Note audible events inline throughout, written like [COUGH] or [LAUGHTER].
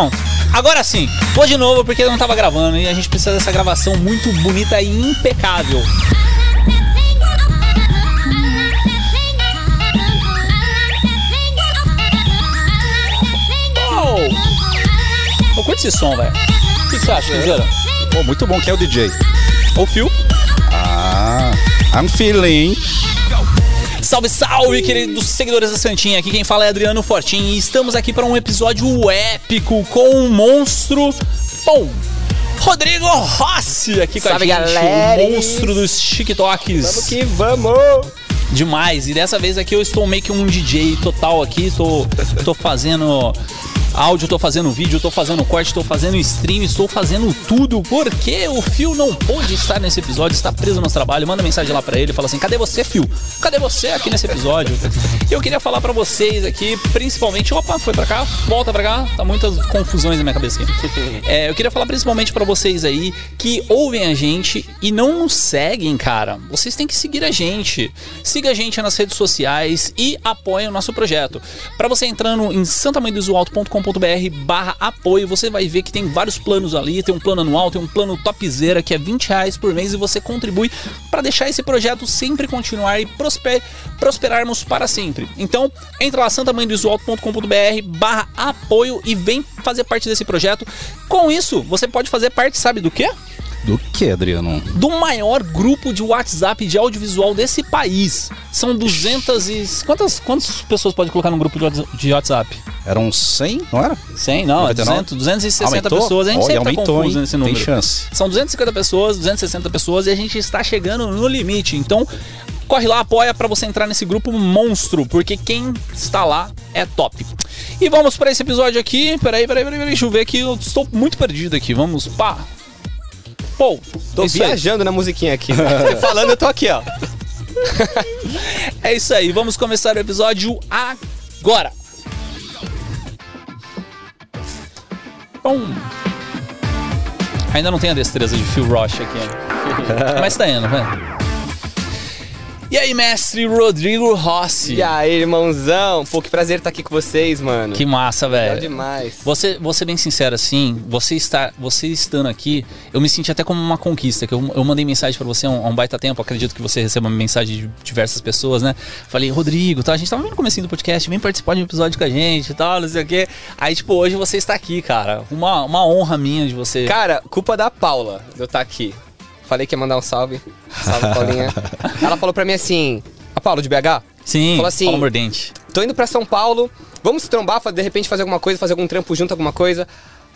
Pronto. Agora sim, vou de novo porque eu não tava gravando e a gente precisa dessa gravação muito bonita e impecável. Oh! Eu curto esse som, velho. O que, você acha, Cruzeiro? Pô, muito bom. Quem é o DJ? O Fio? Ah, I'm feeling. Salve, salve, queridos seguidores da Santinha. Aqui quem fala é Adriano Fortin e estamos aqui para um episódio épico com um monstro. Bom, Rodrigo Rossi aqui com Salve, a gente, galera. o monstro dos TikToks. Vamos que vamos! Demais. E dessa vez aqui eu estou meio que um DJ total aqui. Tô, tô fazendo áudio, tô fazendo vídeo, tô fazendo corte, tô fazendo stream, estou fazendo tudo. Porque o Fio não pôde estar nesse episódio, está preso no trabalho. Manda mensagem lá pra ele, fala assim: cadê você, Fio? Cadê você aqui nesse episódio? Eu queria falar pra vocês aqui, principalmente. Opa, foi pra cá, volta pra cá. Tá muitas confusões na minha cabeça aqui. [LAUGHS] É, eu queria falar principalmente pra vocês aí que ouvem a gente e não nos seguem, cara. Vocês têm que seguir a gente. Siga a gente nas redes sociais e apoie o nosso projeto. Pra você entrando em santamanhodosalto.com.br barra apoio, você vai ver que tem vários planos ali. Tem um plano anual, tem um plano topzera que é 20 reais por mês e você contribui pra deixar esse projeto sempre continuar e prosper, prosperarmos para sempre. Então, entra lá santamanhodosalto.com.br barra apoio e vem fazer parte desse projeto. Com isso, você pode fazer parte, sabe do quê? Do que, Adriano? do maior grupo de WhatsApp de audiovisual desse país. São 200 e... Quantas, quantas pessoas pode colocar num grupo de Whats- de WhatsApp? Eram 100, não era? 100? Não, é 99? 200, 260 Aumentou? pessoas. A gente Olha, sempre tá aumentou, confuso hein? nesse número. Tem chance. São 250 pessoas, 260 pessoas e a gente está chegando no limite. Então, corre lá, apoia pra você entrar nesse grupo monstro, porque quem está lá é top. E vamos para esse episódio aqui. Peraí, peraí, peraí, peraí, deixa eu ver aqui. Eu estou muito perdido aqui. Vamos, pá. Pô, Tô é isso aí. viajando na musiquinha aqui. [LAUGHS] Você [LAUGHS] falando, eu tô aqui, ó. [LAUGHS] É isso aí, vamos começar o episódio agora. Ainda não tem a destreza de Phil Roche aqui, né? mas tá indo, vai. E aí, mestre Rodrigo Rossi? E aí, irmãozão? Pô, que prazer estar aqui com vocês, mano. Que massa, Legal velho. demais. Você, vou ser bem sincero assim, você está, você estando aqui, eu me senti até como uma conquista, que eu, eu mandei mensagem pra você há um, há um baita tempo, acredito que você receba uma mensagem de diversas pessoas, né? Falei, Rodrigo, tá, a gente tava bem no comecinho do podcast, vem participar de um episódio com a gente e tal, não sei o quê. Aí, tipo, hoje você está aqui, cara. Uma, uma honra minha de você. Cara, culpa da Paula de eu estar aqui. Falei que ia mandar um salve. Salve, Paulinha. [LAUGHS] Ela falou pra mim assim... A Paula, de BH? Sim, Falou assim- fala mordente. Tô indo pra São Paulo, vamos se trombar, de repente fazer alguma coisa, fazer algum trampo junto, alguma coisa.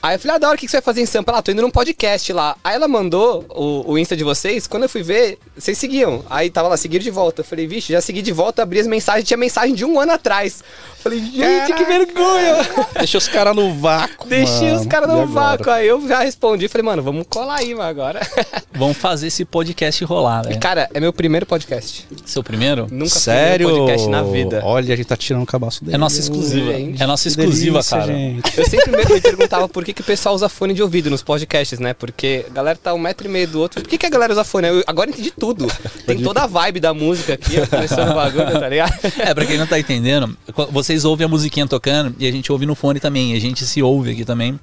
Aí eu falei, ah, da hora, o que você vai fazer em Sampa? Ela, ah, tô indo num podcast lá. Aí ela mandou o, o Insta de vocês, quando eu fui ver, vocês seguiam. Aí tava lá, seguir de volta. Eu falei, vixe, já segui de volta, abri as mensagens, tinha mensagem de um ano atrás. Eu falei, gente, que vergonha! Deixa os caras no vácuo. Deixei os mano. caras E no vácuo. Aí eu já respondi, falei, mano, vamos colar aí, mano, agora. [LAUGHS] Vamos fazer esse podcast rolar, velho. Cara, é meu primeiro podcast. Seu primeiro? Nunca Sério? fiz um podcast na vida. Olha, a gente tá tirando o cabaço dele. É nossa exclusiva. gente. É nossa exclusiva, delícia, cara. gente. Eu sempre me perguntava por que, que o pessoal usa fone de ouvido nos podcasts, né? Porque a galera tá um metro e meio do outro. Por que, que a galera usa fone? Eu agora entendi tudo. [LAUGHS] Tem toda a vibe da música aqui, começando o bagulho, tá ligado? [LAUGHS] É, pra quem não tá entendendo, vocês ouvem a musiquinha tocando e a gente ouve no fone também. E a gente se ouve aqui também.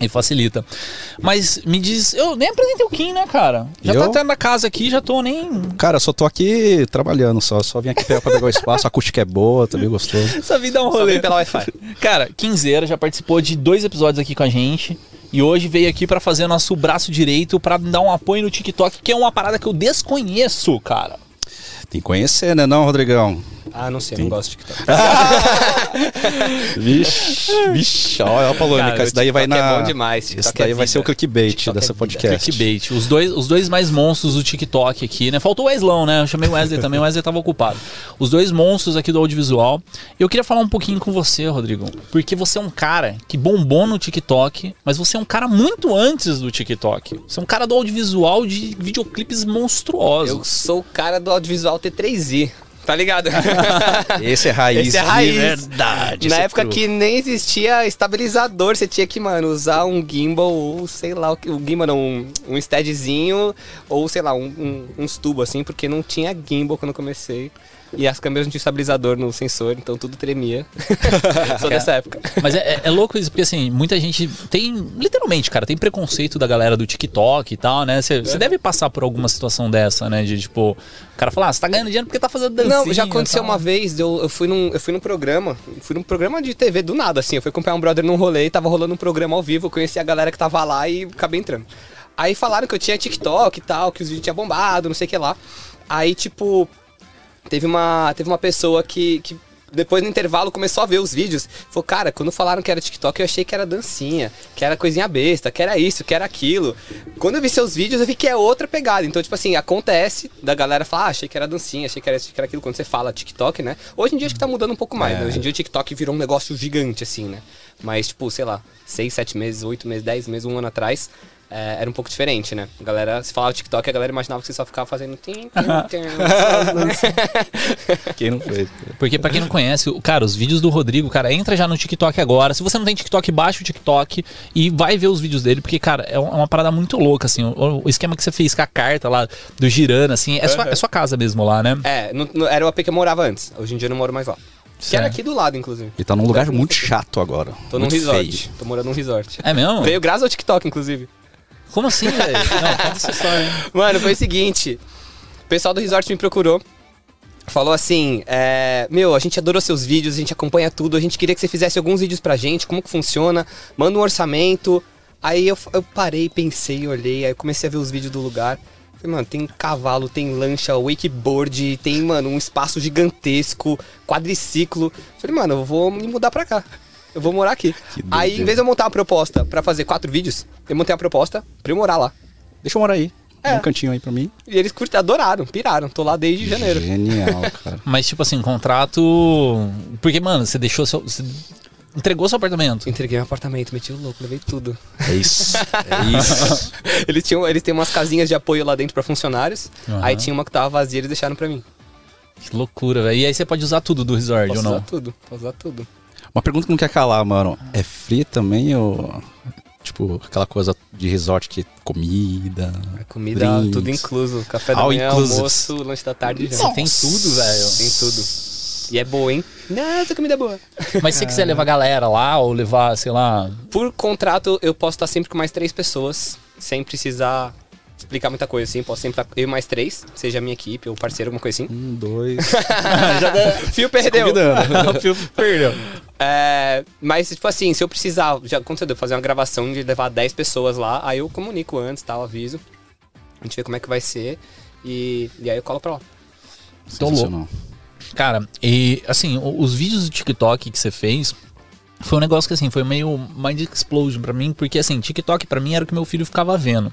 E facilita. Mas me diz, eu nem apresentei o Kim, né, cara? Já Eu? tá até na casa aqui, já tô nem. Cara, eu só tô aqui trabalhando só. Só vim aqui pra pra pegar o espaço. A acústica é boa, tá bem gostoso. [LAUGHS] Essa vida é um Só rolê. pela Wi-Fi. Cara, Quinzeira já participou de dois episódios aqui com a gente. E hoje veio aqui pra fazer nosso braço direito pra dar um apoio no TikTok, que é uma parada que eu desconheço, cara. Tem que conhecer, né, não, Rodrigão? Ah, não sei, não gosto de TikTok. [LAUGHS] Vixe, vixe, olha a polêmica. Cara, Esse daí vai TikTok na. é bom demais, TikTok daí é vai ser o clickbait TikTok é dessa vida. podcast. Clickbait. Os dois, os dois mais monstros do TikTok aqui, né? Faltou o Weslão, né? Eu chamei o Wesley também, o Wesley tava ocupado. Os dois monstros aqui do audiovisual. Eu queria falar um pouquinho com você, Rodrigo. Porque você é um cara que bombou no TikTok, mas você é um cara muito antes do TikTok. Você é um cara do audiovisual de videoclipes monstruosos. Eu sou o cara do audiovisual T3i. Tá ligado? [LAUGHS] Esse é raiz. Esse é raiz. De verdade. Na é época que nem existia estabilizador, você tinha que, mano, usar um gimbal ou sei lá, o que- o gimbal não, um, um steadzinho ou sei lá, um, um- uns tubos assim, porque não tinha gimbal quando eu comecei. E as câmeras não tinham estabilizador no sensor, então tudo tremia. [LAUGHS] Sou dessa época. Mas é, é- é louco isso, porque assim, muita gente tem, literalmente, cara, tem preconceito da galera do TikTok e tal, né? Você você deve passar por alguma situação dessa, né? De tipo, o cara falar, ah, você tá ganhando dinheiro porque tá fazendo dancinha. Não, já aconteceu uma vez, eu, eu, fui num, eu fui num programa, fui num programa de TV do nada, assim. Eu fui acompanhar um brother num rolê, tava rolando um programa ao vivo, eu conheci a galera que tava lá e acabei entrando. Aí falaram que eu tinha TikTok e tal, que os vídeos tinham bombado, não sei o que lá. Aí, tipo, teve uma, teve uma pessoa que, que depois no intervalo começou a ver os vídeos. Falou, cara, quando falaram que era TikTok, eu achei que era dancinha, que era coisinha besta, que era isso, que era aquilo. Quando eu vi seus vídeos, eu vi que é outra pegada. Então, tipo assim, acontece da galera falar, ah, achei que era dancinha, achei que era, isso, que era aquilo. Quando você fala TikTok, né? Hoje em dia acho que tá mudando um pouco mais, né? Hoje em dia o TikTok virou um negócio gigante, assim, né? Mas, tipo, sei lá, seis, sete meses, oito meses, dez meses, um ano atrás. É, era um pouco diferente, né? A galera, se falava TikTok, a galera imaginava que você só ficava fazendo. tim, tim, tim. Quem não fez? Porque pra quem não conhece, o- cara, os vídeos do Rodrigo, cara, entra já no TikTok agora. Se você não tem TikTok, baixa o TikTok e vai ver os vídeos dele, porque, cara, é é uma parada muito louca, assim. O, o esquema que você fez com a carta lá do Girano, assim, é, sua, é sua casa mesmo lá, né? É, no- no- era o AP que eu morava antes. Hoje em dia eu não moro mais lá. Que era aqui do lado, inclusive. Ele tá num lugar muito chato agora. Tô num resort. feio. Tô morando num resort. É mesmo? Veio graças ao TikTok, inclusive. Como assim, velho? Não, conta essa história. Mano, foi o seguinte. O pessoal do resort me procurou. Falou assim, é, meu, a gente adorou seus vídeos, a gente acompanha tudo, a gente queria que você fizesse alguns vídeos pra gente, como que funciona, manda um orçamento. Aí eu, eu parei, pensei, olhei, aí comecei a ver os vídeos do lugar. Falei, mano, tem cavalo, tem lancha, wakeboard, tem, mano, um espaço gigantesco, quadriciclo. Falei, mano, eu vou me mudar pra cá. Eu vou morar aqui. Aí, em vez de eu montar uma proposta pra fazer quatro vídeos, eu montei uma proposta pra eu morar lá. Deixa eu morar aí. É. Um cantinho aí pra mim. E eles curtiram, adoraram, piraram. Tô lá desde janeiro. Genial, [LAUGHS] cara. Mas, tipo assim, contrato. Porque, mano, você deixou seu. Você entregou seu apartamento. Entreguei meu apartamento, meti o louco, levei tudo. É isso. É [LAUGHS] isso. eles, tinham, eles têm umas casinhas de apoio lá dentro pra funcionários. Aham. Aí tinha uma que tava vazia, eles deixaram pra mim. Que loucura, velho. E aí você pode usar tudo do resort Posso ou não? usar tudo, posso usar tudo. Uma pergunta que não quer calar, mano. É free também ou. Tipo, aquela coisa de resort que comida. A comida, drinks? tudo incluso. Café da All manhã, inclusive. almoço, lanche da tarde e Você janta. tem tudo, velho. Tem tudo. E é boa, hein? Nossa, comida é boa. Mas se você quiser levar a galera lá, ou levar, sei lá. Por contrato, eu posso estar sempre com mais três pessoas, sem precisar explicar muita coisa, assim. Posso sempre estar eu e mais três, seja a minha equipe ou parceiro, alguma coisa assim. Um, dois. [LAUGHS] Fio perdeu. Convidando. [LAUGHS] o Fio perdeu. É, mas, tipo assim, se eu precisar, já aconteceu de eu fazer uma gravação de levar 10 pessoas lá, aí eu comunico antes, tal, aviso. A gente vê como é que vai ser. E, e aí eu colo pra lá. Tô louco. Cara, e assim, os vídeos do TikTok que você fez foi um negócio que assim, foi meio mind explosion pra mim, porque assim, TikTok pra mim era o que meu filho ficava vendo,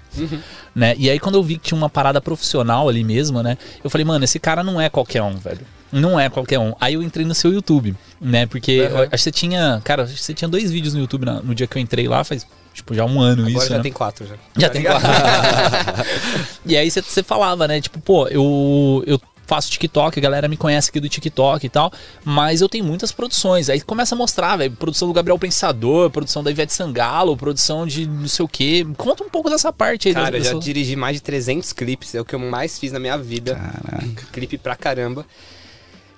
né? E aí quando eu vi que tinha uma parada profissional ali mesmo, né? Eu falei, mano, esse cara não é qualquer um, velho. Não é qualquer um. Aí eu entrei no seu YouTube, né? Porque Uhum. acho que você tinha, cara, acho que você tinha dois vídeos no YouTube no dia que eu entrei lá, faz tipo já um ano Agora isso, já né? tem quatro já. Já Tá tem ligado? quatro. [LAUGHS] e aí você- você falava, né? Tipo, pô, eu, eu faço TikTok, a galera me conhece aqui do TikTok e tal, mas eu tenho muitas produções. Aí começa a mostrar, velho, produção do Gabriel Pensador, produção da Ivete Sangalo, produção de não sei o quê. Conta um pouco dessa parte aí. Cara, eu já dirigi mais de 300 clipes, é o que eu mais fiz na minha vida. Caraca. Clipe pra caramba.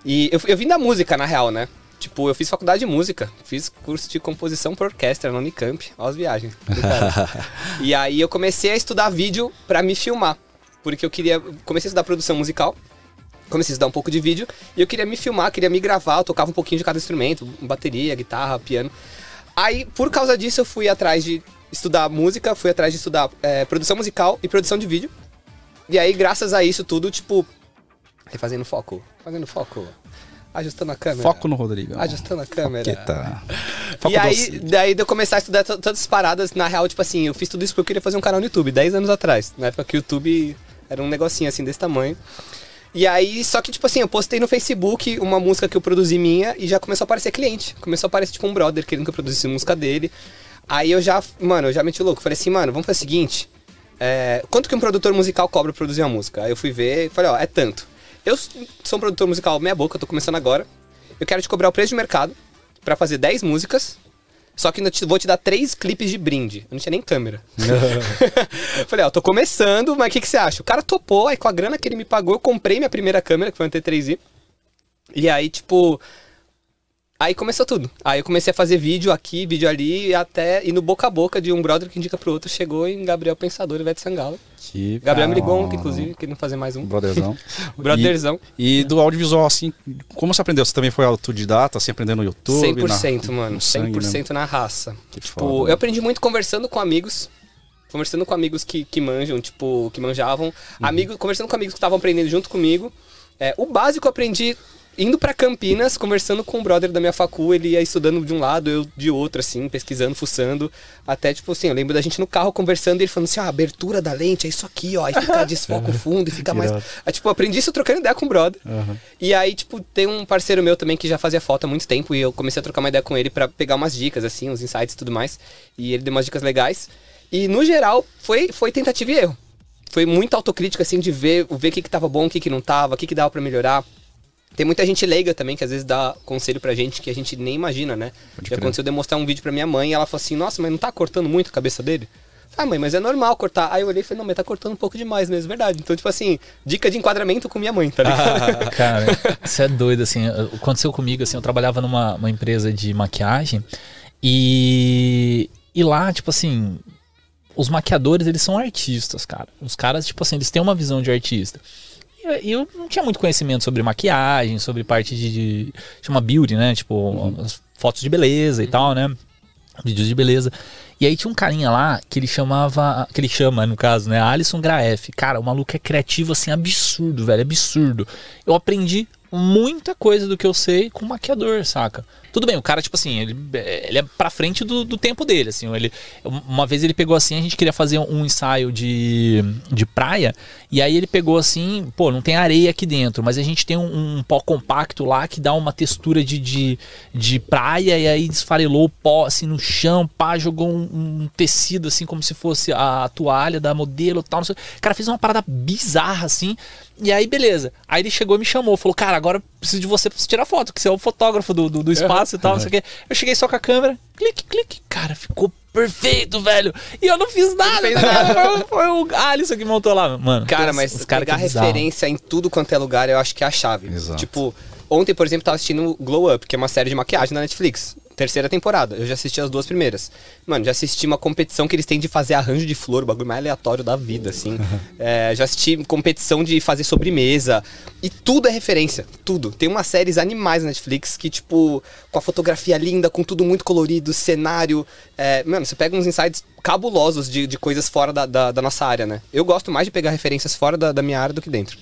E eu, eu vim da música, na real, né? Tipo, eu fiz faculdade de música, fiz curso de composição por orquestra na Unicamp, ó as viagens. [LAUGHS] e aí eu comecei a estudar vídeo pra me filmar, porque eu queria, comecei a estudar produção musical, comecei a estudar um pouco de vídeo, e eu queria me filmar, queria me gravar, eu tocava um pouquinho de cada instrumento, bateria, guitarra, piano. Aí, por causa disso, eu fui atrás de estudar música, fui atrás de estudar eh, produção musical e produção de vídeo. E aí, graças a isso tudo, tipo, fazendo foco, fazendo foco, ajustando a câmera. Foco no Rodrigo. Ajustando a câmera. Foco E aí, doce. daí de eu começar a estudar to- todas as paradas, na real, tipo assim, eu fiz tudo isso porque eu queria fazer um canal no YouTube, 10 anos atrás. Na época que o YouTube era um negocinho assim desse tamanho. E aí, só que, tipo assim, eu postei no Facebook uma música que eu produzi minha e já começou a aparecer cliente. Começou a aparecer, tipo, um brother querendo que eu produzisse música dele. Aí eu já, mano, eu já meti louco. Falei assim, mano, vamos fazer o seguinte. é, quanto que um produtor musical cobra pra produzir uma música? Aí eu fui ver e falei, ó, é tanto. Eu sou um produtor musical meia boca, tô começando agora. Eu quero te cobrar o preço de mercado pra fazer 10 músicas. Só que vou te dar três clipes de brinde. Eu não tinha nem câmera. [LAUGHS] Falei, ó, tô começando, mas o que, que você acha? O cara topou, aí com a grana que ele me pagou, eu comprei minha primeira câmera, que foi um T3i. E aí, tipo. Aí começou tudo. Aí eu comecei a fazer vídeo aqui, vídeo ali, e até. E no boca a boca de um brother que indica pro outro, chegou em Gabriel Pensador e Ivete Sangalo. Que Gabriel me ligou ontem, inclusive, querendo fazer mais um. Brotherzão. [LAUGHS] Brotherzão. E, e do audiovisual, assim, como você aprendeu? Você também foi autodidata, assim, aprendendo no YouTube? 100%, na, mano. no sangue 100% mesmo? na raça. Que Tipo, foda. eu aprendi muito conversando com amigos. Conversando com amigos que, que manjam, tipo, que manjavam. Uhum. Amigos, conversando com amigos que estavam aprendendo junto comigo. É, o básico eu aprendi indo pra Campinas, conversando com o brother da minha facu. Ele ia estudando de um lado, eu de outro, assim, pesquisando, fuçando. Até, tipo assim, eu lembro da gente no carro conversando e ele falando assim: ah, a abertura da lente é isso aqui, ó. Aí fica desfoca o [LAUGHS] fundo e fica mais. Aí, tipo, eu aprendi isso trocando ideia com o brother. Aham. E aí, tipo, tem um parceiro meu também que já fazia foto há muito tempo e eu comecei a trocar uma ideia com ele pra pegar umas dicas, assim, uns insights e tudo mais. E ele deu umas dicas legais. E no geral, foi, foi tentativa e erro. Foi muita autocrítica, assim, de ver, ver o que, que tava bom, o que, que não tava, o que, que dava pra melhorar. Tem muita gente leiga também que às vezes dá conselho pra gente que a gente nem imagina, né? Pode Já crer. aconteceu de eu mostrar um vídeo pra minha mãe e ela falou assim: Nossa, mas não tá cortando muito a cabeça dele? Ah, mãe, mas é normal cortar. Aí eu olhei e falei: Não, mas tá cortando um pouco demais mesmo, verdade. Então, tipo assim, dica de enquadramento com minha mãe, tá ligado? [LAUGHS] [LAUGHS] Cara, isso é doido, assim. Aconteceu comigo, assim, eu trabalhava numa uma empresa de maquiagem e, e lá, tipo assim, os maquiadores, eles são artistas, cara. Os caras, tipo assim, eles têm uma visão de artista. E eu não tinha muito conhecimento sobre maquiagem, sobre parte de. de chama beauty, né? Tipo, as fotos de beleza e tal, né? Vídeos de beleza. E aí tinha um carinha lá que ele chamava. Que ele chama, no caso, né? Alisson Graef. Cara, o maluco é criativo, assim, absurdo, velho. Absurdo. Eu aprendi muita coisa do que eu sei com maquiador, saca? Tudo bem, o cara, tipo assim, ele, ele é pra frente do, do tempo dele, assim. Ele, uma vez ele pegou assim, a gente queria fazer um ensaio de, de praia, e aí ele pegou assim, pô, não tem areia aqui dentro, mas a gente tem um, um pó compacto lá que dá uma textura de, de, de praia, e aí desfarelou o pó assim no chão, pá, jogou um, um tecido assim, como se fosse a toalha da modelo e tal. Não sei. O cara fez uma parada bizarra assim, e aí beleza. Aí ele chegou e me chamou, falou, cara, agora preciso de você pra tirar foto, que você é o fotógrafo do, do, do espaço e tal, não sei o quê. Eu cheguei só com a câmera, clique, clique, cara, ficou perfeito, velho. E eu não fiz nada, fez cara. Foi, foi o Alisson que montou lá, mano. Cara, mas os caras pegar é referência em tudo quanto é lugar, eu acho que é a chave. Exato. Tipo, ontem, por exemplo, tava assistindo Glow Up, que é uma série de maquiagem na Netflix. Terceira temporada. Eu já assisti as duas primeiras. Mano, já assisti uma competição que eles têm de fazer arranjo de flor, o bagulho mais aleatório da vida, assim. [LAUGHS] É, já assisti competição de fazer sobremesa. E tudo é referência. Tudo. Tem umas séries animais na Netflix que, tipo, com a fotografia linda, com tudo muito colorido, cenário. É, mano, você pega uns insights cabulosos de, de coisas fora da, da, da nossa área, né? Eu gosto mais de pegar referências fora da, da minha área do que dentro.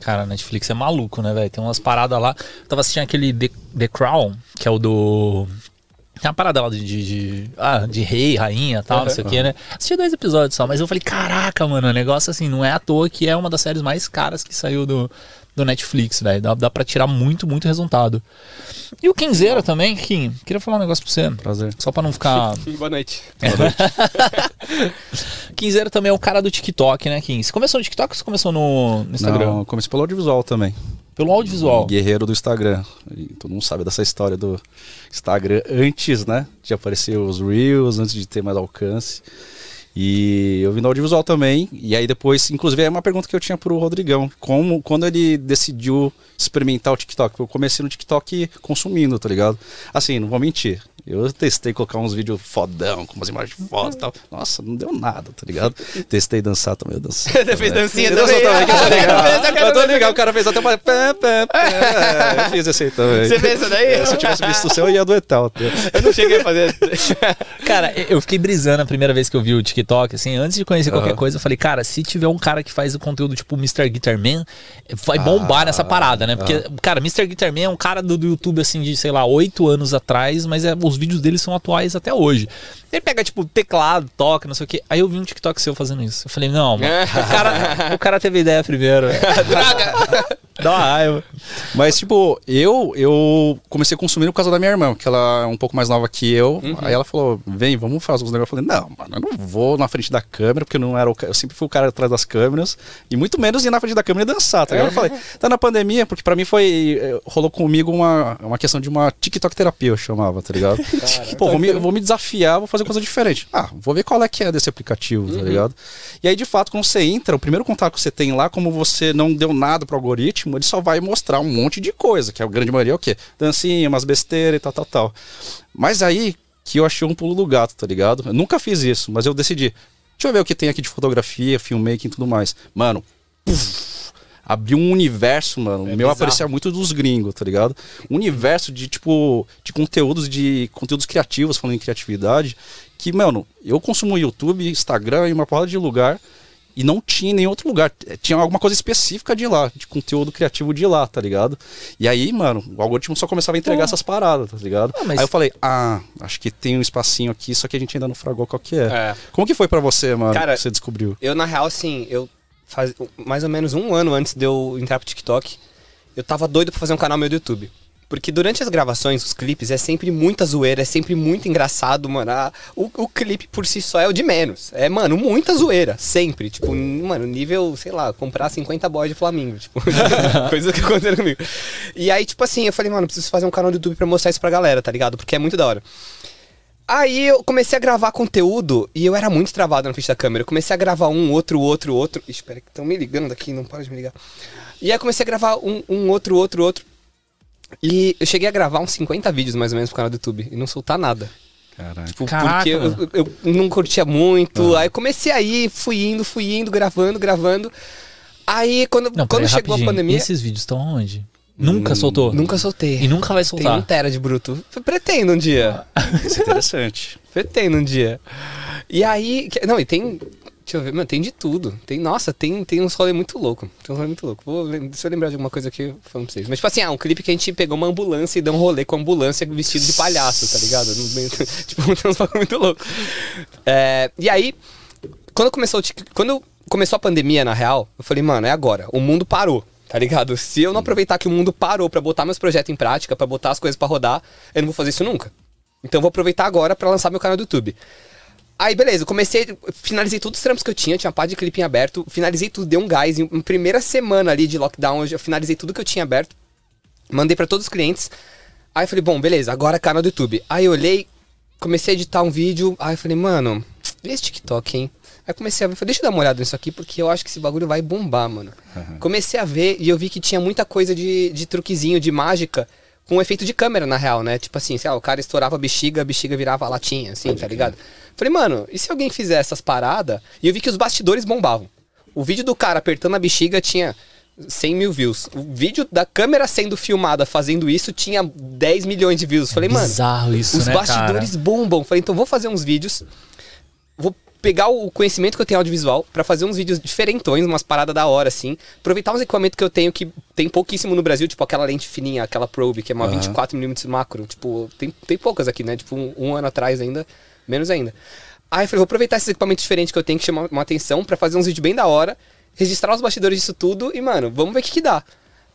Cara, Netflix é maluco, né, velho? Tem umas paradas lá. Eu tava assistindo aquele The, The Crown, que é o do. Tem uma parada lá de, de, de- ah, de rei, rainha e tal, não sei o que, né? Assisti dois episódios só, mas eu falei, caraca, mano, o negócio assim, não é à toa que é uma das séries mais caras que saiu do, do Netflix, velho. Dá, dá pra tirar muito, muito resultado. E o Quinzeira também, Kim, queria falar um negócio pra você. Prazer. Só pra não ficar. [LAUGHS] Boa noite. [LAUGHS] Quinzeira [LAUGHS] também é o cara do TikTok, né, Kim? Você começou no TikTok ou você começou no, no Instagram? Não, comecei pelo audiovisual também. Pelo audiovisual. Guerreiro do Instagram. Todo mundo sabe dessa história do Instagram antes, né? De aparecer os Reels, antes de ter mais alcance. E eu vim do audiovisual também. E aí depois, inclusive, é uma pergunta que eu tinha pro Rodrigão. Como, quando ele decidiu experimentar o TikTok? Eu comecei no TikTok consumindo, tá ligado? Assim, não vou mentir. Eu testei colocar uns vídeos fodão, com umas imagens [LAUGHS] fodas e tal. Nossa, não deu nada, tá ligado? Testei dançar também, eu dancei. Você [LAUGHS] fez dancinha Eu também? também, que [LAUGHS] eu tô ligado. eu tô ligado, o cara fez até uma... É, Eu fiz esse aí também. Você fez isso daí? É, Se eu tivesse visto o seu, eu ia adoetar. até. Eu não cheguei a fazer. Cara, eu fiquei brisando a primeira vez que eu vi o TikTok, assim, antes de conhecer qualquer coisa, eu falei, cara, se tiver um cara que faz o conteúdo tipo Mr. Guitar Man, vai bombar nessa parada, né? Porque, cara, Mr. Guitar Man é um cara do, do YouTube, assim, de, sei lá, oito anos atrás, mas é, os vídeos dele são atuais até hoje. Ele pega, tipo, teclado, toca, não sei o quê. Aí eu vi um TikTok seu fazendo isso. Eu falei, não, mano, o, cara, o cara teve ideia primeiro. [LAUGHS] velho. Dá uma raiva. Mas, tipo, eu, eu comecei a consumir por causa da minha irmã, que ela é um pouco mais nova que eu. Aí ela falou, vem, vamos fazer uns negócios. Eu falei, não, mano, eu não vou na frente da câmera, porque eu não era o Eu sempre fui o cara atrás das câmeras. E muito menos ir na frente da câmera e dançar, tá ligado? Eu falei, [LAUGHS] tá na pandemia, porque pra mim foi. eh, Rolou comigo uma, uma questão de uma TikTok terapia, eu chamava, tá ligado? Pô, vou me, vou me desafiar, vou fazer coisa diferente. Ah, vou ver qual é que é desse aplicativo, tá ligado? E aí, de fato, quando você entra, o primeiro contato que você tem lá, como você não deu nada pro algoritmo, algoritmo ele só vai mostrar um monte de coisa, que a grande maioria é o quê? Dancinha, umas besteiras e tal, tal, tal. Mas aí que eu achei um pulo do gato, tá ligado? Eu nunca fiz isso, mas eu decidi. Deixa eu ver o que tem aqui de fotografia, filmmaking e tudo mais. Mano, puf, abriu um universo, mano. É o meu bizarro. aparecia muito dos gringos, tá ligado? Um universo de, tipo, de conteúdos, de conteúdos criativos, falando em criatividade, que, mano, eu consumo YouTube, Instagram e uma porrada de lugar e não tinha em nenhum outro lugar. Tinha alguma coisa específica de lá, de conteúdo criativo de lá, tá ligado? E aí, mano, o algoritmo só começava a entregar essas paradas, tá ligado? Ah, mas- Aí eu falei, ah, acho que tem um espacinho aqui, só que a gente ainda não fragou qual que é. É. Como que foi pra você, mano, Cara, que você descobriu? Eu, na real, assim, eu faz mais ou menos um ano antes de eu entrar pro TikTok, eu tava doido pra fazer um canal meu do YouTube. Porque durante as gravações, os clipes, é sempre muita zoeira, é sempre muito engraçado, mano. Ah, o, o clipe por si só é o de menos. É, mano, muita zoeira, sempre. Tipo, mano, nível, sei lá, comprar 50 boys de Flamengo. Tipo, [LAUGHS] coisa que aconteceu comigo. E aí, tipo assim, eu falei, mano, preciso fazer um canal do YouTube pra mostrar isso pra galera, tá ligado? Porque é muito da hora. Aí eu comecei a gravar conteúdo e eu era muito travado na frente da câmera. Eu comecei a gravar um, outro, outro, outro. Espera que estão me ligando daqui, não para de me ligar. E aí eu comecei a gravar um, um, outro, outro, outro. E eu cheguei a gravar uns 50 vídeos mais ou menos pro canal do YouTube e não soltar nada. Caralho. Tipo, Caraca, porque eu, eu- eu não curtia muito. Aí eu comecei a ir, fui indo, fui indo, gravando, gravando. Aí quando, Não, quando peraí, chegou rapidinho. a pandemia. Esses vídeos estão onde? Nunca soltou? Nunca soltei. E nunca vai Tem um soltar. tera de bruto. Pretendo um dia. [LAUGHS] Isso é interessante. Pretendo um dia. E aí. Não, e tem. Deixa eu ver, mano, tem de tudo. Tem, nossa, tem, tem uns rolê muito louco. Tem uns rolê muito louco. Vou, se eu lembrar de alguma coisa aqui, eu falo pra vocês. Mas, tipo assim, ah, um clipe que a gente pegou uma ambulância e deu um rolê com a ambulância vestido de palhaço, tá ligado? [LAUGHS] Tipo, tem uns bagulho muito louco. É, e aí, quando começou, quando começou a pandemia, na real, eu falei, mano, é agora. O mundo parou. Tá ligado? Se eu não aproveitar que o mundo parou pra botar meus projetos em prática, pra botar as coisas pra rodar, eu não vou fazer isso nunca. Então eu vou aproveitar agora pra lançar meu canal do YouTube. Aí, beleza, comecei, finalizei todos os trampos que eu tinha, tinha parte de clipe em aberto, finalizei tudo, dei um gás. Em, em primeira semana ali de lockdown, eu finalizei tudo que eu tinha aberto, mandei pra todos os clientes. Aí eu falei, bom, beleza, agora é canal do YouTube. Aí eu olhei, comecei a editar um vídeo, aí eu falei, mano, vê esse TikTok, hein? Aí comecei a ver, falei, deixa eu dar uma olhada nisso aqui, porque eu acho que esse bagulho vai bombar, mano. Comecei a ver e eu vi que tinha muita coisa de, de truquezinho, de mágica, com efeito de câmera, na real, né? Tipo assim, sei lá, o cara estourava a bexiga, a bexiga virava latinha, assim, tá ligado? Falei, mano, e se alguém fizer essas paradas? E eu vi que os bastidores bombavam. O vídeo do cara apertando a bexiga tinha 100 mil views. O vídeo da câmera sendo filmada fazendo isso tinha 10 milhões de views. Falei, mano, Bizarro isso, os né, bastidores bombam. Falei, então vou fazer uns vídeos. Vou pegar o conhecimento que eu tenho audiovisual pra fazer uns vídeos diferentões, umas paradas da hora, assim. Aproveitar uns equipamentos que eu tenho que tem pouquíssimo no Brasil, tipo aquela lente fininha, aquela Probe, que é uma 24mm macro. Tipo, tem, tem poucas aqui, né? Tipo, um, um ano atrás ainda, menos ainda. Aí eu falei, vou aproveitar esses equipamentos diferentes que eu tenho que chamar uma atenção pra fazer uns vídeos bem da hora, registrar os bastidores disso tudo e, mano, vamos ver o que, que dá.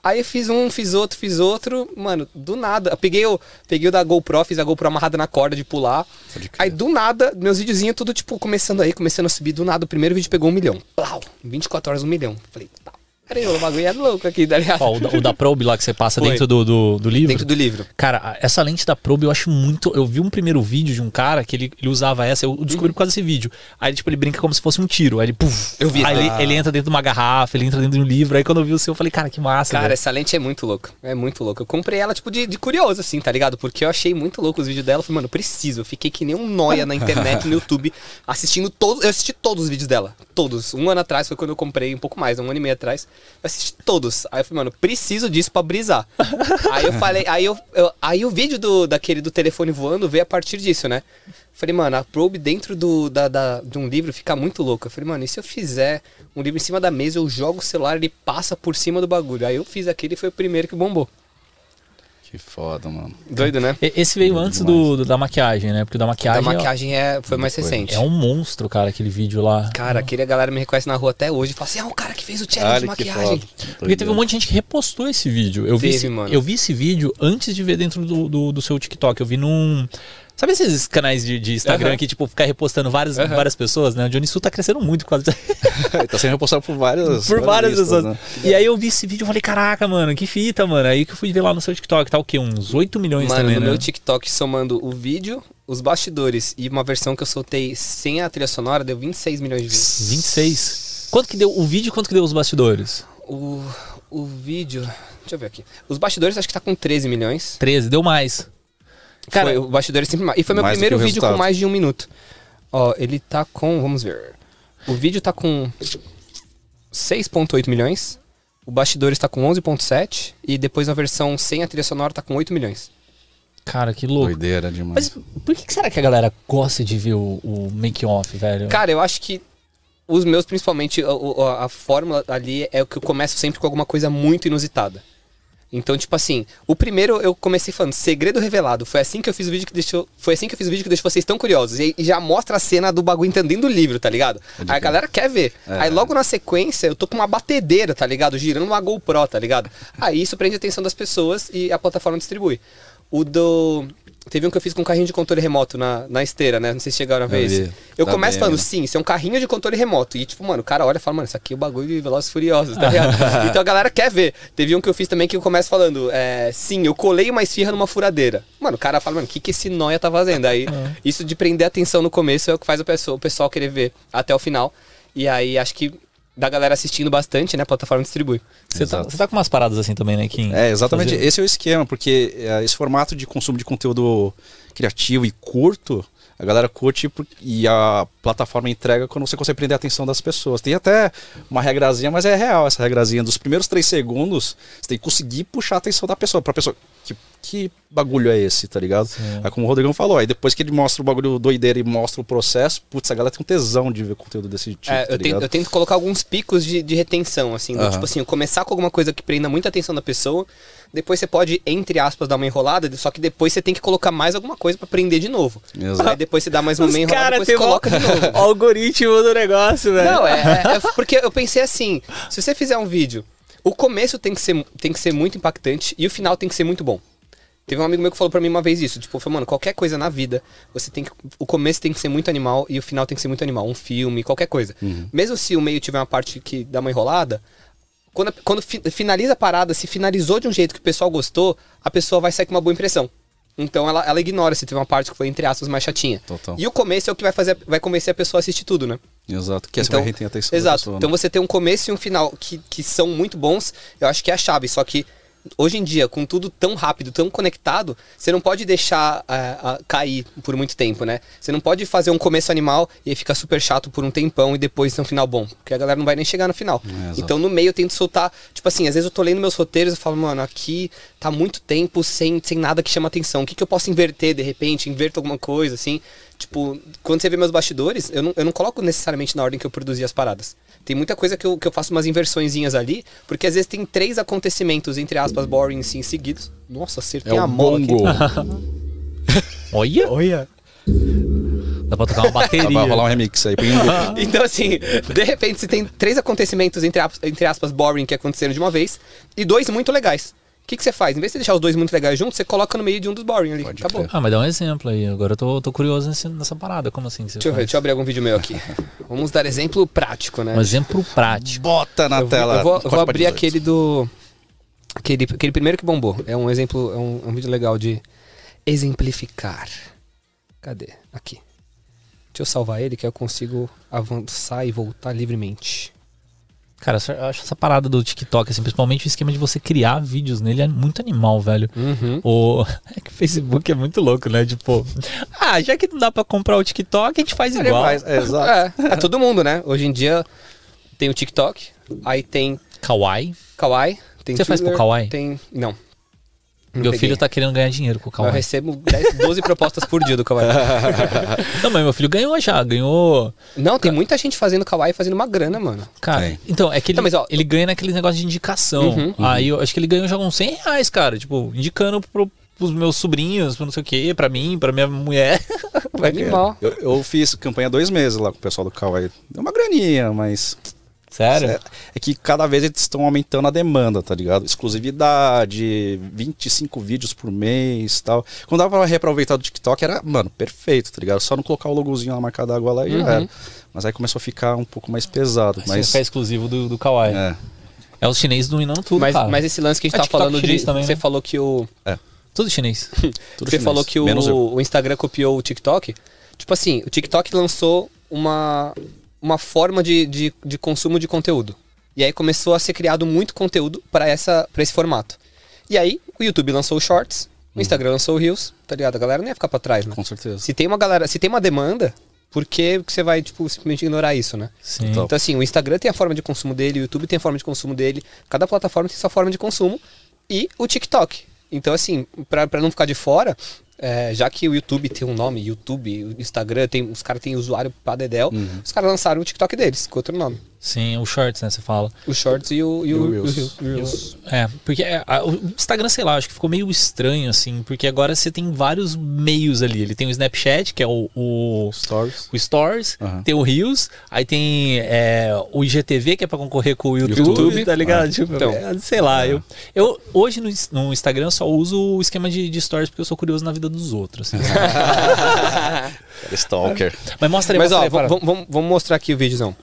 Aí fiz um, fiz outro, fiz outro, mano, do nada. Eu peguei o, peguei o da GoPro, fiz a GoPro amarrada na corda de pular. Aí do nada, meus videozinhos tudo, tipo, começando aí, começando a subir. Do nada, o primeiro vídeo pegou um milhão. Plau! Em 24 horas, um milhão. Falei, tá. Peraí, o bagulho é louco aqui, tá ligado? Ó, o, da, o da Probe lá que você passa Foi. dentro do, do, do livro. Dentro do livro. Cara, essa lente da Probe eu acho muito. Eu vi um primeiro vídeo de um cara que ele, ele usava essa, eu descobri por causa desse vídeo. Aí, tipo, ele brinca como se fosse um tiro. Aí ele, puf, Eu vi Aí ele, ele entra dentro de uma garrafa, ele entra dentro de um livro. Aí quando eu vi o seu, eu falei, cara, que massa. Cara, velho. essa lente é muito louca. É muito louca. Eu comprei ela, tipo, de, de curioso, assim, tá ligado? Porque eu achei muito louco os vídeos dela. Eu Falei, mano, preciso. Eu fiquei que nem um noia na internet, no YouTube, assistindo todos. Eu assisti todos os vídeos dela. Todos. Um ano atrás foi quando eu comprei, um pouco mais, um ano e meio atrás. Eu assisti todos. Aí eu falei, mano, preciso disso pra brisar. [LAUGHS] aí eu falei, aí eu, eu- Aí o vídeo do, daquele do telefone voando veio a partir disso, né? Falei, mano, a probe dentro do, da, da- de um livro fica muito louca. Eu falei, mano, e se eu fizer um livro em cima da mesa, eu jogo o celular, ele passa por cima do bagulho. Aí eu fiz aquele e foi o primeiro que bombou. Que foda, mano. Doido, né? E- Esse veio antes do, do- da maquiagem, né? Porque o da Da maquiagem, é- maquiagem é, foi mais recente. é, um monstro, cara, aquele vídeo lá. Cara, aquele a galera me reconhece na rua até hoje e fala assim: é o cara que fez o challenge de maquiagem. foda. Porque teve um monte de gente que repostou esse vídeo. Eu, vi, Teve, esse, mano. eu vi esse vídeo antes de ver dentro do, do, do seu TikTok. Eu vi num. Sabe esses canais de, de Instagram Aham. que, tipo, ficar repostando várias, Aham. várias pessoas, né? O Johnny Sul tá crescendo muito por causa disso. [LAUGHS] Ele tá sendo repostado por várias, por várias listas, pessoas. né? E aí eu vi esse vídeo e falei, caraca, mano, que fita, mano. Aí que eu fui ver lá no seu TikTok, tá o quê? Uns 8 milhões Mano, também, no né? meu TikTok, somando o vídeo, os bastidores e uma versão que eu soltei sem a trilha sonora, deu 26 milhões de views. 26. Quanto que deu o vídeo quanto que deu os bastidores? O, o vídeo. Deixa eu ver aqui. Os bastidores acho que tá com 13 milhões. 13, deu mais. Cara, Foi, o bastidores sempre mais. E foi meu Mais primeiro vídeo com resultado. mais de um minuto. Ó, ele tá com. Vamos ver. O vídeo tá com 6,8 milhões. O bastidores tá com 11,7. E depois a versão sem a trilha sonora tá com 8 milhões. cara, que louco. Doideira demais. Mas por que que será que a galera gosta de ver o, o make-off, velho? Cara, eu acho que os meus, principalmente, a, a- a fórmula ali é o que eu começo sempre com alguma coisa muito inusitada. Então, tipo assim, o primeiro eu comecei falando, segredo revelado. Foi assim que eu fiz o vídeo que deixou. Foi assim que eu fiz o vídeo que deixou vocês tão curiosos. E, e já mostra a cena do bagulho entendendo do livro, tá ligado? Aí a galera quer ver. É. Aí logo na sequência, eu tô com uma batedeira, tá ligado? Girando uma GoPro, tá ligado? Aí isso prende a atenção das pessoas e a plataforma distribui. O do. Teve um que eu fiz com um carrinho de controle remoto na, na esteira, né? Não sei se chegaram a ver vi. Eu Tá começo bem, falando, né? sim, isso é um carrinho de controle remoto. E tipo, mano, o cara olha e fala, mano, isso aqui é o bagulho de Velozes Furiosos, tá ligado? [LAUGHS] então a galera quer ver. Teve um que eu fiz também que eu começo falando, é, sim, eu colei uma esfirra numa furadeira. Mano, o cara fala, mano, o que, que esse nóia tá fazendo? Aí, isso de prender atenção no começo é o que faz o pessoal, o pessoal querer ver até o final. E aí, acho que da galera assistindo bastante, né? A plataforma distribui. Você tá, você tá com umas paradas assim também, né, Kim? É, exatamente. Fazer- Esse é o esquema, porque é, esse formato de consumo de conteúdo criativo e curto, a galera curte e a plataforma entrega quando você consegue prender a atenção das pessoas. Tem até uma regrazinha, mas é real essa regrazinha. Dos primeiros três segundos, você tem que conseguir puxar a atenção da pessoa. Pra pessoa, que, que bagulho é esse, tá ligado? Sim. É como o Rodrigão falou, aí depois que ele mostra o bagulho doideira e mostra o processo, putz, a galera tem um tesão de ver conteúdo desse tipo, É, tá eu, tento, eu tento colocar alguns picos de, de retenção, assim. do Aham. Tipo assim, eu começar com alguma coisa que prenda muita atenção da pessoa. Depois você pode, entre aspas, dar uma enrolada, só que depois você tem que colocar mais alguma coisa pra prender de novo. Exato. Aí depois você dá mais uma meia enrolada, depois tem você coloca de novo. o [LAUGHS] algoritmo do negócio, velho. Não, é, é- é porque eu pensei assim, se você fizer um vídeo, o começo tem que ser, tem que ser muito impactante e o final tem que ser muito bom. Teve um amigo meu que falou pra mim uma vez isso, tipo, falou, mano, qualquer coisa na vida, você tem que. O começo tem que ser muito animal e o final tem que ser muito animal. Um filme, qualquer coisa. Mesmo se o meio tiver uma parte que dá uma enrolada, quando, quando fi- finaliza a parada, se finalizou de um jeito que o pessoal gostou, a pessoa vai sair com uma boa impressão. Então ela, ela ignora se teve uma parte que foi, entre aspas, mais chatinha. Total. E o começo é o que vai fazer, vai convencer a pessoa a assistir tudo, né? Exato. Que Então, vai reter a atenção Exato. pessoa, né? Então você ter um começo e um final que, que são muito bons, eu acho que é a chave. Só que hoje em dia, com tudo tão rápido, tão conectado, você não pode deixar é, a- cair por muito tempo, né? Você não pode fazer um começo animal e aí fica super chato por um tempão e depois ter um final bom. Porque a galera não vai nem chegar no final. É, então no meio eu tento soltar. Tipo assim, às vezes eu tô lendo meus roteiros e falo, mano, aqui tá muito tempo sem, sem nada que chama atenção. O que, que eu posso inverter de repente? Inverto alguma coisa, assim. Tipo, quando você vê meus bastidores, eu não, eu não coloco necessariamente na ordem que eu produzi as paradas. Tem muita coisa que eu, que eu faço umas inversõezinhas ali, porque às vezes tem três acontecimentos, entre aspas, boring, assim, seguidos. Nossa, acertei É a o mola aqui. [LAUGHS] Olha, Olha. dá pra tocar uma bateria. Vai rolar um remix aí. [LAUGHS] Então, assim, de repente você tem três acontecimentos, entre, entre aspas, boring que aconteceram de uma vez, e dois muito legais. O que, que você faz? Em vez de você deixar os dois muito legais juntos, você coloca no meio de um dos boring ali. Pode Acabou. Ah, mas dá um exemplo aí. Agora eu tô, tô curioso nesse- nessa parada. Como assim? que você Deixa eu ver, deixa eu abrir algum vídeo meu aqui. [LAUGHS] Vamos dar exemplo prático, né? Um exemplo prático. Bota na eu vou, tela. eu vou- eu vou pra abrir 18. aquele do. Aquele, aquele primeiro que bombou. É um exemplo, é um, é um vídeo legal de exemplificar. Cadê? Aqui. Deixa eu salvar ele que eu consigo avançar e voltar livremente. Cara, eu acho essa parada do TikTok, assim, principalmente o esquema de você criar vídeos nele é muito animal, velho. Uhum. O... [LAUGHS] É que o Facebook é muito louco, né? Tipo, ah, já que não dá pra comprar o TikTok, a gente faz Ele igual. faz, é, exato. [LAUGHS] É, é todo mundo, né? Hoje em dia tem o TikTok, aí tem Kawaii. Kawaii, tem Você faz pro Kawaii? Tem. Não. Não Meu peguei. filho tá querendo ganhar dinheiro com o Eu Kawaii. recebo 10, 12 propostas por dia do Kawaii. [LAUGHS] Não, mas meu filho ganhou já, ganhou. Não, tem muita gente fazendo Kawaii e fazendo uma grana, mano. Cara, Tem. então, é que ele, Não, mas, ó, ele ganha naquele negócio de indicação. Uhum, Aí eu acho que ele ganhou já uns 100 reais, cara. Tipo, indicando pro, pros meus sobrinhos, pra não sei o quê, pra mim, pra minha mulher. [LAUGHS] Vai. Eu, eu fiz campanha dois meses lá com o pessoal do Kawaii. Deu uma graninha, mas. Sério? É, é que cada vez eles estão aumentando a demanda, tá ligado? Exclusividade, 25 vídeos por mês tal. Quando dava pra reaproveitar do TikTok, era, mano, perfeito, tá ligado? Só não colocar o logozinho na marca d'água lá e já Uhum. era. Mas aí começou a ficar um pouco mais pesado. Assim, Mas. ficar exclusivo do, do Kawaii. É. É. os chineses dominando tudo, Mas, cara. mas esse lance que a gente É tá falando de. chinês também, você né? falou que o. Tudo chinês. [LAUGHS] Tudo você chinês, falou que o, o Instagram copiou o TikTok. Tipo assim, o TikTok lançou uma, uma forma de, de, de consumo de conteúdo. E aí começou a ser criado muito conteúdo para esse formato. E aí o YouTube lançou o Shorts, o Instagram lançou o Reels, tá ligado? A galera não ia ficar pra trás, né? Com certeza. Se tem uma galera, se tem uma demanda, por que que você vai, tipo, simplesmente ignorar isso, né? Sim. Então, Então, assim, o Instagram tem a forma de consumo dele, o YouTube tem a forma de consumo dele, cada plataforma tem sua forma de consumo e o TikTok. Então, assim, pra, pra não ficar de fora, é, já que o YouTube tem um nome, YouTube, o Instagram, tem, os caras têm usuário pra Dedel, os caras lançaram o TikTok deles, com outro nome. Sim, o Shorts, né? Você fala. O Shorts e o, e o, E o Reels. Reels. É, porque é, a- o Instagram, sei lá, acho que ficou meio estranho, assim, porque agora você tem vários meios ali. Ele tem o Snapchat, que é o, o, Stories. o Stories, Aham. tem o Reels, aí tem é, o IGTV, que é pra concorrer com o YouTube, YouTube. tá ligado? Ah. Tipo, Então. é, sei lá, eu, eu hoje no, no Instagram só uso o esquema de, de Stories porque eu sou curioso na vida dos outros. assim. [LAUGHS] [LAUGHS] Stalker. Mas mostra aí, Mas mostra ó, aí, vamos vamos mostrar aqui o vídeozão.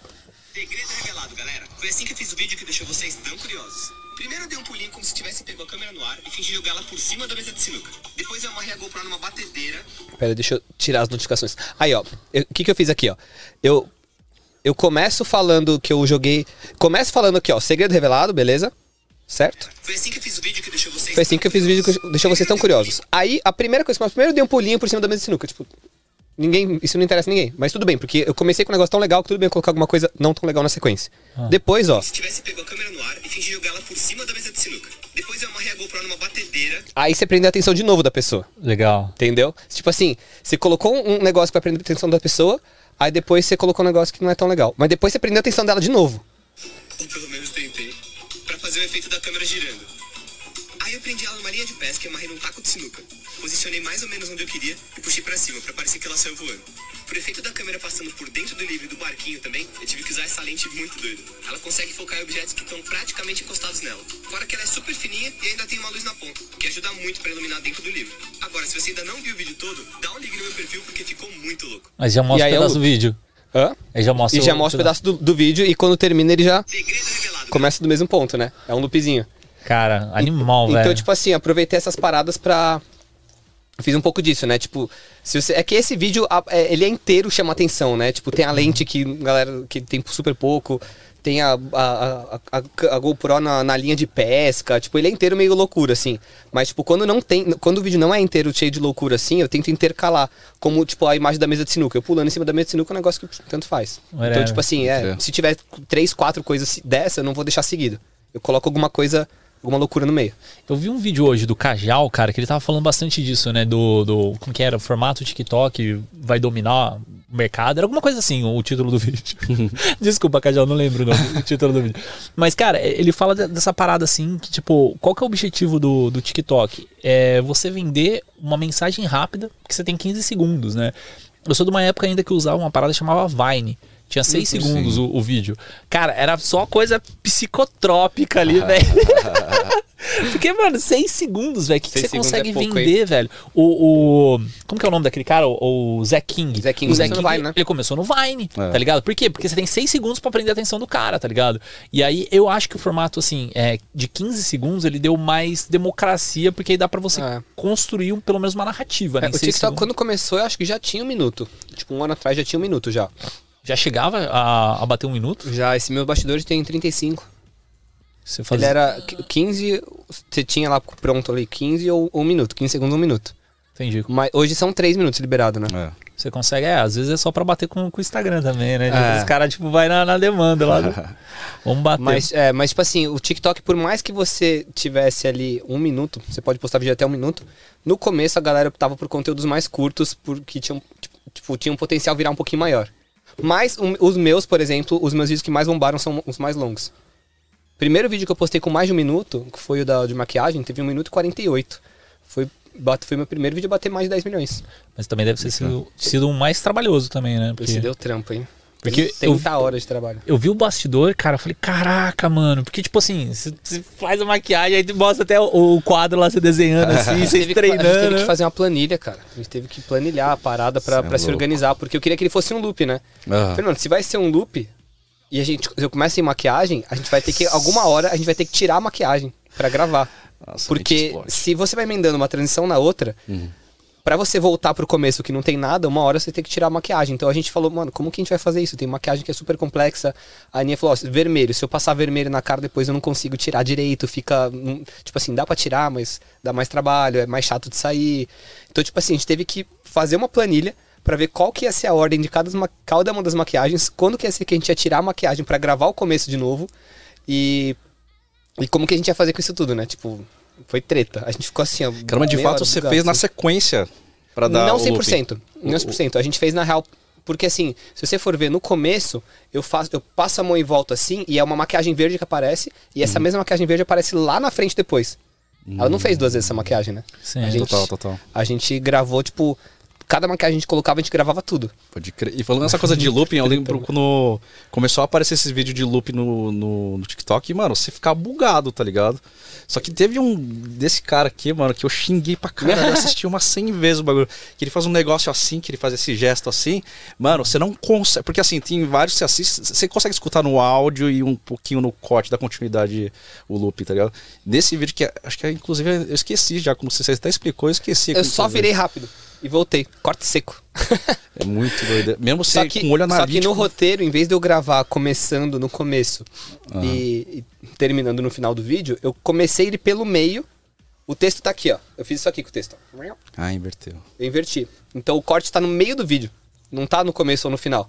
Segredo revelado, galera. Foi assim que eu fiz o vídeo que deixou vocês tão curiosos. Primeiro eu dei um pulinho como se tivesse pego a câmera no ar e fingi jogá-la por cima da mesa de sinuca. Depois eu amarrei a GoPro numa batedeira. Pera, deixa eu tirar as notificações. Aí, ó. O que, que eu fiz aqui, ó? Eu, eu começo falando que eu joguei. Começo falando aqui, ó. Segredo revelado, beleza? Certo? Foi assim que eu fiz o vídeo que deixou vocês Foi assim que eu fiz o vídeo que deixou vocês tão curiosos. Aí, a primeira coisa que eu primeiro eu dei um pulinho por cima da mesa de sinuca. Tipo, ninguém. Isso não interessa a ninguém. Mas tudo bem, porque eu comecei com um negócio tão legal que tudo bem colocar alguma coisa não tão legal na sequência. Depois, ó. Se tivesse pego a câmera no ar e fingi jogá-la por cima da mesa de sinuca. Depois eu amarrei a GoPro numa batedeira. Aí você prende a atenção de novo da pessoa. Legal. Entendeu? Tipo assim, você colocou um negócio pra prender a atenção da pessoa, aí depois você colocou um negócio que não é tão legal. Mas depois você prendeu a atenção dela de novo. Ou pelo menos tentei. Pra fazer o efeito da câmera girando. Aí eu prendi ela numa linha de pesca e amarrei num taco de sinuca. Posicionei mais ou menos onde eu queria e puxei pra cima pra parecer que ela saiu voando. Por efeito da câmera passando por dentro do livro e do barquinho também, eu tive que usar essa lente muito doida. Ela consegue focar em objetos que estão praticamente encostados nela. Fora que ela é super fininha e ainda tem uma luz na ponta, que ajuda muito pra iluminar dentro do livro. Agora, se você ainda não viu o vídeo todo, dá um ligue no meu perfil porque ficou muito louco. Mas já mostra E um é pedaço o- do vídeo. Hã? Aí já mostra E já o- mostra um pedaço do, do vídeo e quando termina ele já Segredo revelado. começa do mesmo ponto, né? É um loopzinho. Cara, animal, velho. Então, tipo assim, aproveitei essas paradas pra. Fiz um pouco disso, né? Tipo, se você... é que esse vídeo, é, ele é inteiro chama atenção, né? Tipo, tem a lente que galera que tem super pouco, tem a, a, a, a- a GoPro na, na linha de pesca, tipo, ele é inteiro meio loucura, assim. Mas, tipo, quando não tem. Quando o vídeo não é inteiro cheio de loucura, assim, eu tento intercalar. Como, tipo, a imagem da mesa de sinuca. Eu pulando em cima da mesa de sinuca é um negócio que tanto faz. Whatever. Então, tipo assim, é, É. se tiver três, quatro coisas dessa, eu não vou deixar seguido. Eu coloco alguma coisa, alguma loucura no meio. Eu vi um vídeo hoje do Cajal, cara, que ele tava falando bastante disso, né? Do. do como que era? O formato TikTok vai dominar o mercado. Era alguma coisa assim, o título do [LAUGHS] vídeo. [LAUGHS] Desculpa, Cajal, não lembro o, nome, o título do vídeo. Mas, cara, ele fala de- dessa parada assim, que, tipo, qual que é o objetivo do, do TikTok? É você vender uma mensagem rápida, que você tem 15 segundos, né? Eu sou de uma época ainda que usava uma parada que chamava Vine. Tinha 6 segundos o, o vídeo. Cara, era só coisa psicotrópica ali, velho. [LAUGHS] Porque, mano, 6 segundos, velho. O que, que Seis você segundos consegue é pouco, vender, velho? O, o- Como que é o nome daquele cara? O, o Zé King. Zé King o Zé King, no Vine, né? ele começou no Vine, É. tá ligado? Por quê? Porque você tem 6 segundos pra prender a atenção do cara, tá ligado? E aí eu acho que o formato, assim, é, de 15 segundos, ele deu mais democracia, porque aí dá pra você É. construir um- pelo menos uma narrativa, né? É, o seis TikTok, segundos. quando começou, eu acho que já tinha um minuto. Tipo, um ano atrás já tinha um minuto já. Já chegava a, a bater um minuto? Já, esse meu bastidor tem 35. Você Ele fazia... era qu- 15, você tinha lá pronto ali 15 ou um minuto, 15 segundos, um minuto. Entendi. Mas hoje são 3 minutos liberado, né? É. Você consegue, é, às vezes é só pra bater com, com o Instagram também, né? É. Os caras, tipo, vai na, na demanda lá. do- [LAUGHS] Vamos bater. Mas, é, mas, tipo assim, o TikTok, por mais que você tivesse ali um minuto, você pode postar vídeo até um minuto, no começo a galera optava por conteúdos mais curtos, porque tinham, tipo, tipo, tinha um potencial virar um pouquinho maior. Mas um- os meus, por exemplo, os meus vídeos que mais bombaram são os mais longos. Primeiro vídeo que eu postei com mais de um minuto, que foi o da, de maquiagem, teve 1 minuto e 48. Foi, bate- foi meu primeiro vídeo a bater mais de 10 milhões. Mas também deve ter sido, sido um mais trabalhoso também, né? Porque Esse deu trampo, hein? Porque 30 horas de trabalho. eu vi o bastidor, cara, eu falei, caraca, mano. Porque, tipo assim, você você faz a maquiagem, aí tu mostra até o, o quadro lá, você desenhando [LAUGHS] assim, teve que- A gente teve treinando. que fazer uma planilha, cara. A gente teve que planilhar a parada pra, é pra se organizar, porque eu queria que ele fosse um loop, né? Falei, mano, se vai ser um loop e a gente eu começa em maquiagem, a gente vai ter que, alguma hora, a gente vai ter que tirar a maquiagem pra gravar. Nossa, porque se você vai emendando uma transição na outra, Pra você voltar pro começo que não tem nada, uma hora você tem que tirar a maquiagem. Então a gente falou, mano, como que a gente vai fazer isso? Tem maquiagem que é super complexa. A Aninha falou, ó, vermelho, se eu passar vermelho na cara depois eu não consigo tirar direito, fica. não- Tipo assim, dá pra tirar, mas dá mais trabalho, é mais chato de sair. Então, tipo assim, a gente teve que fazer uma planilha pra ver qual que ia ser a ordem de cada, cada uma das maquiagens, quando que ia ser que a gente ia tirar a maquiagem pra gravar o começo de novo. E. E como que a gente ia fazer com isso tudo, né? Tipo, foi treta. A gente ficou assim, ó. Caramba, de fato você fez na assim. sequência pra dar Não o looping. 100%. Não 100%. A gente fez na real. Porque assim, se você for ver no começo, eu faço, eu passo a mão em volta assim, e é uma maquiagem verde que aparece, e essa mesma maquiagem verde aparece lá na frente depois. Ela não fez duas vezes essa maquiagem, né? Sim, a gente, Total, total. A gente gravou, tipo, cada maquiagem que a gente colocava, a gente gravava tudo. Pode crer. E falando nessa coisa de looping, eu lembro [LAUGHS] quando começou a aparecer esses vídeos de looping no, no, no TikTok, e, mano, você ficava bugado, tá ligado? Só que teve um desse cara aqui, mano, que eu xinguei pra caralho, eu assisti umas 100 vezes o bagulho. Que ele faz um negócio assim, que ele faz esse gesto assim. Mano, você não consegue. Porque assim, tem vários que você assiste, você consegue escutar no áudio e um pouquinho no corte da continuidade o looping, tá ligado? Nesse vídeo que acho que inclusive eu esqueci já, como você até explicou, eu esqueci. Eu só virei rápido e voltei. Corte seco. [LAUGHS] É muito doido. [LAUGHS] Mesmo Só que, com o olho só que analítico. no roteiro, em vez de eu gravar começando no começo e, e terminando no final do vídeo, eu comecei ele pelo meio. O texto tá aqui, ó. Eu fiz isso aqui com o texto. ó. Ah, inverteu. Eu inverti. Então o corte tá no meio do vídeo. Não tá no começo ou no final.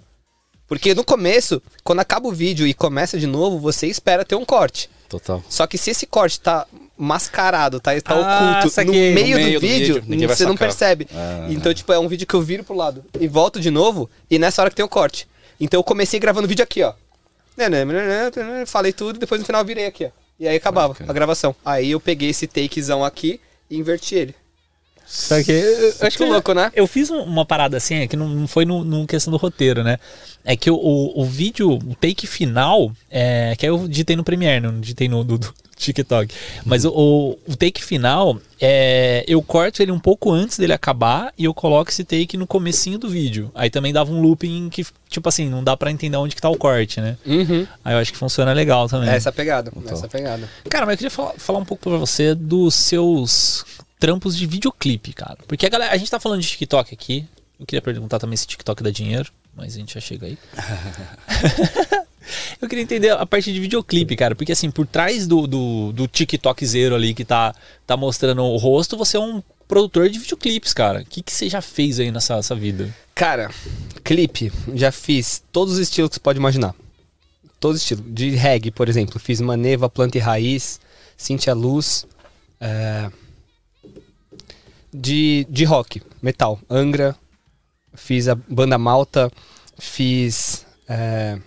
Porque no começo, quando acaba o vídeo e começa de novo, você espera ter um corte. Total. Só que se esse corte tá mascarado, tá, tá Ah, oculto no meio, No meio do, do vídeo, vídeo, você não percebe. Ah. Então, tipo, é um vídeo que eu viro pro lado e volto de novo, e nessa hora que tem o corte. Então eu comecei gravando o vídeo aqui, ó. Falei tudo, depois no final eu virei aqui, ó. E aí acabava a gravação. Aí eu peguei esse takezão aqui e inverti ele. Só que acho que eu- louco, né? Eu fiz um- uma parada assim, é que não, não foi no, no questão do roteiro, né? É que o, o, o vídeo, o take final, é, que aí eu digitei no Premiere, não digitei no do, do TikTok. Mas o, o, o take final, é, eu corto ele um pouco antes dele acabar e eu coloco esse take no comecinho do vídeo. Aí também dava um looping que, tipo assim, não dá pra entender onde que tá o corte, né? Uhum. Aí eu acho que funciona legal também. É essa pegada. Essa pegada. Cara, mas eu queria falar, falar um pouco pra você dos seus trampos de videoclipe, cara. Porque a galera, a gente tá falando de TikTok aqui. Eu queria perguntar também se TikTok dá dinheiro, mas a gente já chega aí. [LAUGHS] eu queria entender a parte de videoclipe, cara. Porque assim, por trás do, do, do TikTok zero ali que tá, tá mostrando o rosto, você é um produtor de videoclipes, cara. O que, que você já fez aí nessa, nessa vida? Cara, clipe, já fiz todos os estilos que você pode imaginar. Todos os estilos. De reggae, por exemplo. Fiz Maneva, Planta e Raiz, Cintia Luz. é, De, de rock, metal. Angra. Fiz a banda Malta. Fiz. é,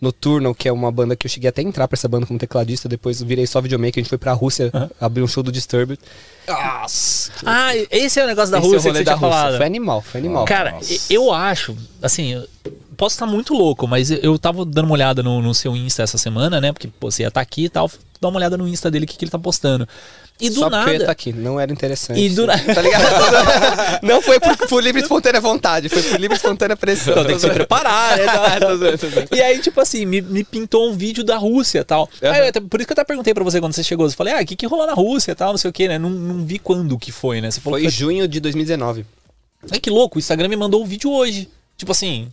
Noturno, que é uma banda que eu cheguei até a entrar pra essa banda como tecladista. Depois virei só videomaker. A gente foi pra Rússia abrir um show do Disturbed. Nossa! Ah, esse é o negócio da Esse é o Rússia que rolê você da tinha Rússia. falado. Foi animal, foi animal. Cara, Nossa. eu acho, assim, eu posso estar muito louco, mas eu- eu tava dando uma olhada no, no seu Insta essa semana, né? Porque pô, você ia estar aqui e tal, dá uma olhada no Insta dele, o que, que ele tá postando. E do Só porque eu ia nada. estar aqui, não era interessante. E do nada. Tá ligado? [LAUGHS] não foi por, por livre e espontânea vontade, foi por livre e espontânea pressão. Então tem que se preparar, né? [LAUGHS] Zoando. E aí, tipo assim, me, me pintou um vídeo da Rússia e tal. Aí, eu até- por isso que eu até perguntei pra você quando você chegou. Eu falei, ah, o que, que rolou na Rússia e tal, não sei o que, né? Não, não vi quando que foi, né? Você falou Foi em que junho de 2019. Ai, que louco, o Instagram me mandou um vídeo hoje. Tipo assim.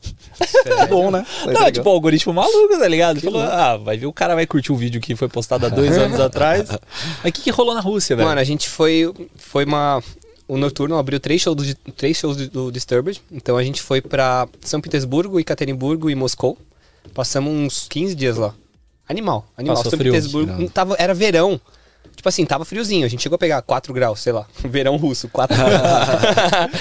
Que [LAUGHS] bom, né? Não, tipo, o algoritmo maluco, tá ligado? Falou, ah, vai ver, o cara vai curtir o vídeo que foi postado há dois [LAUGHS] anos atrás. Mas o que, que rolou na Rússia, velho? Mano, a gente foi. Foi uma. O Noturno abriu três shows, do, três shows do, do Disturbed. Então a gente foi pra São Petersburgo, Ekaterimburgo e Moscou. Passamos uns 15 dias lá. Animal, animal. Passou São frio. Petersburgo tava, era verão. Tipo assim, tava friozinho. A gente chegou a pegar 4 graus, sei lá. [LAUGHS] Verão russo, 4 graus.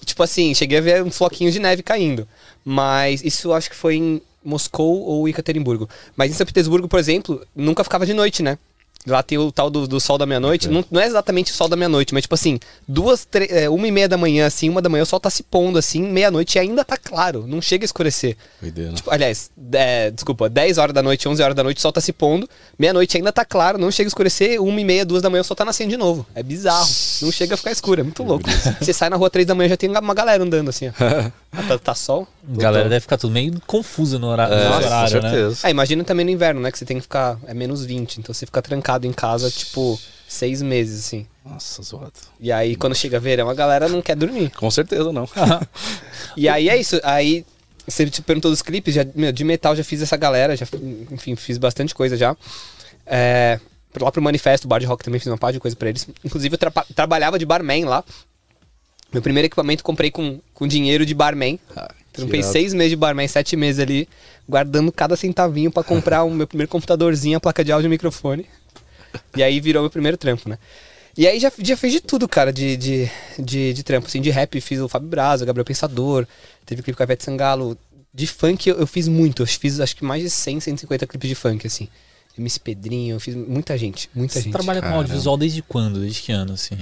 [LAUGHS] tipo assim, cheguei a ver uns floquinhos de neve caindo. Mas isso eu acho que foi em Moscou ou Ekaterimburgo. Mas em São Petersburgo, por exemplo, nunca ficava de noite, né? Lá tem o tal do, do sol da meia-noite. Não, não é exatamente o sol da meia-noite, mas tipo assim, duas, tre- é, uma e meia da manhã, assim, uma da manhã, o sol tá se pondo, assim, meia-noite e ainda tá claro. Não chega a escurecer. Doideira. Tipo, aliás, é, desculpa, 10 horas da noite, 11 horas da noite, o sol tá se pondo. Meia-noite ainda tá claro, não chega a escurecer. Uma e meia, duas da manhã, o sol tá nascendo de novo. É bizarro. Não chega a ficar escuro, é muito louco. Você sai na rua três da manhã, já tem uma galera andando assim, ó. [LAUGHS] Ah, tá, tá sol? A galera deve ficar tudo meio confusa no horário, É, com horário, né? certeza. Ah, imagina também no inverno, né? Que você tem que ficar. É menos 20. Então você fica trancado em casa, tipo, seis meses, assim. Nossa, zoado. E aí, quando chega verão, a galera não quer dormir. Com certeza não. [LAUGHS] E aí é isso. Aí você te perguntou dos clipes, já, meu, de metal já fiz essa galera, já, enfim, fiz bastante coisa já. É, lá pro Manifesto, Bar de Rock também fiz uma parte de coisa pra eles. Inclusive eu trapa- trabalhava de barman lá. Meu primeiro equipamento comprei com, com dinheiro de barman. Ah, Trampei seis meses de barman, sete meses ali, guardando cada centavinho pra comprar o meu primeiro computadorzinho, a placa de áudio e o microfone. E aí virou meu primeiro trampo, né? E aí já, já fiz de tudo, cara, de, de, de, de trampo. Assim, de rap fiz o Fábio Braza, o Gabriel Pensador, teve clipe com a Ivete Sangalo. De funk eu, eu fiz muito, eu fiz acho que mais de 100, 150 clipes de funk, assim. MC Pedrinho, eu fiz muita gente, muita Você gente. trabalha com Caramba. audiovisual desde quando? Desde que ano, assim?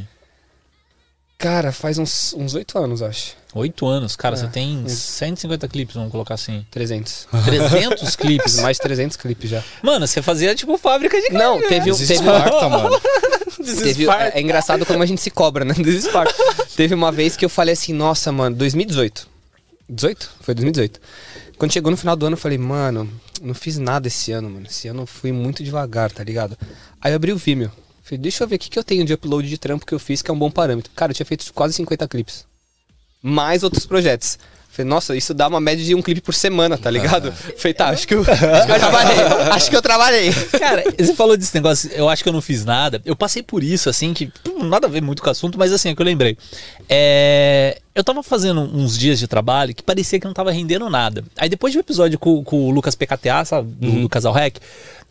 Cara, faz uns uns oito anos, acho. Oito anos. Cara, É, você tem isso. 150 clipes, vamos colocar assim. 300. 300 [LAUGHS] clipes. mais de 300 clipes já. Mano, você fazia tipo fábrica de Não, teve um... Teve, Esparta, mano. [LAUGHS] Teve, é, é engraçado como a gente se cobra, né? Desespero. [LAUGHS] Teve uma vez que eu falei assim, nossa, mano, 2018. 18? Foi 2018. Quando chegou no final do ano, eu falei, mano, não fiz nada esse ano, mano. Esse ano eu fui muito devagar, tá ligado? Aí eu abri o Vimeo. Falei, deixa eu ver o que, que eu tenho de upload de trampo que eu fiz, que é um bom parâmetro. Cara, eu tinha feito quase 50 clipes. Mais outros projetos. Falei, nossa, isso dá uma média de um clipe por semana, tá ligado? [LAUGHS] Falei, tá, acho que, eu, [LAUGHS] acho que eu trabalhei. Acho que eu trabalhei. Cara, você falou desse negócio, eu acho que eu não fiz nada. Eu passei por isso, assim, que pô, nada a ver muito com o assunto, mas assim, é que eu lembrei. É, eu tava fazendo uns dias de trabalho que parecia que não tava rendendo nada. Aí depois de um episódio com, com o Lucas PKTA, sabe? Do Lucas Alrec,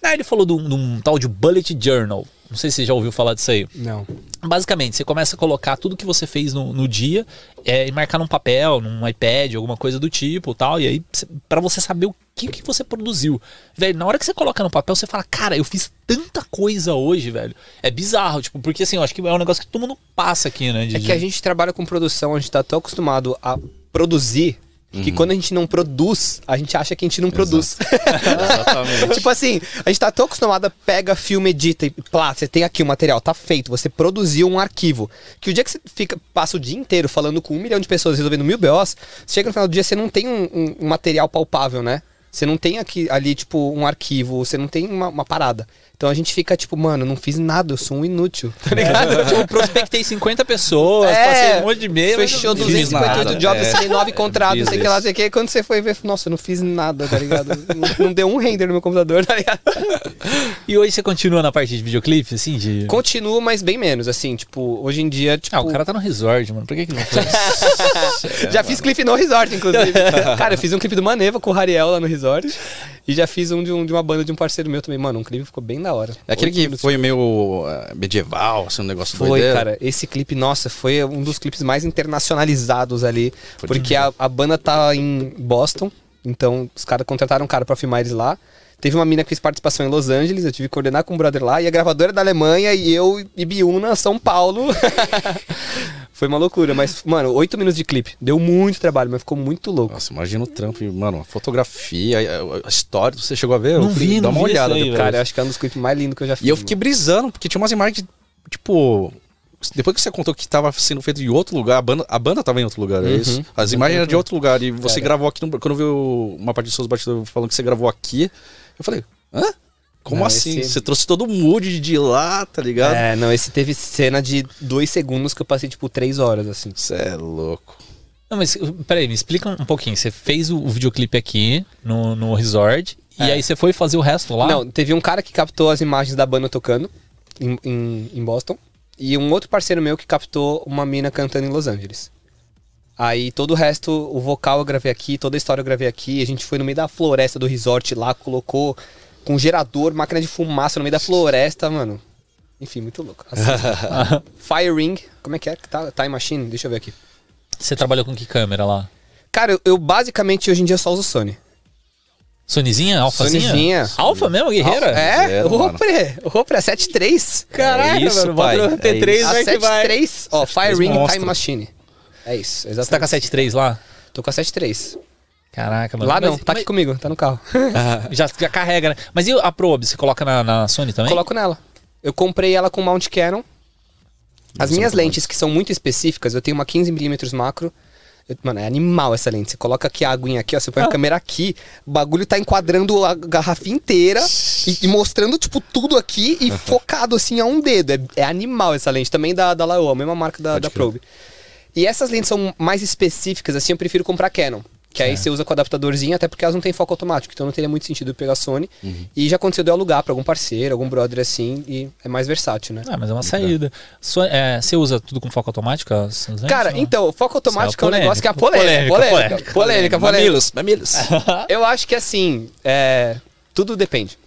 aí ele falou de um, de um tal de Bullet Journal. Não sei se você já ouviu falar disso aí. Não. Basicamente, você começa a colocar tudo que você fez no, no dia é, e marcar num papel, num iPad, alguma coisa do tipo tal. E aí, pra você saber o que, que você produziu. Velho, na hora que você coloca no papel, você fala, cara, eu fiz tanta coisa hoje, velho. É bizarro, tipo, porque assim, eu acho que é um negócio que todo mundo passa aqui, né? de- É que a gente trabalha com produção, a gente tá tão acostumado a produzir que quando a gente não produz, a gente acha que a gente não produz. Exatamente. [LAUGHS] tipo assim, a gente tá tão acostumado a pega, filma, edita e plá, você tem aqui o material, tá feito, você produziu um arquivo. Que o dia que você fica, passa o dia inteiro falando com um milhão de pessoas resolvendo mil BOs, chega no final do dia, você não tem um, um- um material palpável, né? Você não tem aqui, ali, tipo, um arquivo, você não tem uma, uma parada. Então a gente fica, tipo, mano, não fiz nada, eu sou um inútil, tá ligado? tipo, prospectei 50 pessoas, passei um monte de e-mail. Fechou não fiz 258 nada. jobs, É. assinei 9 contratos, sei o que lá, sei o que. Quando você foi ver, nossa, eu não fiz nada, tá ligado? não, não deu um render no meu computador, tá ligado? E hoje você continua na parte de videoclipe, assim? De... Continuo, mas bem menos, assim, tipo, hoje em dia, tipo. Ah, o cara tá no resort, mano. Por que que não fez? [LAUGHS] já fiz clipe no resort, inclusive. cara, eu fiz um clipe do Maneva com o Rariel lá no resort. E já fiz um de, um de uma banda de um parceiro meu também. Mano, um clipe ficou bem da hora. É aquele que foi meio eh, medieval, assim, um negócio Foi, doideira. cara. Esse clipe, nossa, foi um dos clipes mais internacionalizados ali. Foi porque a, a banda tá em Boston. Então, os caras contrataram um cara pra filmar eles lá. Teve uma mina que fez participação em Los Angeles, eu tive que coordenar com um brother lá, e a gravadora é da Alemanha, e eu e Biúna, São Paulo. [LAUGHS] Foi uma loucura, mas, mano, oito minutos de clipe. Deu muito trabalho, mas ficou muito louco. Nossa, imagina o trampo, e, mano, a fotografia, a, a história, você chegou a ver? Não Eu vi, Dá não uma vi olhada aí, depois. Cara, eu acho que é um dos clipes mais lindos que eu já fiz. E eu fiquei mano. brisando, porque tinha umas imagens, tipo. Depois que você contou que tava sendo feito em outro lugar, a banda, a banda tava em outro lugar, é Uhum. isso? As imagens eram de outro lugar. E você Cara. gravou aqui. No, quando eu vi uma parte dos seus bastidores falando que você gravou aqui, eu falei, hã? Como Não, assim? esse- Você trouxe todo o mood de lá, tá ligado? É, não, esse teve cena de dois segundos que eu passei, tipo, três horas, assim. Você é louco. Não, mas peraí, me explica um pouquinho. Você fez o, o videoclipe aqui no, no resort e aí você foi fazer o resto lá? Não, teve um cara que captou as imagens da banda tocando em, em, em Boston. E um outro parceiro meu que captou uma mina cantando em Los Angeles. Aí todo o resto, o vocal eu gravei aqui, toda a história eu gravei aqui. A gente foi no meio da floresta do resort lá, colocou com gerador, máquina de fumaça no meio da floresta, mano. Enfim, muito louco. Assim, [LAUGHS] Fire Ring, como é que é? Tá- Time Machine? Deixa eu ver aqui. Você trabalhou com que câmera lá? Cara, eu, eu basicamente hoje em dia só uso Sony. Sonyzinha? Alfazinha? Sonyzinha. Alfa mesmo, guerreira? É, Guerreiro, o. Ropre, o Ropre é 7.3. Caraca, É isso, mano, pai, bota no é T3, isso. A vai que vai. 7.3, ó, Fire 7.3 Ring monstro. Time Machine. É isso, Você tá com a exatamente. 7.3 lá? Tô com a 7.3. Caraca, mano. Lá Mas- não, tá aqui comigo, tá no carro. mas [LAUGHS] Já, já carrega, né? Mas e a Probe, você coloca na, na Sony também? Coloco nela. Eu comprei ela com mount Canon. As Nossa, minhas lentes, que são muito específicas, eu tenho uma 15mm macro, Eu- Mano, é animal essa lente. Você coloca aqui a aguinha aqui, ó. Você põe a câmera aqui, o bagulho tá enquadrando a garrafa inteira e, e mostrando, tipo, tudo aqui e focado assim a um dedo. É, é animal essa lente. Também da, da Laowa, a mesma marca da, da Probe. E essas lentes são mais específicas, assim, eu prefiro comprar Canon. Que aí você usa com adaptadorzinho, até porque elas não têm foco automático, então não teria muito sentido pegar Sony. E já aconteceu de eu alugar pra algum parceiro, algum brother assim, e é mais versátil, né? Ah, mas é uma saída. Só- é, você usa tudo com foco automático? Cara, ou- então, foco automático é um polêmico. negócio que é Polêmica, polêmica. polêmica, polêmica. Mamilos, mamilos. [LAUGHS] Eu acho que assim, é, tudo depende.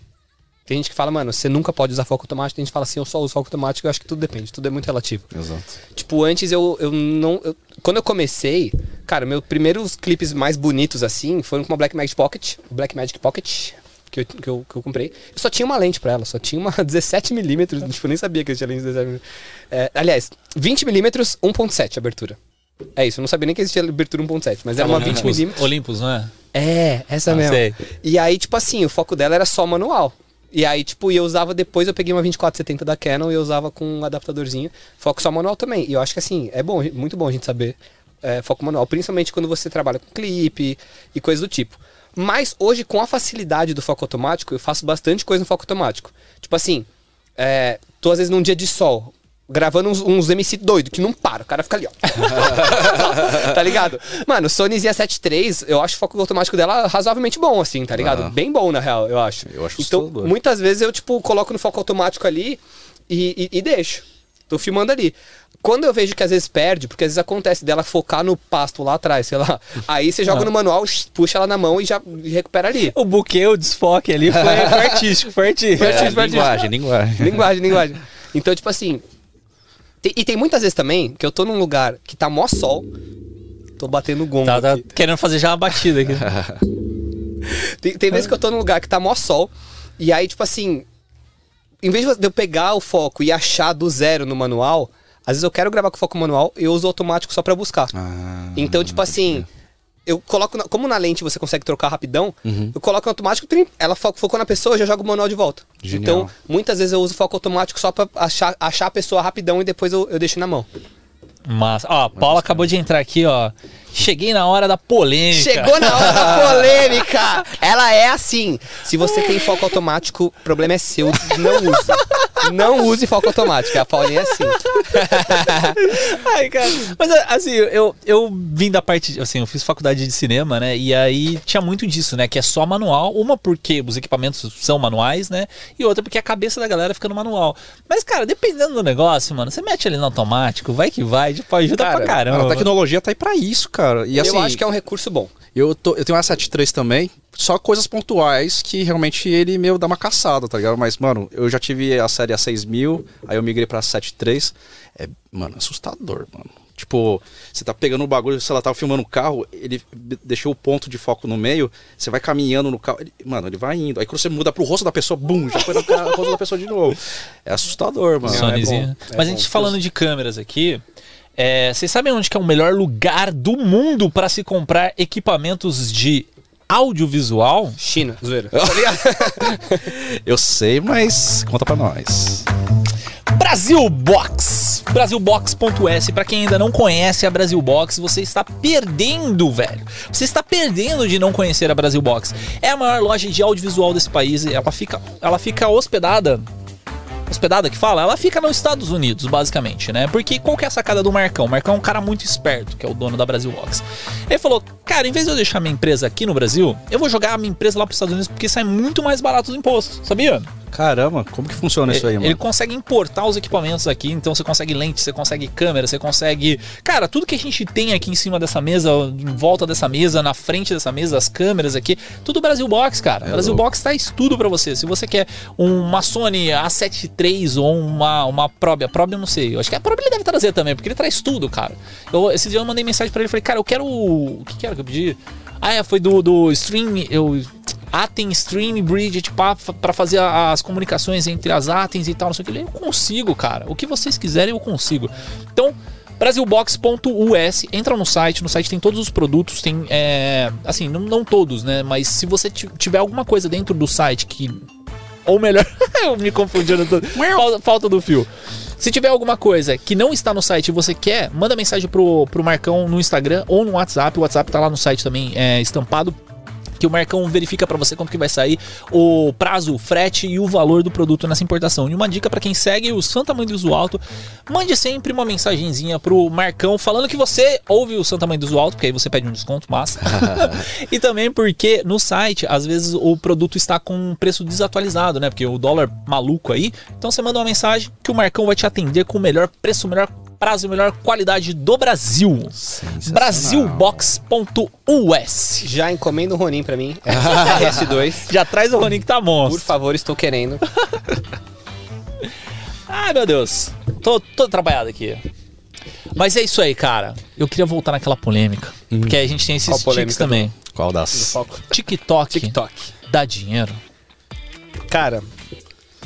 Tem gente que fala, mano, você nunca pode usar foco automático. Tem gente que fala assim, eu só uso foco automático. Eu acho que tudo depende, tudo é muito relativo. Exato. Tipo, antes eu, eu não. eu- quando eu comecei, cara, meus primeiros clipes mais bonitos assim foram com uma Black Magic Pocket. Black Magic Pocket. Que eu, que, eu, que eu comprei. Eu só tinha uma lente pra ela, só tinha uma [LAUGHS] 17mm. [LAUGHS] tipo, eu nem sabia que eu tinha lente de 17mm. É, aliás, 20mm, 1.7 abertura. É isso, eu não sabia nem que existia abertura 1.7, mas era uma Olympus, 20mm. Olympus, não é? É, essa Ah, mesmo. sei. E aí, tipo assim, o foco dela era só manual. E aí, tipo, eu usava depois, eu peguei uma 2470 da Canon e eu usava com um adaptadorzinho. Foco só manual também. E eu acho que assim, é bom, muito bom a gente saber é, foco manual, principalmente quando você trabalha com clipe e coisas do tipo. Mas hoje, com a facilidade do foco automático, eu faço bastante coisa no foco automático. Tipo assim, é, tô às vezes num dia de sol, gravando uns, uns MC doido, que não para, o cara fica ali, ó. [LAUGHS] tá ligado? Mano, Sony Z7 III, eu acho o foco automático dela razoavelmente bom, assim, tá ligado? Bem bom, na real, eu acho. Eu acho Então, muitas vezes eu, tipo, coloco no foco automático ali e, e, e deixo. Tô filmando ali. Quando eu vejo que às vezes perde, porque às vezes acontece dela focar no pasto lá atrás, sei lá. [LAUGHS] Aí você joga no manual, puxa ela na mão e já recupera ali. O buquê, o desfoque ali foi, [LAUGHS] foi artístico, foi artístico. Foi É, artístico, foi artístico. linguagem, linguagem. linguagem, [LAUGHS] linguagem. Então, tipo assim. tem- e tem muitas vezes também que eu tô num lugar que tá mó sol. Tô batendo gongo. Tá, tá aqui. querendo fazer já uma batida aqui. Tem, tem vezes que eu tô num lugar que tá mó sol. E aí, tipo assim. Em vez de eu pegar o foco e achar do zero no manual, às vezes eu quero gravar com foco manual e eu uso automático só pra buscar. Ah, Então, tipo assim, eu coloco. na- como na lente você consegue trocar rapidão, Uhum. eu coloco no automático, ela fo- focou na pessoa, eu já jogo o manual de volta. Genial. Então, muitas vezes eu uso foco automático só pra achar, achar a pessoa rapidão e depois eu, eu deixo na mão. Mas, ó, a Paula acabou de entrar aqui, ó. Cheguei na hora da polêmica. Chegou na hora da [LAUGHS] polêmica! Ela é assim. Se você tem foco automático, o problema é seu. Não use. Não use foco automático. A Paulinha é assim. [LAUGHS] Ai, cara. Mas assim, eu, eu vim da parte. Assim, eu fiz faculdade de cinema, né? E aí tinha muito disso, né? Que é só manual. Uma porque os equipamentos são manuais, né? E outra porque a cabeça da galera fica no manual. Mas, cara, dependendo do negócio, mano, você mete ali no automático, vai que vai, tipo, ajuda Cara, pra caramba. a tecnologia tá aí pra isso, cara. E assim, eu acho que é um recurso bom. eu, tô, eu tenho uma 73 também, só coisas pontuais que realmente ele meio dá uma caçada, tá ligado? Mas, mano, eu já tive a série A6000, aí eu migrei pra 73. É, mano, assustador, mano. Tipo, você tá pegando o bagulho, sei lá, tava filmando um carro, ele deixou o ponto de foco no meio, você vai caminhando no carro, ele- mano, ele vai indo. Aí quando você muda pro rosto da pessoa, bum, já foi no [LAUGHS] rosto da pessoa de novo. É assustador, mano. É bom, é Mas a bom. gente falando de câmeras aqui, é, vocês sabem onde que é o melhor lugar do mundo para se comprar equipamentos de audiovisual? China, zoeira. [LAUGHS] Tá? Eu sei, mas conta pra nós. Brasil Box. Brasilbox.s. Pra quem ainda não conhece a Brasil Box, você está perdendo, velho. Você está perdendo de não conhecer a Brasil Box. É a maior loja de audiovisual desse país. e Ela fica, ela fica hospedada hospedada que fala, ela fica nos Estados Unidos, basicamente, né? Porque qual que é a sacada do Marcão? O Marcão é um cara muito esperto, que é o dono da Brasil Box. Ele falou, cara, em vez de eu deixar minha empresa aqui no Brasil, eu vou jogar a minha empresa lá para os Estados Unidos porque sai muito mais barato os impostos, sabia? Caramba, como que funciona isso aí, Ele mano? consegue importar os equipamentos aqui, então você consegue lente, você consegue câmera, você consegue. Cara, tudo que a gente tem aqui em cima dessa mesa, em volta dessa mesa, na frente dessa mesa, as câmeras aqui, tudo Brasil Box, cara. É Brasil louco. Box traz tudo pra você. Se você quer uma Sony A7 III ou uma, uma Probe, a Probe eu não sei. Eu acho que a Probe ele deve trazer também, porque ele traz tudo, cara. Eu, esse dia eu mandei mensagem pra ele, falei, cara, eu quero. O que, que era que eu pedi? Ah, é, foi do, do Stream. Eu. Atem Stream Bridge, tipo, pra fazer as comunicações entre as Atens e tal, não sei o que. Eu consigo, cara. O que vocês quiserem, eu consigo. Então, brasilbox.us, entra no site, no site tem todos os produtos, tem, é, assim, não, não todos, né, mas se você ti- tiver alguma coisa dentro do site que Ou melhor, [LAUGHS] eu me confundindo tudo. Falta, falta do fio. Se tiver alguma coisa que não está no site e você quer, manda mensagem pro, pro Marcão no Instagram ou no WhatsApp. O WhatsApp tá lá no site também, é, estampado. Que o Marcão verifica pra você quanto que vai sair o prazo, o frete e o valor do produto nessa importação. E uma dica pra quem segue o Santa Mãe do Uso Alto, mande sempre uma mensagenzinha pro Marcão falando que você ouve o Santa Mãe do Uso Alto, porque aí você pede um desconto, massa. [LAUGHS] [LAUGHS] e também porque no site, às vezes o produto está com um preço desatualizado, né? Porque o dólar maluco aí. Então você manda uma mensagem que o Marcão vai te atender com o melhor preço, o melhor prazo e melhor qualidade do Brasil. Brasilbox.us. Já encomenda um Ronin pra mim. [LAUGHS] S2. Já traz o Ronin que tá Por monstro. favor, estou querendo. [LAUGHS] Ai, meu Deus. Tô, tô trabalhado aqui. Mas é isso aí, cara. Eu queria voltar naquela polêmica. Porque aí a gente tem esses polêmica, também. Qual das? TikTok, TikTok. dá dinheiro. Cara,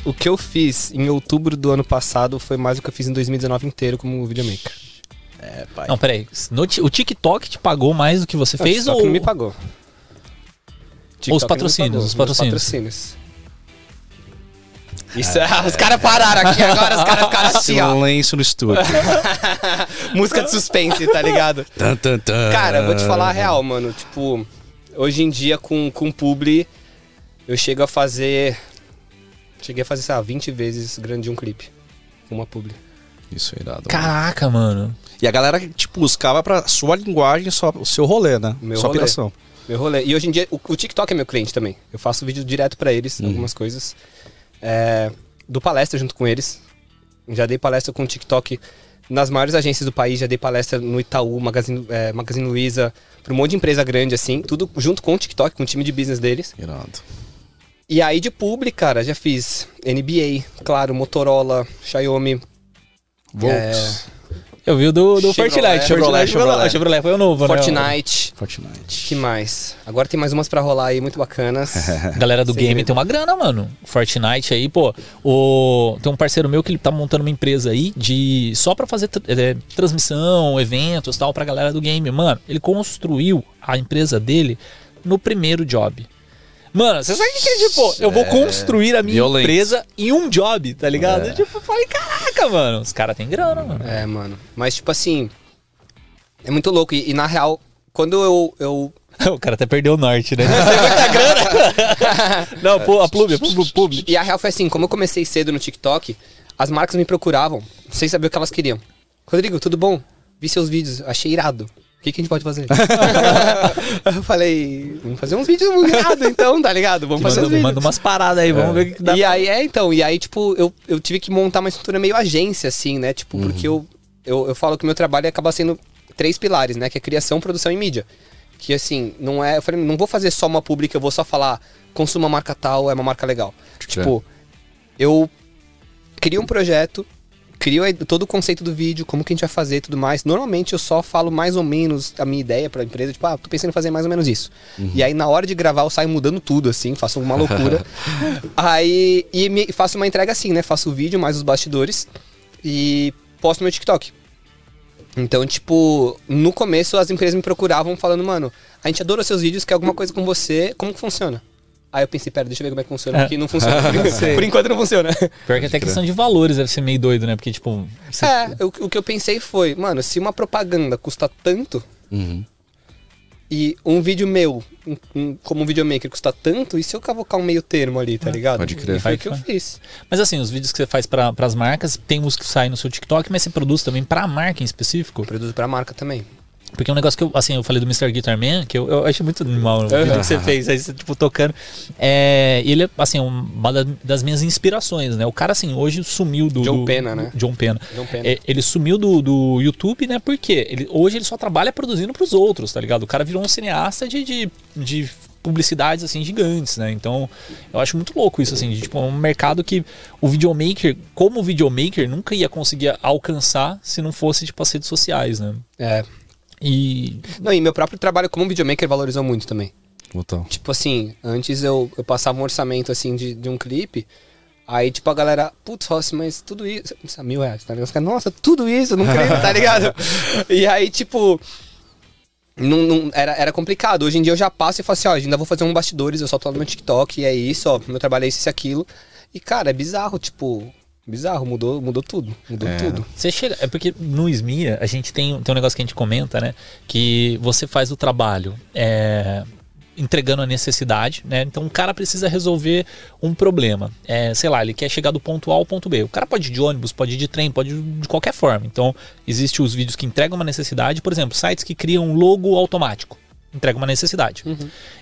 o que eu fiz em outubro do ano passado foi mais do que eu fiz em 2019 inteiro como videomaker. É, pai. Não, peraí. No o TikTok te pagou mais do que você Não, fez TikTok ou não me pagou. TikTok não me patrocínios, pagou, os patrocínios. patrocínios. Isso, é- os caras pararam aqui agora, os caras ficaram assim. Silêncio no estúdio. [LAUGHS] Música de suspense, tá ligado? Tan, tan, tan. Cara, eu vou te falar a real, mano. Tipo, hoje em dia com, com publi, eu chego a fazer. Cheguei a fazer, sei lá, 20 vezes grande de um clipe. Uma publi. Isso é irado. Caraca, mano. E a galera, tipo, buscava pra sua linguagem, só, o seu rolê, né? Meu sua rolê. operação. Meu rolê. E hoje em dia, o, o TikTok é meu cliente também. Eu faço vídeo direto pra eles, algumas coisas. É, do palestra junto com eles. Já dei palestra com o TikTok nas maiores agências do país. Já dei palestra no Itaú, Magazine, é, Magazine Luiza, pra um monte de empresa grande, assim. Tudo junto com o TikTok, com o time de business deles. Irado. E aí de publi, cara, já fiz NBA, claro, Motorola, Xiaomi, Volks. Eu vi o do, do Chevrolet. Fortnite. Chevrolet, Chevrolet. Chevrolet foi o novo, Fortnite. Fortnite. Que mais? Agora tem mais umas pra rolar aí, muito bacanas. [LAUGHS] né? Galera do Segredo. game tem uma grana, mano. Fortnite aí, pô. O... Tem um parceiro meu que ele tá montando uma empresa aí de. Só pra fazer tr- é, transmissão, eventos tal, pra galera do game. Mano, ele construiu a empresa dele no primeiro job. Mano, você sabe o que é tipo? Eu vou construir a minha violento. empresa em um job, tá ligado? É. Tipo, eu falei, caraca, mano. Os caras têm grana, mano. É, mano. Mas, tipo assim. É muito louco. E, e, na real, quando eu. eu [LAUGHS] O cara até perdeu o norte, né? [LAUGHS] Tem muita grana. [LAUGHS] Não, pô, a Plube, Plube. e a real foi assim: como eu comecei cedo no TikTok, as marcas me procuravam sem saber o que elas queriam. Rodrigo, tudo bom? Vi seus vídeos, achei irado. O que, que a gente pode fazer? [LAUGHS] eu falei, vamos fazer uns vídeos muito irado, então, tá ligado? Vamos fazer uns Manda, vídeos. manda umas paradas aí, vamos ver o que dá. E aí, é, então, e aí, tipo, eu, eu tive que montar uma estrutura meio agência, assim, né? Tipo, porque eu, eu, eu falo que o meu trabalho acaba sendo três pilares, né? Que é criação, produção e mídia. Que, assim, não é... Eu falei, não vou fazer só uma pública, eu vou só falar, consuma uma marca tal, é uma marca legal. Tipo, eu crio um projeto, crio a- todo o conceito do vídeo, como que a gente vai fazer e tudo mais. Normalmente eu só falo mais ou menos a minha ideia pra empresa, tipo, ah, tô pensando em fazer mais ou menos isso. E aí na hora de gravar eu saio mudando tudo, assim, faço uma loucura. [LAUGHS] aí e me, faço uma entrega assim, né? Faço o vídeo mais os bastidores e posto no meu TikTok. Então, tipo, no começo as empresas me procuravam falando, mano, a gente adora seus vídeos, quer alguma coisa com você, como que funciona? Aí eu pensei, pera, deixa eu ver como é que funciona, porque não funciona. [LAUGHS] Por, enquanto- por enquanto não funciona. Pior que até questão de valores deve ser meio doido, né? Porque, tipo. você- É, eu- o que eu pensei foi, mano, se uma propaganda custa tanto Uhum. e um vídeo meu, um- um- como um videomaker, custa tanto, e se eu cavocar um meio termo ali, tá ligado? pode crer. E foi Vai o que eu fiz. Mas assim, os vídeos que você faz pra, pras marcas, tem uns que saem no seu TikTok, mas você produz também pra marca em específico. Produzo pra marca também. Porque é um negócio que eu, assim, eu falei do Mr. Guitar Man, que eu, eu achei muito animal o vídeo que você fez, aí você, tipo, tocando. É, ele é, assim, uma da- das minhas inspirações, né? O cara, assim, hoje sumiu do... John do- Pena, né? John Pena. John Pena. É, ele sumiu do, do YouTube, né? Porque ele, hoje ele só trabalha produzindo pros outros, tá ligado? O cara virou um cineasta de, de, de publicidades, assim, gigantes, né? Então, eu acho muito louco isso, assim, de, tipo, um mercado que o videomaker, como videomaker, nunca ia conseguir alcançar se não fosse, tipo, as redes sociais, né? É. E Não, e meu próprio trabalho como videomaker valorizou muito também. Botão. Tipo assim, antes eu, eu passava um orçamento assim de, de um clipe. Aí, tipo, a galera, putz, Rossi, mas tudo isso. isso é Mil reais, tá ligado? Os caras, nossa, tudo isso, não creio, tá ligado? [LAUGHS] e aí, tipo. Não, não- era, era complicado. Hoje em dia eu já passo e falo assim, ó, ainda vou fazer um bastidores, eu só tô lá no meu TikTok, e é isso, ó, meu trabalho é isso e aquilo. E, cara, é bizarro, tipo, bizarro, mudou, mudou tudo. Mudou tudo. Você chega. É porque no SMIA a gente tem, tem um negócio que a gente comenta, né? Que você faz o trabalho é, entregando a necessidade, né? Então o cara precisa resolver um problema. É, sei lá, ele quer chegar do ponto A ao ponto B. O cara pode ir de ônibus, pode ir de trem, pode ir de qualquer forma. Então, existem os vídeos que entregam uma necessidade, por exemplo, sites que criam um logo automático. Entrega uma necessidade.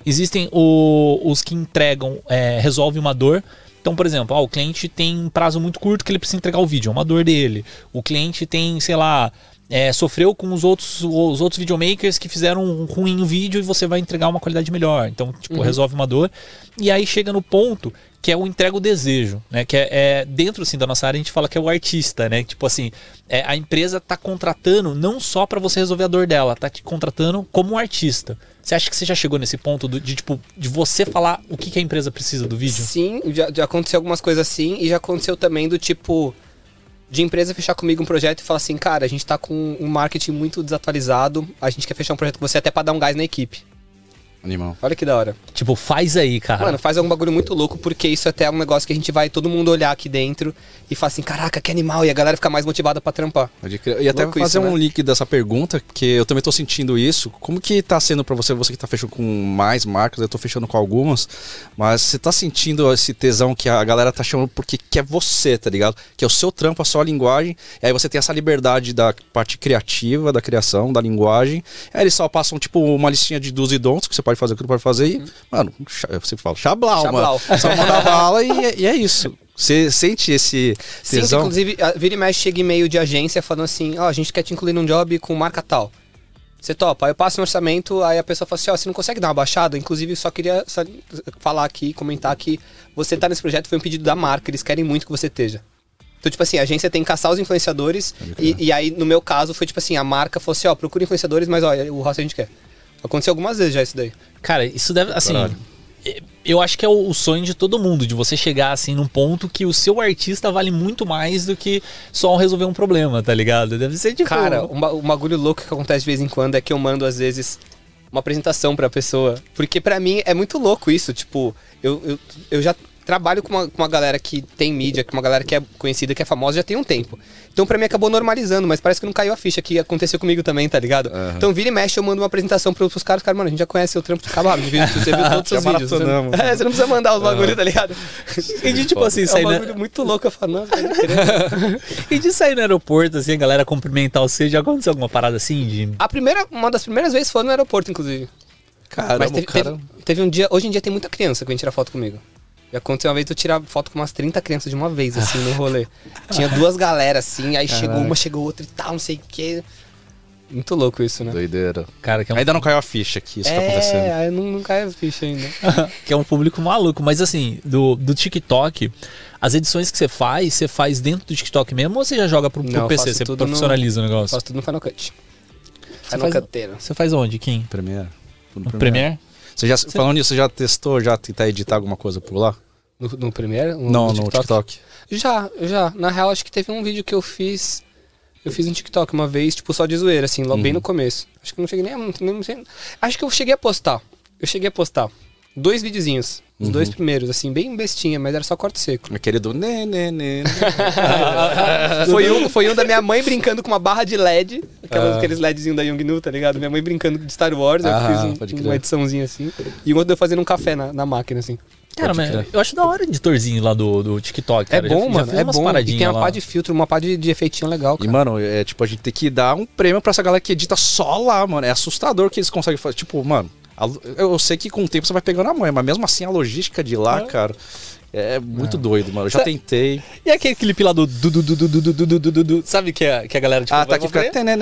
Existem o- os que entregam, é, resolve uma dor. Então, por exemplo, ó, o cliente tem um prazo muito curto que ele precisa entregar o vídeo, é uma dor dele. O cliente tem, sei lá, é, sofreu com os outros, os outros videomakers que fizeram um ruim o vídeo e você vai entregar uma qualidade melhor. Então, tipo, resolve uma dor. E aí chega no ponto que é o entrega o desejo, né? Que é, é- dentro assim da nossa área a gente fala que é o artista, né? Tipo assim, é, a empresa tá contratando não só para você resolver a dor dela, tá te contratando como um artista. Você acha que você já chegou nesse ponto do- de tipo de você falar o que, que a empresa precisa do vídeo? Sim, já, já aconteceu algumas coisas assim, e já aconteceu também do tipo. De empresa fechar comigo um projeto e falar assim, cara, a gente tá com um marketing muito desatualizado, a gente quer fechar um projeto com você até pra dar um gás na equipe. Animal. Olha que da hora. Tipo, faz aí, cara. Mano, faz algum bagulho muito louco, porque isso até é um negócio que a gente vai todo mundo olhar aqui dentro e falar assim, caraca, que animal, e a galera fica mais motivada pra trampar. Pode crer. E até Louco fazer isso, um né? link dessa pergunta, porque eu também tô sentindo isso. Como que tá sendo pra você, você que tá fechando com mais marcas, eu tô fechando com algumas, mas você tá sentindo esse tesão que a galera tá chamando porque que é você, tá ligado? Que é o seu trampo, a sua linguagem, e aí você tem essa liberdade da parte criativa, da criação, da linguagem. Aí eles só passam, tipo, uma listinha de dos e don'ts que você pode fazer, o que não pode fazer, e, mano, cha- você fala, chablau, Chablau. mano. [LAUGHS] Só manda bala e, é- e é isso. Você sente esse Sim, tesão? inclusive, vira e mexe chega e-mail de agência falando assim, ó, a gente quer te incluir num job com marca tal. Você topa, aí eu passo um orçamento, aí a pessoa fala assim, ó, você não consegue dar uma baixada? Inclusive, só queria falar aqui, comentar que você tá nesse projeto, foi um pedido da marca, eles querem muito que você esteja. Então, tipo assim, a agência tem que caçar os influenciadores, e, e aí, no meu caso, foi tipo assim, a marca falou assim, ó, procura influenciadores, mas ó, o resto a gente quer. Aconteceu algumas vezes já isso daí. Cara, isso deve. Assim. Caralho. eh, Eu acho que é o sonho de todo mundo, de você chegar assim num ponto que o seu artista vale muito mais do que só resolver um problema, tá ligado? Deve ser tipo. Cara, um, um bagulho louco que acontece de vez em quando é que eu mando, às vezes, uma apresentação pra pessoa. Porque pra mim é muito louco isso. Tipo, eu, eu, eu já trabalho com uma, com uma galera que tem mídia, com uma galera que é conhecida, que é famosa já tem um tempo. Então pra mim acabou normalizando, mas parece que não caiu a ficha que aconteceu comigo também, tá ligado? Então vira e mexe, eu mando uma apresentação pros, pros caras, cara, mano, a gente já conhece o trampo de cavalo, você viu [LAUGHS] todos os seus vídeos. Você não, maratonamos. é, você não precisa mandar os bagulhos, tá ligado? E de tipo assim, É um sair bagulho na... muito louco, eu falo, nossa, crer. [LAUGHS] E de sair no aeroporto, assim, a galera cumprimentar você, já aconteceu alguma parada assim? De... A primeira, uma das primeiras vezes foi no aeroporto, inclusive. Caramba, Mas teve, cara... teve, teve um dia, hoje em dia tem muita criança que vem tirar foto comigo. Já aconteceu uma vez eu tirar foto com umas 30 crianças de uma vez, assim, no rolê. [LAUGHS] Tinha duas galera, assim, aí chegou uma, chegou outra e tal, não sei o quê. Muito louco isso, né? Doideira. Cara, que é um, Ainda não caiu a ficha que isso tá acontecendo. É, não, não cai a ficha ainda. [LAUGHS] que é um público maluco. Mas assim, do, do TikTok, as edições que você faz, você faz dentro do TikTok mesmo ou você já joga pro, pro Não, PC? Você profissionaliza o negócio? Faço tudo no Final Cut. Você Final faz- Cuteiro. Você faz onde, Kim? Premiere. No Premiere? Você já, falando nisso, você já testou, já tentar editar alguma coisa por lá? No, no Premiere? No, não, no TikTok. Já, já. Na real, acho que teve um vídeo que eu fiz. Eu fiz um TikTok uma vez, tipo, só de zoeira, assim, logo bem no começo. Acho que não cheguei nem a. Nem, sei- acho que eu cheguei a postar. Eu cheguei a postar. Dois videozinhos. Os dois primeiros, assim, bem bestinha, mas era só corte seco. Aquele do né, né, né. [LAUGHS] foi, um, foi um da minha mãe brincando com uma barra de LED, aquelas, aqueles LEDzinhos da Youngnu, tá ligado? Minha mãe brincando de Star Wars, Ah, eu fiz um, uma ediçãozinha assim. E o outro eu fazendo um café na, na máquina, assim. Cara, mas eu acho da hora o editorzinho lá do, do TikTok, cara. é bom, já mano, é bom. E tem uma lá. pá de filtro, uma pá de, de efeitinho legal, E, cara. mano, é tipo, a gente tem que dar um prêmio pra essa galera que edita só lá, mano. É assustador que eles conseguem fazer. Tipo, mano, eu sei que com o tempo você vai pegando a manha, mas mesmo assim a logística de lá, cara, é muito doido, mano. Eu já tentei. E aquele clipe lá do du, du, du, du, du, du, du, sabe que a, que a galera, tipo, ah, tá pra fica. né,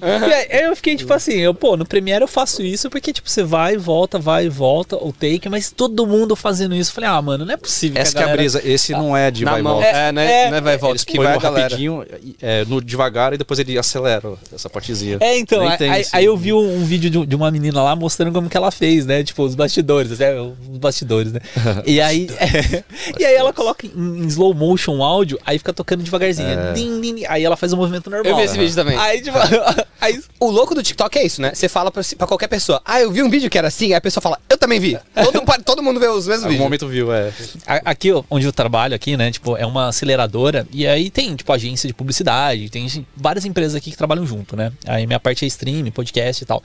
É, e aí eu fiquei tipo assim, eu, pô, no Premiere eu faço isso porque, tipo, você vai e volta, vai e volta, o take, mas todo mundo fazendo isso. Eu Falei, ah, mano, não é possível. Essa que é a brisa. Esse não é de vai e volta. É, né? É, não é vai e volta. Que vai no a galera. rapidinho, é, no devagar e depois ele acelera essa partezinha. É, então, aí, eu vi um, um vídeo de, uma menina lá mostrando como que ela fez, né? Tipo, os bastidores, né? Os bastidores, né? e aí, é, E aí ela coloca em, em slow motion o áudio, aí fica tocando devagarzinho. Din, din, din. aí ela faz o movimento normal. Eu vi esse vídeo também. Aí, tipo, [LAUGHS] aí, O louco do TikTok é isso, né? Você fala pra, pra qualquer pessoa, ah, eu vi um vídeo que era assim, aí a pessoa fala, eu também vi. Todo, todo mundo vê os mesmos Algum vídeos. momento viu, é. Aqui, ó, onde eu trabalho aqui, né? Tipo, é uma aceleradora e aí tem, tipo, agência de publicidade, tem várias empresas aqui que trabalham junto, né? Aí minha parte é stream, podcast e tal.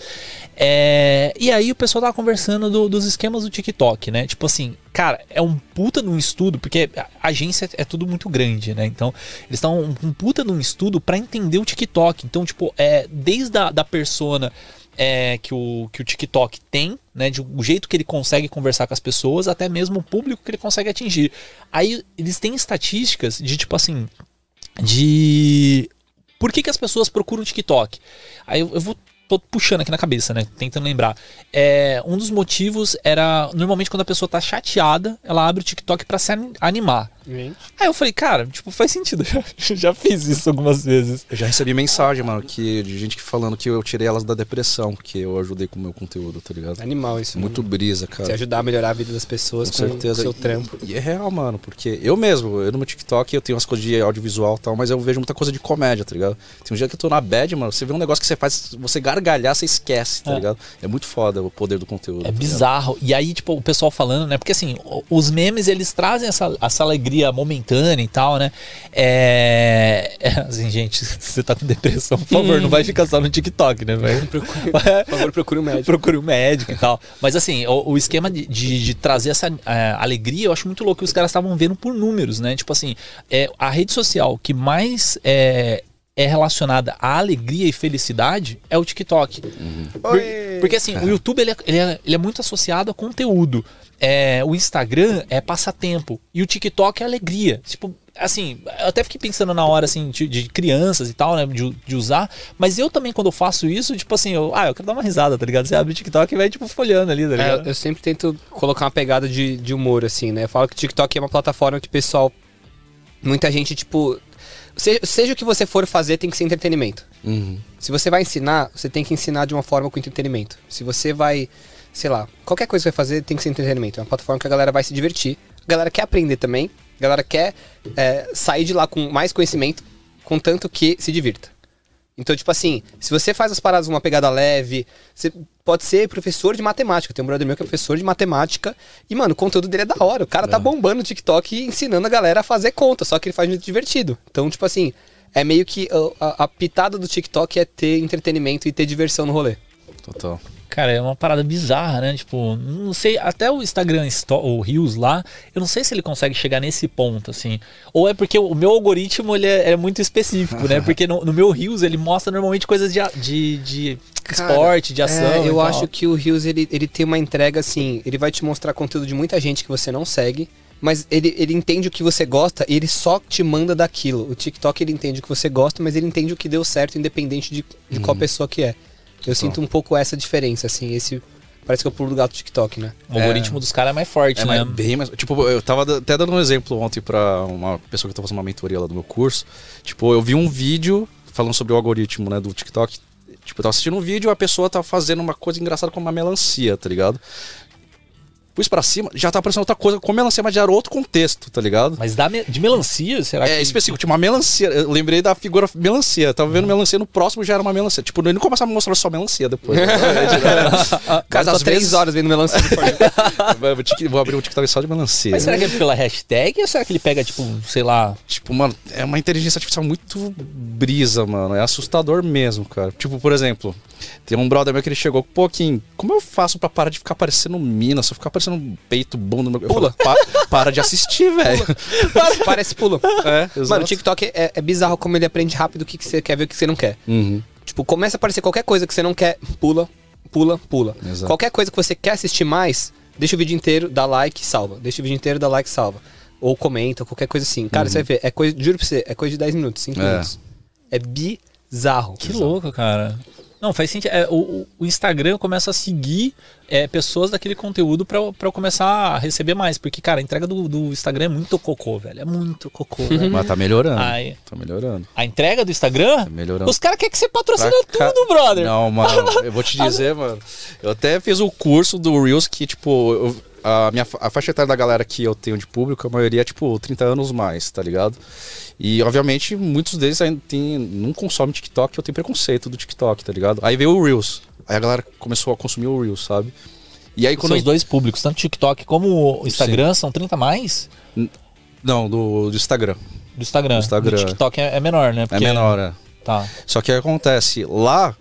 É, e aí o pessoal tava conversando do- dos esquemas do TikTok, né? Tipo assim, cara, é um puta de um estudo, porque a agência é tudo muito grande, né? Então, eles estão um, um puta de um estudo pra entender o TikTok. Então, tipo, é, desde a da persona é, que, o, que o TikTok tem, né? De, o jeito que ele consegue conversar com as pessoas, até mesmo o público que ele consegue atingir. Aí eles têm estatísticas de tipo assim. De. Por que, que as pessoas procuram o TikTok? Aí eu, eu vou. Tô puxando aqui na cabeça, né? Tentando lembrar. É, um dos motivos era. Normalmente, quando a pessoa tá chateada, ela abre o TikTok pra se ani- animar. Aí eu falei, cara, tipo, faz sentido. [LAUGHS] Já, já fiz isso algumas vezes. Eu já recebi mensagem, mano, que, de gente que falando que eu tirei elas da depressão, que eu ajudei com o meu conteúdo, tá ligado? Animal isso. Muito né? brisa, Você cara. ajudar a melhorar a vida das pessoas Com com, certeza. o seu trampo. E é real, mano, porque eu mesmo, eu no meu TikTok, eu tenho umas coisas de audiovisual e tal, mas eu vejo muita coisa de comédia, tá ligado? Tem um dia que eu tô na bad, mano, você vê um negócio que você faz, você gargalhar, você esquece, tá É. ligado? É muito foda o poder do conteúdo. É tá ligado? bizarro. E aí, tipo, o pessoal falando, né? Porque assim, os memes, eles trazem essa, essa alegria momentânea e tal, né? É. é, assim, gente, [LAUGHS] você tá com depressão, por favor, não vai ficar só no TikTok, né? Vai, Por favor, procure um médico. procure um médico e tal. Mas assim, o, o esquema de, de, de trazer essa é, alegria, eu acho muito louco que os caras estavam vendo por números, né? Tipo assim, é, a rede social que mais é, é relacionada à alegria e felicidade é o TikTok. Por- Oi. porque assim, o YouTube ele é, ele é- ele é muito associado a conteúdo. É, o Instagram é passatempo. E o TikTok é alegria. Tipo, assim, eu até fiquei pensando na hora, assim, de, de crianças e tal, né? De, de usar. Mas eu também, quando eu faço isso, tipo assim, eu, ah, eu quero dar uma risada, tá ligado? Você abre o TikTok e vai, tipo, folhando ali, tá É, ligado? eu sempre tento colocar uma pegada de, de humor, assim, né? Eu falo que o TikTok é uma plataforma que o pessoal. Muita gente, tipo. Seja, seja o que você for fazer, tem que ser entretenimento. Uhum. Se você vai ensinar, você tem que ensinar de uma forma com entretenimento. Se você vai, sei lá, qualquer coisa que você vai fazer tem que ser entretenimento. É uma plataforma que a galera vai se divertir. A galera quer aprender também. A galera quer é, sair de lá com mais conhecimento, contanto que se divirta. Então, tipo assim, se você faz as paradas uma pegada leve, você pode ser professor de matemática. Tem um brother meu que é professor de matemática. E, mano, o conteúdo dele é da hora. O cara tá bombando no TikTok e ensinando a galera a fazer conta. Só que ele faz muito divertido. Então, tipo assim, é meio que uh, a, a pitada do TikTok é ter entretenimento e ter diversão no rolê. Total. Cara, é uma parada bizarra, né? Tipo, não sei, até o Instagram, o Reels lá, eu não sei se ele consegue chegar nesse ponto, assim. Ou é porque o meu algoritmo, ele é, é muito específico, né? [LAUGHS] Porque no, no meu Reels, ele mostra normalmente coisas de, de, de esporte, de ação. É, eu acho que o Rios ele, ele tem uma entrega assim, ele vai te mostrar conteúdo de muita gente que você não segue, mas ele, ele entende o que você gosta e ele só te manda daquilo. O TikTok ele entende o que você gosta, mas ele entende o que deu certo, independente de, de qual pessoa que é. Eu sinto um pouco essa diferença, assim, esse. Parece que eu pulo do gato do TikTok, né? O algoritmo dos caras é mais forte, É, né? mas bem mais. Tipo, eu tava até dando um exemplo ontem pra uma pessoa que tava fazendo uma mentoria lá do meu curso. Tipo, eu vi um vídeo falando sobre o algoritmo, né, do TikTok. Tipo, eu tava assistindo um vídeo e a pessoa tava fazendo uma coisa engraçada com uma melancia, tá ligado? Pus pra cima, já tá aparecendo outra coisa com melancia, mas já era outro contexto, tá ligado? Mas da me- de melancia, será que. É específico, tinha uma melancia. Eu lembrei da figura melancia. Eu tava vendo melancia no próximo já era uma melancia. Tipo, ele não começava a mostrar só melancia depois. né? [LAUGHS] Cara, às três vezes- horas vendo melancia. [LAUGHS] Vou abrir um TikTok só de melancia. Mas será que é pela hashtag ou será que ele pega, tipo, sei lá. Tipo, mano, é uma inteligência artificial muito brisa, mano. É assustador mesmo, cara. Tipo, por exemplo, tem um brother meu que ele chegou, pô, Kim, como eu faço pra parar de ficar parecendo mina? Se eu ficar parecendo peito, bunda no meu... Eu Pula. falo, "Pa- para de assistir, velho. [LAUGHS] Parece pulo. É, Mano, o TikTok é, é bizarro como ele aprende rápido o que, que você quer ver e o que você não quer. Uhum. Tipo, começa a aparecer qualquer coisa que você não quer, pula, pula, pula. Exato. Qualquer coisa que você quer assistir mais, deixa o vídeo inteiro, dá like, salva. Deixa o vídeo inteiro, dá like, salva. Ou comenta, qualquer coisa assim. Cara, você vai ver, é coisa, juro pra você, é coisa de 10 minutos, 5 É. minutos. É bizarro. Que louco, cara. Não, faz sentido. É, o, o- Instagram começa a seguir é, pessoas daquele conteúdo pra, eu- pra eu começar a receber mais. Porque, cara, a entrega do, do Instagram é muito cocô, velho. É muito cocô, velho. Mas tá melhorando. Ai. Tá melhorando. A entrega do Instagram? Tá melhorando. Os caras querem que você patrocine ca- tudo, brother. Não, mano, eu vou te [LAUGHS] dizer, mano. Eu até fiz o curso do Reels que, tipo, eu, a minha a faixa etária da galera que eu tenho de público, a maioria é tipo 30 anos mais, tá ligado? E obviamente muitos deles ainda tem, não consomem TikTok, eu tenho preconceito do TikTok, tá ligado? Aí veio o Reels. Aí a galera começou a consumir o Reels, sabe? E aí quando Seus dois públicos, tanto TikTok como o Instagram, são 30 mais não, do, do Instagram. do Instagram. Do Instagram. Do TikTok é, é menor, né? É Porque- menor, é. Tá. Só que acontece, lá.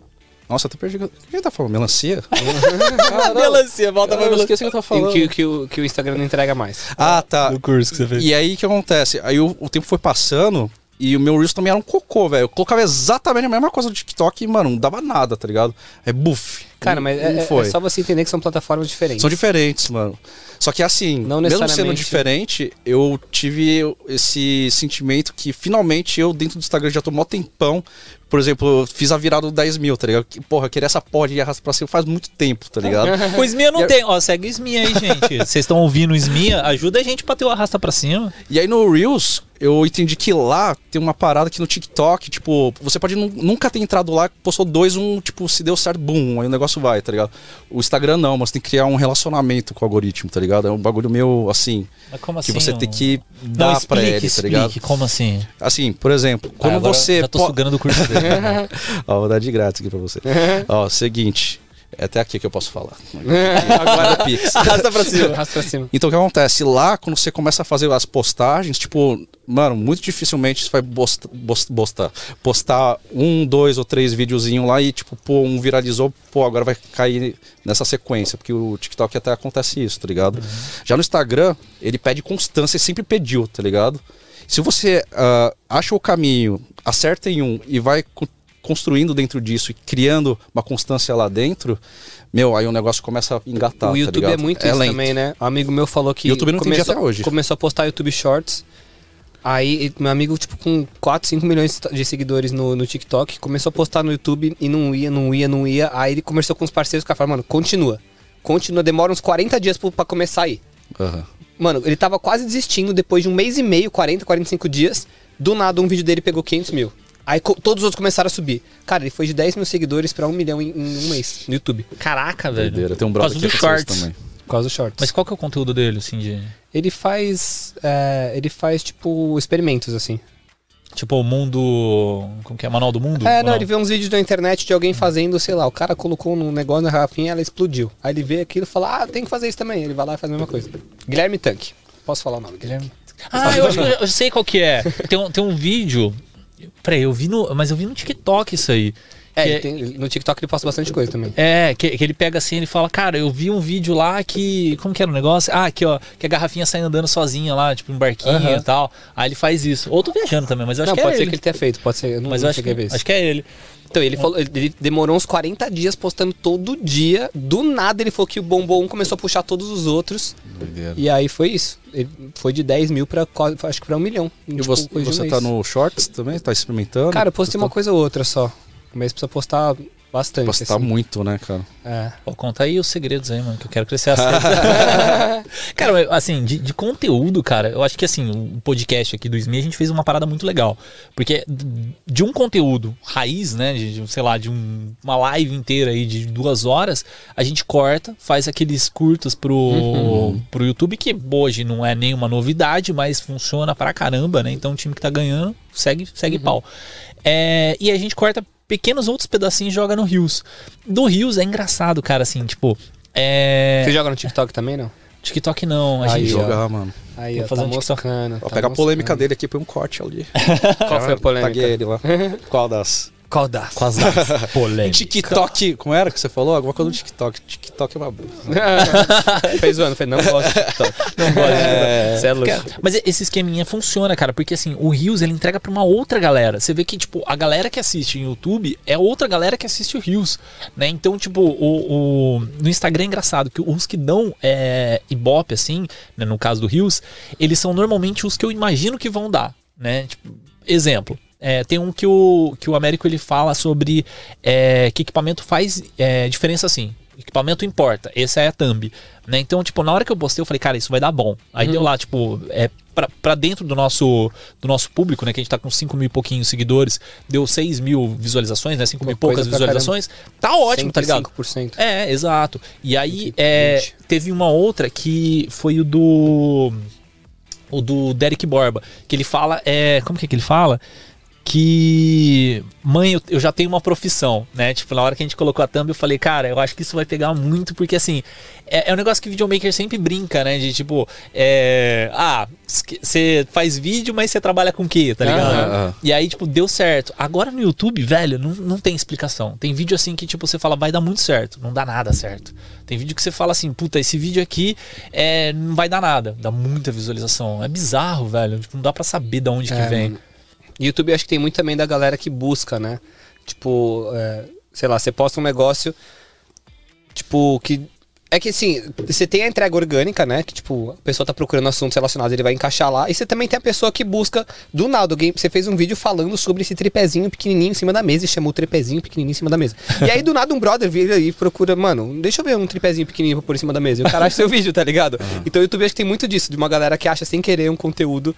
Nossa, até perdi. O que ele tá falando? Melancia? [LAUGHS] Melancia, volta eu esqueci o que eu tava falando. que, que, o, que o Instagram não entrega mais. Ah, tá. Do curso que você fez. E aí o que acontece? Aí o, o tempo foi passando e o meu Reels também era um cocô, velho. Eu colocava exatamente a mesma coisa do TikTok e, mano, não dava nada, tá ligado? É buff. Cara, mas não é, é- foi. é só você entender que são plataformas diferentes. São diferentes, mano. Só que assim, Não mesmo sendo necessariamente. diferente, eu tive esse sentimento que finalmente eu, dentro do Instagram, já tô mó tempão. Por exemplo, eu fiz a virada do 10 mil, tá ligado? Que, porra, querer essa porra de arrasta pra cima faz muito tempo, tá ligado? [LAUGHS] O Smia não E tem. Ó, segue o Smia aí, gente. [LAUGHS] Vocês estão ouvindo o Smia? Ajuda a gente pra ter o arrasta pra cima. E aí no Reels, eu entendi que lá tem uma parada que no TikTok, tipo, você pode nu- nunca ter entrado lá, postou dois, um, tipo, se deu certo, bum, aí o negócio vai, tá ligado? O Instagram não, mas tem que criar um relacionamento com o algoritmo, tá ligado? É um bagulho meio assim, Mas como que assim? você ó? tem que Não, dar explique, pra ele, tá ligado? Como assim? Assim, por exemplo, quando Ah, você. Já tô po- sugando do curso dele. [LAUGHS] Ó, vou dar de grátis aqui pra você. [LAUGHS] Ó, seguinte. É até aqui que eu posso falar. [LAUGHS] Agora, Pix. [LAUGHS] arrasta pra cima. Arrasta pra cima. Então o que acontece? Lá, quando você começa a fazer as postagens, tipo, mano, muito dificilmente você vai bosta- bos- postar, postar um, dois ou três videozinhos lá e, tipo, pô, um viralizou, pô, agora vai cair nessa sequência, porque o TikTok até acontece isso, tá ligado? Já no Instagram, ele pede constância e sempre pediu, tá ligado? Se você ah, acha o caminho, acerta em um e vai construindo dentro disso e criando uma constância lá dentro, meu, aí o negócio começa a engatar. o tá YouTube é ligado? muito isso lento. também, né? Um amigo meu falou que. YouTube não começou, até hoje. Começou a postar YouTube Shorts. Aí, meu amigo, tipo, com 4, 5 milhões de seguidores no, no TikTok, começou a postar no YouTube e não ia, não ia, não ia. Aí ele conversou com os parceiros, o cara falou, mano, continua. Continua, demora uns 40 dias pra começar aí. Aham. Mano, ele tava quase desistindo depois de um mês e meio, 40, 45 dias. Do nada, um vídeo dele pegou 500 mil. Aí todos os outros começaram a subir. Cara, ele foi de 10 mil seguidores pra 1 milhão em, em um mês no YouTube. Caraca, velho. Doideira. Tem um brother que também. Por causa dos shorts. Mas qual que é o conteúdo dele, assim, de... Ele faz. é, ele faz, tipo, experimentos, assim. Tipo, o mundo... Como que é? Manual do Mundo? É, Ou não, ele vê uns vídeos na internet de alguém fazendo, sei lá, o cara colocou num negócio na garrafinha e ela explodiu. Aí ele vê aquilo e fala, ah, tem que fazer isso também. Ele vai lá e faz a mesma coisa. Guilherme Tanque. Posso falar o nome? Guilherme. Ah, eu acho que eu, eu sei qual que é. Tem um, tem um vídeo... Peraí, eu vi no... Mas eu vi no TikTok isso aí. É, Que tem- no TikTok ele posta bastante coisa também. É, que, que ele pega assim, ele fala, cara, eu vi um vídeo lá que. Como que era o negócio? Ah, aqui, ó, que a garrafinha sai andando sozinha lá, tipo, em barquinho Aham. e tal. Aí ele faz isso. Ou tô viajando também, mas eu acho não, que pode é ser ele. que ele tenha feito, pode ser. Eu não, Mas não eu acho que, acho que é ele. Então, ele, falou, ele- demorou uns 40 dias postando todo dia. Do nada ele falou que o bombom começou a puxar todos os outros. Doideira. E aí foi isso. Ele foi de 10 mil pra acho que pra um milhão. E Tipo, você, você tá no Shorts também? Tá experimentando? Cara, eu postei uma coisa ou outra só. Mas precisa postar bastante. Postar assim. muito, né, cara? É. Pô, conta aí os segredos aí, mano, que eu quero crescer assim. [LAUGHS] cara, assim, de, de conteúdo, cara, eu acho que assim, o podcast aqui do SMI, a gente fez uma parada muito legal. Porque de um conteúdo raiz, né, de, de, sei lá, de um- uma live inteira aí de duas horas, a gente corta, faz aqueles curtos pro, pro YouTube, que hoje não é nenhuma novidade, mas funciona pra caramba, né? Então o time que tá ganhando segue, segue pau. É, e a gente corta pequenos outros pedacinhos e joga no Rios. Do Rios é engraçado, cara, assim, tipo. É. Você joga no TikTok também, não? TikTok não, a Aí, gente ó. Jogar, mano. Aí, Vou ó, fazer tá um TikTok. Vou tá pegar a polêmica dele aqui e põe um corte ali. [LAUGHS] Qual foi a polêmica? Taguei ele lá. [LAUGHS] Qual das? Qual das? Quase polêmica. TikTok, como era que você falou? Alguma coisa do TikTok. TikTok é uma. [LAUGHS] Fez o ano, fez, não gosto de TikTok. Não gosto É. Você é louco. Cara, Mas esse esqueminha funciona, cara, porque assim, o Rios ele entrega pra uma outra galera. Você vê que, tipo, a galera que assiste em YouTube é outra galera que assiste o Rios, né? Então, tipo, o, o- no Instagram é engraçado que os que dão é, Ibope, assim, né, no caso do Rios, eles são normalmente os que eu imagino que vão dar, né? Tipo, exemplo. É, tem um que o, que o Américo ele fala sobre é, que equipamento faz é, diferença assim. Equipamento importa. Essa é a thumb. Né? Então, tipo, na hora que eu postei, eu falei, cara, isso vai dar bom. Aí Uhum. deu lá, tipo, é, pra, pra dentro do nosso, do nosso público, né? Que a gente tá com 5 mil e pouquinhos seguidores, deu 6 mil visualizações, né? 5 mil e poucas visualizações. Tá ótimo, tá ligado? 105%. É, exato. E aí é, 120. teve uma outra que foi o do. O do Derek Borba. Que ele fala. É, como que é que ele fala? Que. Mãe, eu, eu já tenho uma profissão, né? Tipo, na hora que a gente colocou a thumb, eu falei, cara, eu acho que isso vai pegar muito, porque assim. É, é um negócio que o videomaker sempre brinca, né? De tipo. É, ah, você faz vídeo, mas você trabalha com o quê, tá ligado? Aham. E aí, tipo, deu certo. Agora no YouTube, velho, não, não tem explicação. Tem vídeo assim que, tipo, você fala, vai dar muito certo. Não dá nada certo. Tem vídeo que você fala assim, puta, esse vídeo aqui é, não vai dar nada. Dá muita visualização. É bizarro, velho. Tipo, não dá pra saber de onde que É, vem. mano. YouTube acho que tem muito também da galera que busca, né? Tipo, é, sei lá, você posta um negócio, tipo, que. É que assim, você tem a entrega orgânica, né? Que tipo, a pessoa tá procurando assuntos relacionados, ele vai encaixar lá. E você também tem a pessoa que busca do nada. Alguém, você fez um vídeo falando sobre esse tripézinho pequenininho em cima da mesa e chamou o tripézinho pequenininho em cima da mesa. E aí do nada um brother vira e procura, mano, deixa eu ver um tripézinho pequenininho pra pôr em cima da mesa. E o cara acha seu vídeo, tá ligado? Então o YouTube acho que tem muito disso, de uma galera que acha sem querer um conteúdo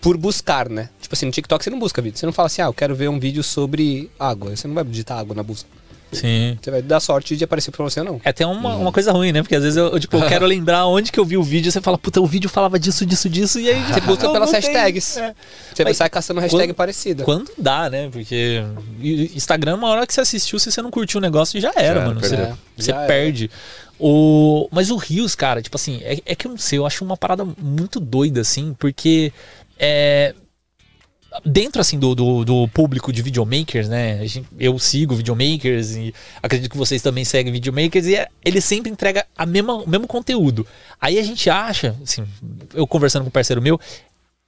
por buscar, né? Tipo assim, no TikTok você não busca vídeo. Você não fala assim, ah, eu quero ver um vídeo sobre água. Você não vai digitar água na busca. Sim. Você vai dar sorte de aparecer pra você ou não. É até uma, uma coisa ruim, né? Porque às vezes eu, eu, tipo, eu [LAUGHS] quero lembrar onde que eu vi o vídeo você fala, puta, o vídeo falava disso, disso, disso, e aí Você busca não- pelas hashtags. é. Você vai Mas sair caçando hashtag quando- parecida. Quando dá, né? Porque Instagram, uma hora que você assistiu, se você não curtiu o negócio, já era, Já mano. Você, perdeu. você era. perde. O... Mas o Rios, cara, tipo assim, é, é que eu não sei, eu acho uma parada muito doida, assim, porque é. Dentro, assim, do, do, do público de videomakers, né? eu sigo videomakers e acredito que vocês também seguem videomakers e é- ele sempre entrega a mesma, o mesmo conteúdo. Aí a gente acha, assim, eu conversando com um parceiro meu,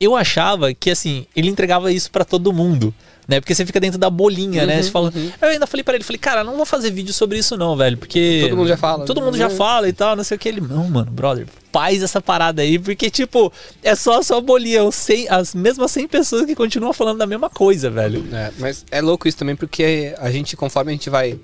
eu achava que assim, ele entregava isso pra todo mundo, né? Porque você fica dentro da bolinha, né? Você fala, eu ainda falei pra ele, falei, cara, não vou fazer vídeo sobre isso não, velho, porque Todo mundo já fala. Todo mundo já Né? fala e tal, não sei o que ele, não, mano, brother, faz essa parada aí, porque tipo, é só a sua bolinha, os 100 as mesmas 100 pessoas que continuam falando da mesma coisa, velho. É, mas é louco isso também porque a gente, conforme a gente vai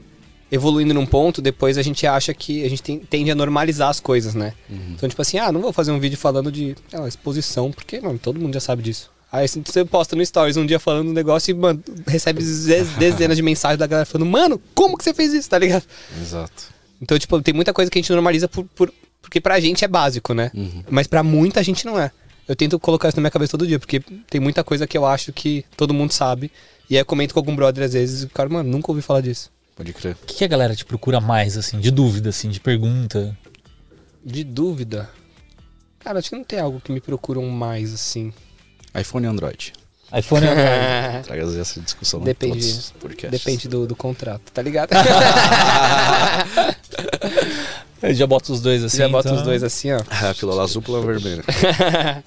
evoluindo num ponto, depois a gente acha que a gente tem- tende a normalizar as coisas, né? Então, tipo assim, ah, não vou fazer um vídeo falando de lá, exposição, porque, mano, todo mundo já sabe disso. Aí você posta no Stories um dia falando um negócio e, mano, recebe dez- dezenas de mensagens da galera falando, mano, como que você fez isso, tá ligado? Exato. Então, tipo, tem muita coisa que a gente normaliza por, por- porque pra gente é básico, né? Mas pra muita gente não é. Eu tento colocar isso na minha cabeça todo dia, porque tem muita coisa que eu acho que todo mundo sabe. E aí eu comento com algum brother às vezes e o cara, mano, nunca ouvi falar disso. Pode crer. O que, que a galera te procura mais, assim, de dúvida, assim, de pergunta? De dúvida. Cara, acho que não tem algo que me procuram mais, assim. iPhone e Android. iPhone é [LAUGHS] Traga essa discussão. Depende. Depende do, do contrato, tá ligado? Eu [LAUGHS] já bota os dois assim. Já bota então- os dois assim, ó. Ah, pílula azul, pílula vermelha. [LAUGHS]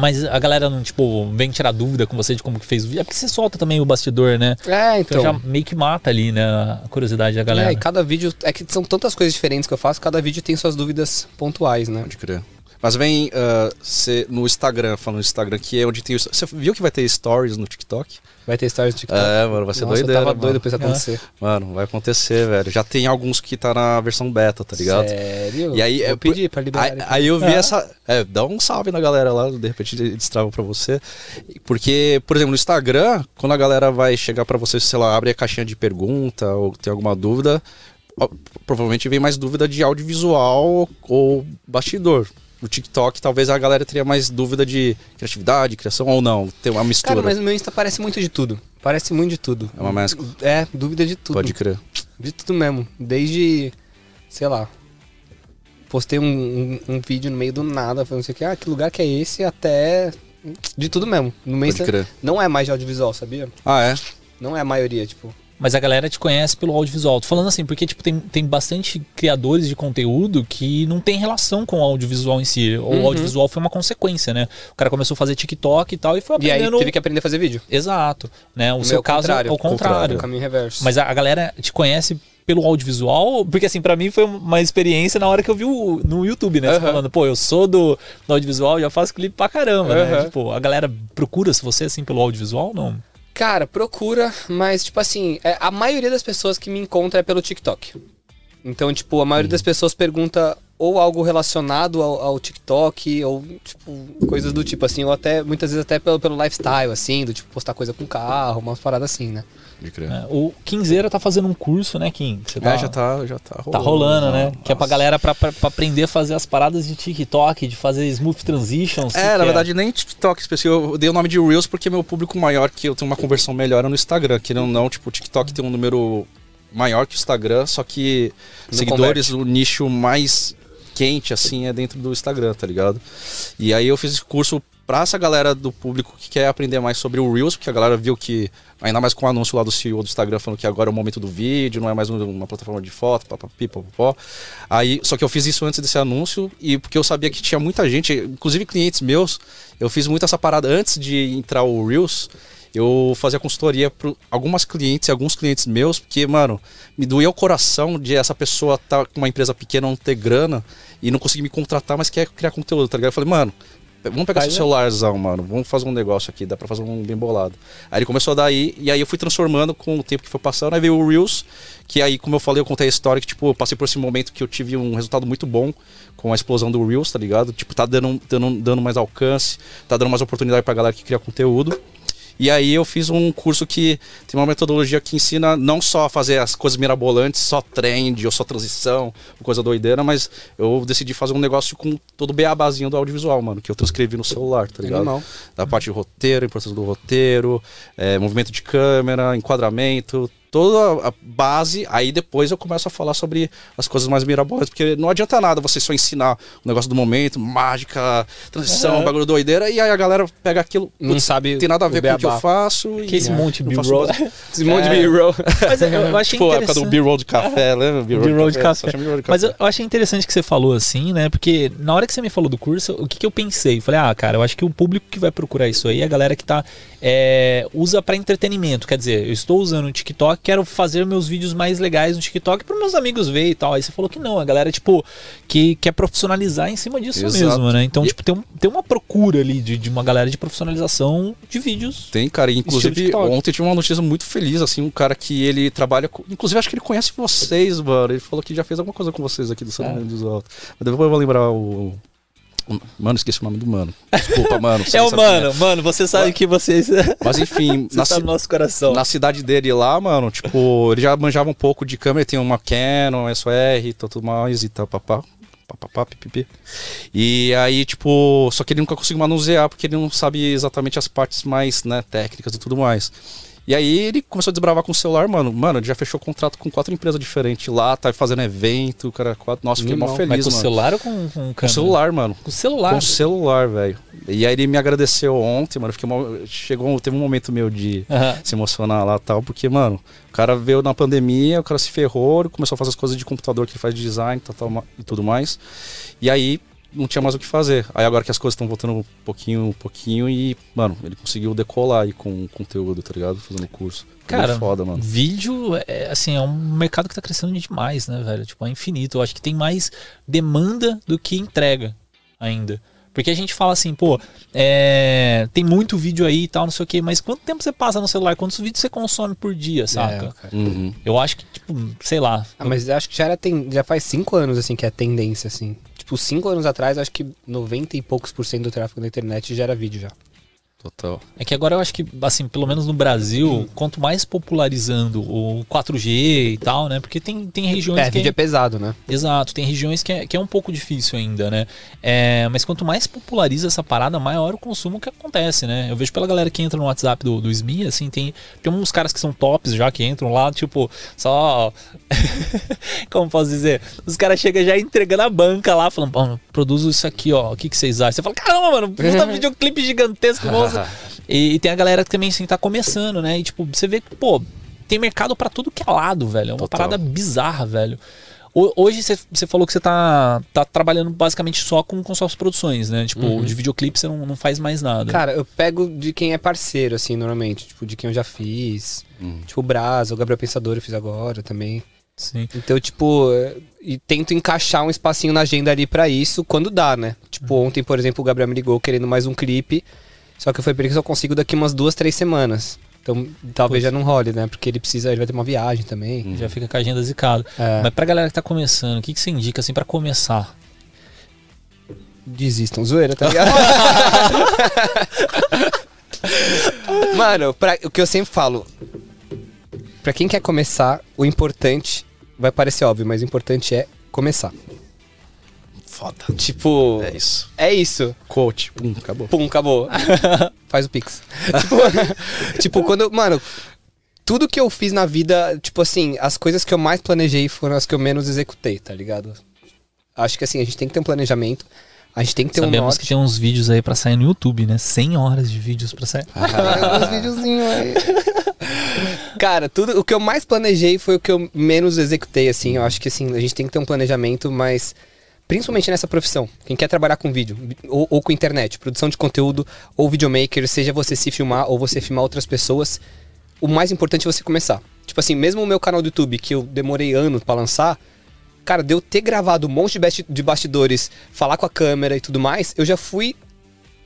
Mas a galera não, tipo, vem tirar dúvida com você de como que fez o vídeo. É porque você solta também o bastidor, né? É, Então, então. já meio que mata ali, né? A curiosidade da galera. É, e cada vídeo. É que são tantas coisas diferentes que eu faço, cada vídeo tem suas dúvidas pontuais, né? Pode crer. Mas vem ah, cê- no Instagram, falando no Instagram, que é onde tem os. Você viu que vai ter stories no TikTok? Vai ter stories do TikTok. É, mano, vai ser Nossa, doideira. eu tava mano. doido pra isso acontecer. Mano, vai acontecer, velho. Já tem alguns que tá na versão beta, tá ligado? Sério? E aí, Vou é, pedir pra liberar. Aí, aí eu vi essa. É, dá um salve na galera lá, de repente eles travam pra você. Porque, por exemplo, no Instagram, quando a galera vai chegar pra você, sei lá, abre a caixinha de pergunta ou tem alguma dúvida, provavelmente vem mais dúvida de audiovisual ou bastidor. No TikTok, talvez a galera teria mais dúvida de criatividade, criação ou não. Tem uma mistura. Cara, mas no meu Insta parece muito de tudo. Parece muito de tudo. É uma mescla. É, dúvida de tudo. Pode crer. De tudo mesmo. Desde, sei lá, postei um, um, um vídeo no meio do nada, falando assim, que, ah, que lugar que é esse, até de tudo mesmo. No meu Pode Insta crer. não é mais de audiovisual, sabia? Ah, é? Não é a maioria, tipo. Mas a galera te conhece pelo audiovisual. Tô falando assim, porque tipo, tem, tem bastante criadores de conteúdo que não tem relação com o audiovisual em si. O Uhum. audiovisual foi uma consequência, né? O cara começou a fazer TikTok e tal e foi E aí aprendendo. teve que aprender a fazer vídeo. Exato. Né? O O seu caso é o contrário. O caminho reverso. Mas a, a galera te conhece pelo audiovisual, porque assim, pra mim foi uma experiência na hora que eu vi o, no YouTube, né? Você Aham. falando, pô, eu sou do, do audiovisual, já faço clipe pra caramba, né? Aham. Tipo, a galera procura se você assim pelo audiovisual, não? Cara, procura, mas tipo assim, é, a maioria das pessoas que me encontra é pelo TikTok. Então, tipo, a maioria das pessoas pergunta ou algo relacionado ao, ao TikTok, ou, tipo, coisas do tipo, assim, ou até, muitas vezes até pelo, pelo lifestyle, assim, do tipo, postar coisa com carro, umas paradas assim, né? De crer. É, o Quinzeira tá fazendo um curso, né, Kim? Você É, já tá, já tá rolando. Tá rolando, né? Nossa. Que é pra galera pra, pra, pra aprender a fazer as paradas de TikTok, de fazer smooth transitions. É, na verdade, nem TikTok específico. Eu dei o nome de Reels porque meu público maior, que eu tenho uma conversão melhor é no Instagram. Que não, não, tipo, o TikTok tem um número maior que o Instagram, só que Não seguidores, o nicho mais quente, assim, é dentro do Instagram, tá ligado? E aí eu fiz esse curso pra essa galera do público que quer aprender mais sobre o Reels, porque a galera viu que, ainda mais com o anúncio lá do CEO do Instagram falando que agora é o momento do vídeo, não é mais um- uma plataforma de foto, papapi, papapó. Aí, só que eu fiz isso antes desse anúncio e porque eu sabia que tinha muita gente, inclusive clientes meus, eu fiz muito essa parada antes de entrar o Reels. Eu fazia consultoria para algumas clientes e alguns clientes meus, porque, mano, me doía o coração de essa pessoa estar com uma empresa pequena, não ter grana e não conseguir me contratar, mas quer criar conteúdo, tá ligado? Eu falei, mano, Vamos pegar Faz, seu celularzão, mano. Vamos fazer um negócio aqui, dá pra fazer um bem bolado. Aí ele começou a dar aí, e aí eu fui transformando com o tempo que foi passando. Aí veio o Reels, que aí, como eu falei, eu contei a história que, tipo, eu passei por esse momento que eu tive um resultado muito bom com a explosão do Reels, tá ligado? Tipo, tá dando, dando, dando mais alcance, tá dando mais oportunidade pra galera que cria conteúdo. E aí eu fiz um curso que tem uma metodologia que ensina não só a fazer as coisas mirabolantes, só trend ou só transição, coisa doideira, mas eu decidi fazer um negócio com todo o beabazinho do audiovisual, mano, que eu transcrevi no celular, tá ligado? Animal. Da parte de roteiro, importância do roteiro, é, movimento de câmera, enquadramento, toda a base, aí depois eu começo a falar sobre as coisas mais mirabolantes, porque não adianta nada você só ensinar o negócio do momento, mágica, transição, É. bagulho doideira, e aí a galera pega aquilo, Não putz, sabe tem nada a o ver com o que eu faço. Que esse e- monte de B-roll. [LAUGHS] Esse monte de É. B-roll. Mas eu, eu achei Tipo, a época do interessante. B-roll de café, lembra? B-roll de café. Mas eu, eu achei interessante que você falou assim, né? Porque na hora que você me falou do curso, o que, que eu pensei? Eu Falei, ah, cara, eu acho que o público que vai procurar isso aí é a galera que tá. É, usa pra entretenimento. Quer dizer, eu estou usando o TikTok, quero fazer meus vídeos mais legais no TikTok para meus amigos ver e tal. Aí você falou que não, a galera, tipo, que quer profissionalizar em cima disso Exato. mesmo, né? Então, E- tipo, tem, um- tem uma procura ali de, de uma galera de profissionalização de vídeos. Tem, cara. Inclusive, ontem tive uma notícia muito feliz, assim, um cara que ele trabalha com... Inclusive, acho que ele conhece vocês, mano. Ele falou que já fez alguma coisa com vocês aqui do Salão É. dos Altos. Mas depois eu vou lembrar o... Mano, esqueci o nome do mano. Desculpa, mano. [LAUGHS] É o Você sabe quem mano, mano, você sabe que vocês. [LAUGHS] você Mas enfim, na, está ci- no nosso coração. na cidade dele lá, mano, tipo, ele já manjava um pouco de câmera, tem uma Canon, SOR, tudo mais e tal, papá. Papapá, pipipi. E aí, tipo, só que ele nunca conseguiu manusear porque ele não sabe exatamente as partes mais, né, técnicas e tudo mais. E aí ele começou a desbravar com o celular, mano. Mano, ele já fechou contrato com quatro empresas diferentes lá, tá fazendo evento, cara, quatro. Nossa, fiquei mó feliz, Mas com o mano. celular ou com, com Com celular, mano. Com o celular. Com o celular, velho. E aí ele me agradeceu ontem, mano. Fiquei mó- Chegou, teve um momento meu de se emocionar lá e tal, porque, mano, o cara veio na pandemia, o cara se ferrou, começou a fazer as coisas de computador que ele faz de design tal, tal, e tudo mais. E aí não tinha mais o que fazer. Aí agora que as coisas estão voltando um pouquinho, um pouquinho, e, mano, ele conseguiu decolar aí com o conteúdo, tá ligado? Fazendo curso. Cara, foda, mano. vídeo é assim, é um mercado que tá crescendo demais, né, velho? Tipo, é infinito. Eu acho que tem mais demanda do que entrega ainda. Porque a gente fala assim, pô, é, tem muito vídeo aí e tal, não sei o quê, mas quanto tempo você passa no celular? Quantos vídeos você consome por dia, saca? É. Uhum. Eu acho que, tipo, sei lá. Ah, mas acho que já, era ten... já faz cinco anos, assim, que é tendência, assim. Tipo, cinco anos atrás, acho que 90 e poucos por cento do tráfego da internet já era vídeo já. Total. É que agora eu acho que, assim, pelo menos no Brasil, quanto mais popularizando o 4G e tal, né? Porque tem, tem regiões É, que. vídeo é pesado, né? Exato, tem regiões que é, que é um pouco difícil ainda, né? É, mas quanto mais populariza essa parada, maior o consumo que acontece, né? Eu vejo pela galera que entra no WhatsApp do, do SMI, assim, tem, tem uns caras que são tops já que entram lá, tipo, só. [LAUGHS] Como posso dizer? Os caras chegam já entregando a banca lá, falando, pô, produzo isso aqui, ó, o que, que vocês acham? Você fala, caramba, mano, puta [LAUGHS] videoclipe gigantesco, E, e tem a galera que também, assim, tá começando, né? E, tipo, você vê que, pô, tem mercado pra tudo que é lado, velho. É uma Total. parada bizarra, velho. Ho- Hoje você- você falou que você tá, tá trabalhando basicamente só com, com suas produções, né? Tipo, de videoclipe você não, não faz mais nada. Cara, eu pego de quem é parceiro, assim, normalmente. Tipo, de quem eu já fiz. Tipo, o Brasa, o Gabriel Pensador eu fiz agora também. Sim. Então, tipo, e tento encaixar um espacinho na agenda ali pra isso quando dá, né? Tipo, ontem, por exemplo, o Gabriel me ligou querendo mais um clipe. Só que eu falei pra ele que só consigo daqui umas duas, três semanas. Então talvez já não role, né? Porque ele precisa, ele vai ter uma viagem também. Já fica com a agenda zicada. É. Mas pra galera que tá começando, o que, que você indica assim pra começar? Desistam, zoeira, tá ligado? [LAUGHS] Mano, pra- o que eu sempre falo, pra quem quer começar, o importante, vai parecer óbvio, mas o importante é começar. Foda. Tipo, É isso. é isso. Coach. Pum, acabou. Pum, acabou. [LAUGHS] Faz o pix. [LAUGHS] tipo, [LAUGHS] tipo, quando. Mano, tudo que eu fiz na vida, tipo assim, as coisas que eu mais planejei foram as que eu menos executei, tá ligado? Acho que assim, a gente tem que ter um planejamento. A gente tem que ter um Sabemos norte. que tem uns vídeos aí pra sair no YouTube, né? 100 horas de vídeos pra sair. Ah, uns videozinhos aí. Cara, tudo o que eu mais planejei foi o que eu menos executei, assim. Eu acho que assim, a gente tem que ter um planejamento, mas principalmente nessa profissão. Quem quer trabalhar com vídeo ou, ou com internet, produção de conteúdo ou videomaker, seja você se filmar ou você filmar outras pessoas, o mais importante é você começar. Tipo assim, mesmo o meu canal do YouTube, que eu demorei anos pra lançar, cara, de eu ter gravado um monte de basti- de bastidores, falar com a câmera e tudo mais, eu já fui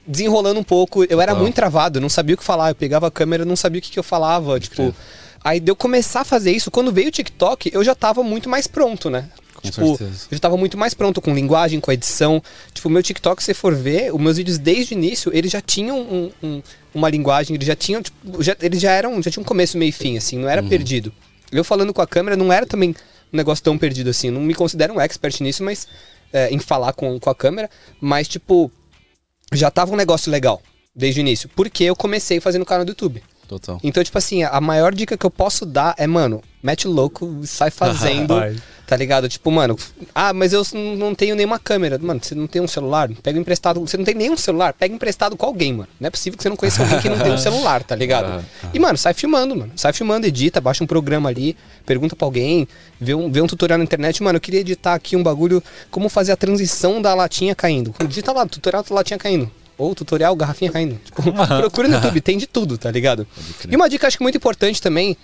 desenrolando um pouco. Eu era Total. muito travado, não sabia o que falar. Eu pegava a câmera, não sabia o que, que eu falava. Tipo, aí de eu começar a fazer isso, quando veio o TikTok, eu já tava muito mais pronto, né? Com tipo, certeza. eu já tava muito mais pronto com linguagem, com edição. Tipo, o meu TikTok, se você for ver, os meus vídeos desde o início, eles já tinham um- um- uma linguagem, eles já tinham, tipo, já, eles já eram, já tinham um começo, meio e fim, assim, não era perdido. Eu falando com a câmera não era também um negócio tão perdido assim. Não me considero um expert nisso, mas é, em falar com, com a câmera, mas tipo, já tava um negócio legal desde o início. Porque eu comecei fazendo canal do YouTube. Total. Então, tipo assim, a maior dica que eu posso dar é, mano, mete louco, sai fazendo, tá ligado? Tipo, mano, ah, mas eu não tenho nenhuma câmera. Mano, você não tem um celular? Pega emprestado. Você não tem nenhum celular? Pega emprestado com alguém, mano. Não é possível que você não conheça alguém que não tem um [LAUGHS] celular, tá ligado? E, mano, sai filmando, mano. Sai filmando, edita, baixa um programa ali, pergunta pra alguém, vê um, vê um tutorial na internet. Mano, eu queria editar aqui um bagulho, como fazer a transição da latinha caindo. Digita lá, tutorial da latinha caindo. Ou tutorial garrafinha caindo. [LAUGHS] Tipo, procura no YouTube, tem de tudo, tá ligado? E uma dica acho que muito importante também,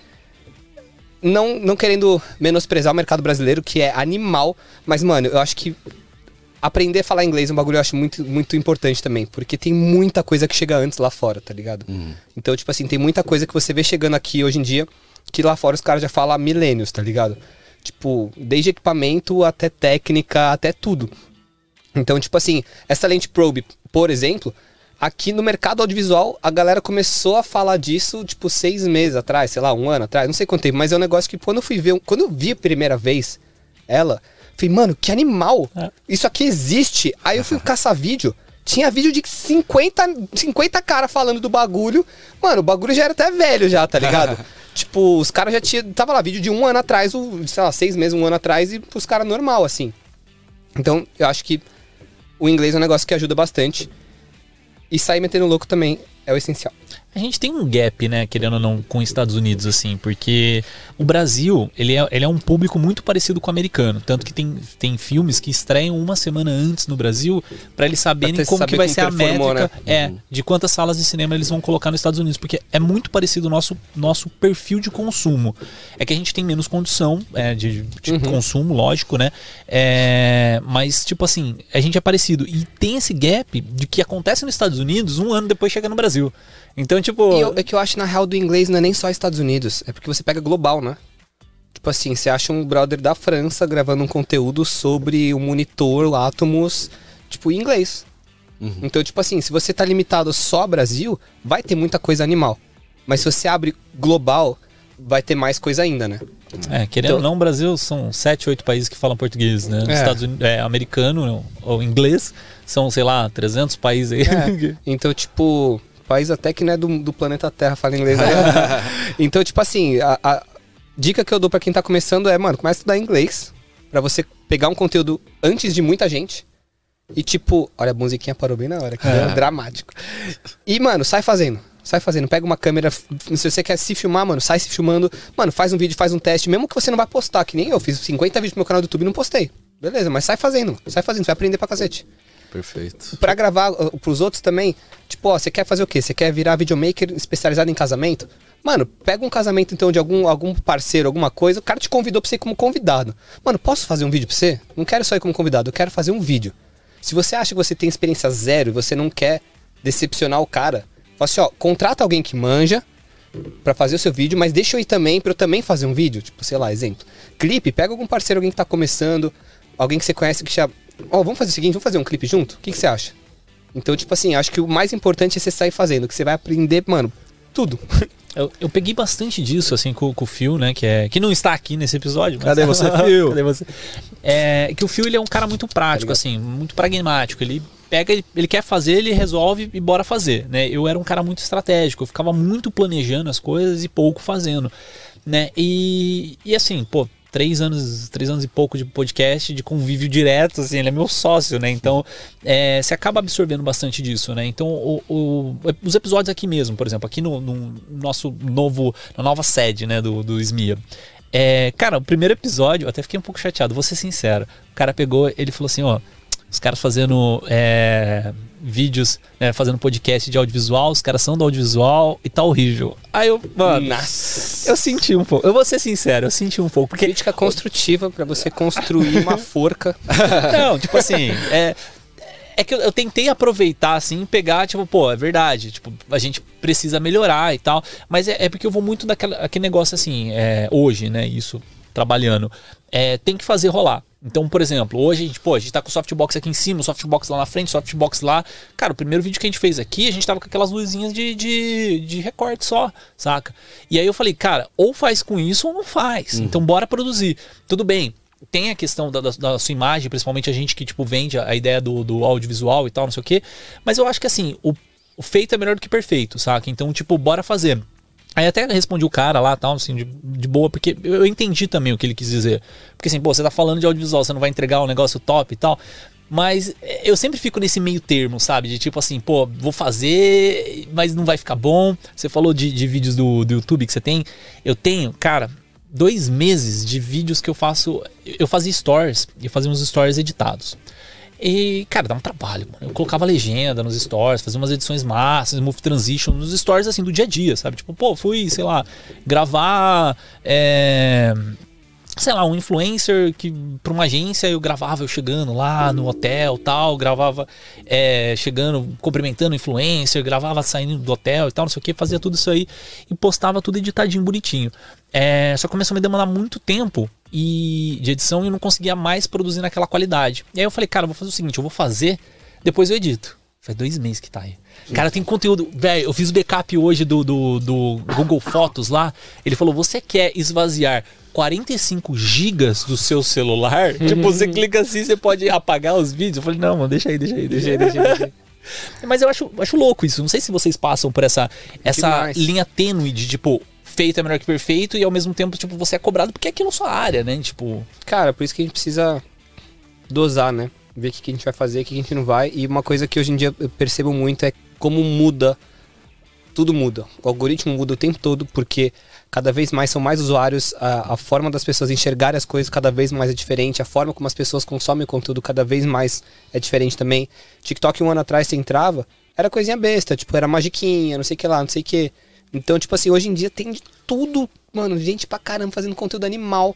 não, não querendo menosprezar o mercado brasileiro, que é animal, mas, mano, eu acho que aprender a falar inglês é um bagulho eu acho muito, muito importante também, porque tem muita coisa que chega antes lá fora, tá ligado? Então, tipo assim, tem muita coisa que você vê chegando aqui hoje em dia, que lá fora os caras já falam há milênios, tá ligado? Tipo, desde equipamento até técnica, até tudo. Então, tipo assim, essa lente probe, por exemplo, aqui no mercado audiovisual, a galera começou a falar disso, tipo, seis meses atrás, sei lá, um ano atrás, não sei quanto tempo, mas é um negócio que quando eu fui ver, quando eu vi a primeira vez ela, falei, mano, que animal! É. Isso aqui existe. Aí eu fui caçar [LAUGHS] vídeo. Tinha vídeo de 50, 50 cara falando do bagulho. Mano, o bagulho já era até velho já, tá ligado? [LAUGHS] tipo, os caras já tinham. Tava lá, vídeo de um ano atrás, sei lá, seis meses, um ano atrás, e os caras normal, assim. Então, eu acho que o inglês é um negócio que ajuda bastante. E sair metendo louco também é o essencial. A gente tem um gap, né, querendo ou não, com os Estados Unidos, assim, porque o Brasil, ele é, ele é um público muito parecido com o americano. Tanto que tem, tem filmes que estreiam uma semana antes no Brasil para eles saberem como saber que vai ser a métrica né? é, de quantas salas de cinema eles vão colocar nos Estados Unidos. Porque é muito parecido o nosso, nosso perfil de consumo. É que a gente tem menos condição é, de, de Uhum. consumo, lógico, né? É, mas, tipo assim, a gente é parecido. E tem esse gap de que acontece nos Estados Unidos um ano depois chega no Brasil. Então, tipo. E eu- é que eu acho, na real, do inglês não é nem só Estados Unidos. É porque você pega global, né? Tipo assim, você acha um brother da França gravando um conteúdo sobre o monitor Atomos, tipo, em inglês. Então, tipo assim, se você tá limitado só ao Brasil, vai ter muita coisa animal. Mas se você abre global, vai ter mais coisa ainda, né? É, querendo ou não, o Brasil são sete, oito países que falam português, né? Nos É. Estados Unidos, é, americano ou inglês, são, sei lá, 300 países aí. [LAUGHS] Então, tipo, país até que não é do, do planeta Terra fala inglês. Né? [LAUGHS] então, tipo assim, a, a dica que eu dou pra quem tá começando é, mano, começa a estudar inglês pra você pegar um conteúdo antes de muita gente. E tipo, olha, a musiquinha parou bem na hora, que é dramático. E, mano, sai fazendo. Sai fazendo, pega uma câmera. Se você quer se filmar, mano, sai se filmando. Mano, faz um vídeo, faz um teste, mesmo que você não vai postar, que nem eu. Fiz 50 vídeos pro meu canal do YouTube e não postei. Beleza, mas sai fazendo, sai fazendo, você vai aprender pra cacete. Perfeito. Pra gravar uh, pros outros também, tipo, ó, você quer fazer o quê? Você quer virar videomaker especializado em casamento? Mano, pega um casamento então de algum, algum parceiro, alguma coisa, o cara te convidou pra você ir como convidado. Mano, posso fazer um vídeo pra você? Não quero só ir como convidado, eu quero fazer um vídeo. Se você acha que você tem experiência zero e você não quer decepcionar o cara, fala assim, ó, contrata alguém que manja, pra fazer o seu vídeo, mas deixa eu ir também pra eu também fazer um vídeo. Tipo, sei lá, exemplo. Clipe, pega algum parceiro, alguém que tá começando, alguém que você conhece que já. Ó, vamos fazer o seguinte, vamos fazer um clipe junto? O que, que você acha? Então, tipo assim, acho que o mais importante é você sair fazendo, que você vai aprender, mano, tudo. [LAUGHS] Eu, eu peguei bastante disso, assim, com, com o Phil, né? Que, é, que não está aqui nesse episódio. mas- Cadê [LAUGHS] você, Phil? Cadê você? É, que o Phil, ele é um cara muito prático, assim, muito pragmático. Ele pega, ele, ele quer fazer, ele resolve e bora fazer, né? Eu era um cara muito estratégico, eu ficava muito planejando as coisas e pouco fazendo, né? E, e assim, pô, três anos, três anos e pouco de podcast, de convívio direto, assim, ele é meu sócio, né? Então, é, você acaba absorvendo bastante disso, né? Então, o- o- os episódios aqui mesmo, por exemplo, aqui no, no nosso novo, na nova sede, né, do, do SMIA. É, cara, o primeiro episódio, eu até fiquei um pouco chateado, vou ser sincero. O cara pegou, ele falou assim, ó, os caras fazendo é, vídeos, né, fazendo podcast de audiovisual, os caras são do audiovisual e tá horrível. Aí eu, mano, Nossa. eu senti um pouco. Eu vou ser sincero, eu senti um pouco. Porque Crítica construtiva pra você construir uma [LAUGHS] forca. Não, tipo assim, é. É que eu, eu tentei aproveitar, assim, pegar, tipo, pô, é verdade, tipo, a gente precisa melhorar e tal. Mas é, é porque eu vou muito daquele aquele negócio assim, é, hoje, né, isso, trabalhando. É, tem que fazer rolar. Então, por exemplo, hoje a gente, pô, a gente tá com o softbox aqui em cima, o softbox lá na frente, o softbox lá. Cara, o primeiro vídeo que a gente fez aqui, a gente tava com aquelas luzinhas de, de, de recorte só, saca? E aí eu falei, cara, ou faz com isso ou não faz. Então bora produzir. Tudo bem, tem a questão da, da- da sua imagem, principalmente a gente que, tipo, vende a, a ideia do, do audiovisual e tal, não sei o quê. Mas eu acho que, assim, o, o feito é melhor do que perfeito, saca? Então, tipo, bora fazer. Aí até respondi o cara lá, tal, assim, de, de boa, porque eu, entendi também o que ele quis dizer. Porque, assim, pô, você tá falando de audiovisual, você não vai entregar um negócio top e tal. Mas eh, eu sempre fico nesse meio termo, sabe? De tipo assim, pô, vou fazer, mas não vai ficar bom. Você falou de, de vídeos do, do YouTube que você tem. Eu tenho, cara, dois meses de vídeos que eu faço. Eu fazia stories, eu fazia uns stories editados. E, cara, dá um trabalho, mano. Eu colocava legenda nos stories, fazia umas edições massas, move transition nos stories, assim, do dia a dia, sabe? Tipo, pô, fui, sei lá, gravar. É, sei lá, um influencer que para uma agência eu gravava eu chegando lá no hotel tal, gravava é, chegando, cumprimentando o influencer, gravava saindo do hotel e tal, não sei o que, fazia tudo isso aí e postava tudo editadinho, bonitinho. É, só começou a me demandar muito tempo e de edição e eu não conseguia mais produzir naquela qualidade. E aí eu falei, cara, eu vou fazer o seguinte, eu vou fazer, depois eu edito. Faz dois meses que tá aí. Cara, tem conteúdo. Velho, eu fiz o backup hoje do, do, do Google Fotos lá. Ele falou: você quer esvaziar 45 gigas do seu celular? [LAUGHS] tipo, você clica assim, você pode apagar os vídeos. Eu falei, não, mano, deixa aí, deixa aí, deixa aí, deixa aí. Deixa aí. [LAUGHS] Mas eu acho, acho louco isso. Não sei se vocês passam por essa, essa Demais. linha tênue de, tipo, feito é melhor que perfeito e ao mesmo tempo, tipo, você é cobrado porque é aquilo sua área, né? Tipo, Cara, por isso que a gente precisa dosar, né? Ver o que a gente vai fazer, o que que a gente não vai. E uma coisa que hoje em dia eu percebo muito é como muda. Tudo muda. O algoritmo muda o tempo todo porque cada vez mais são mais usuários, a, a forma das pessoas enxergarem as coisas cada vez mais é diferente, a forma como as pessoas consomem o conteúdo cada vez mais é diferente também. TikTok um ano atrás você entrava, era coisinha besta, tipo, era magiquinha, não sei o que lá, não sei o que. Então, tipo assim, hoje em dia tem de tudo, mano, gente pra caramba fazendo conteúdo animal.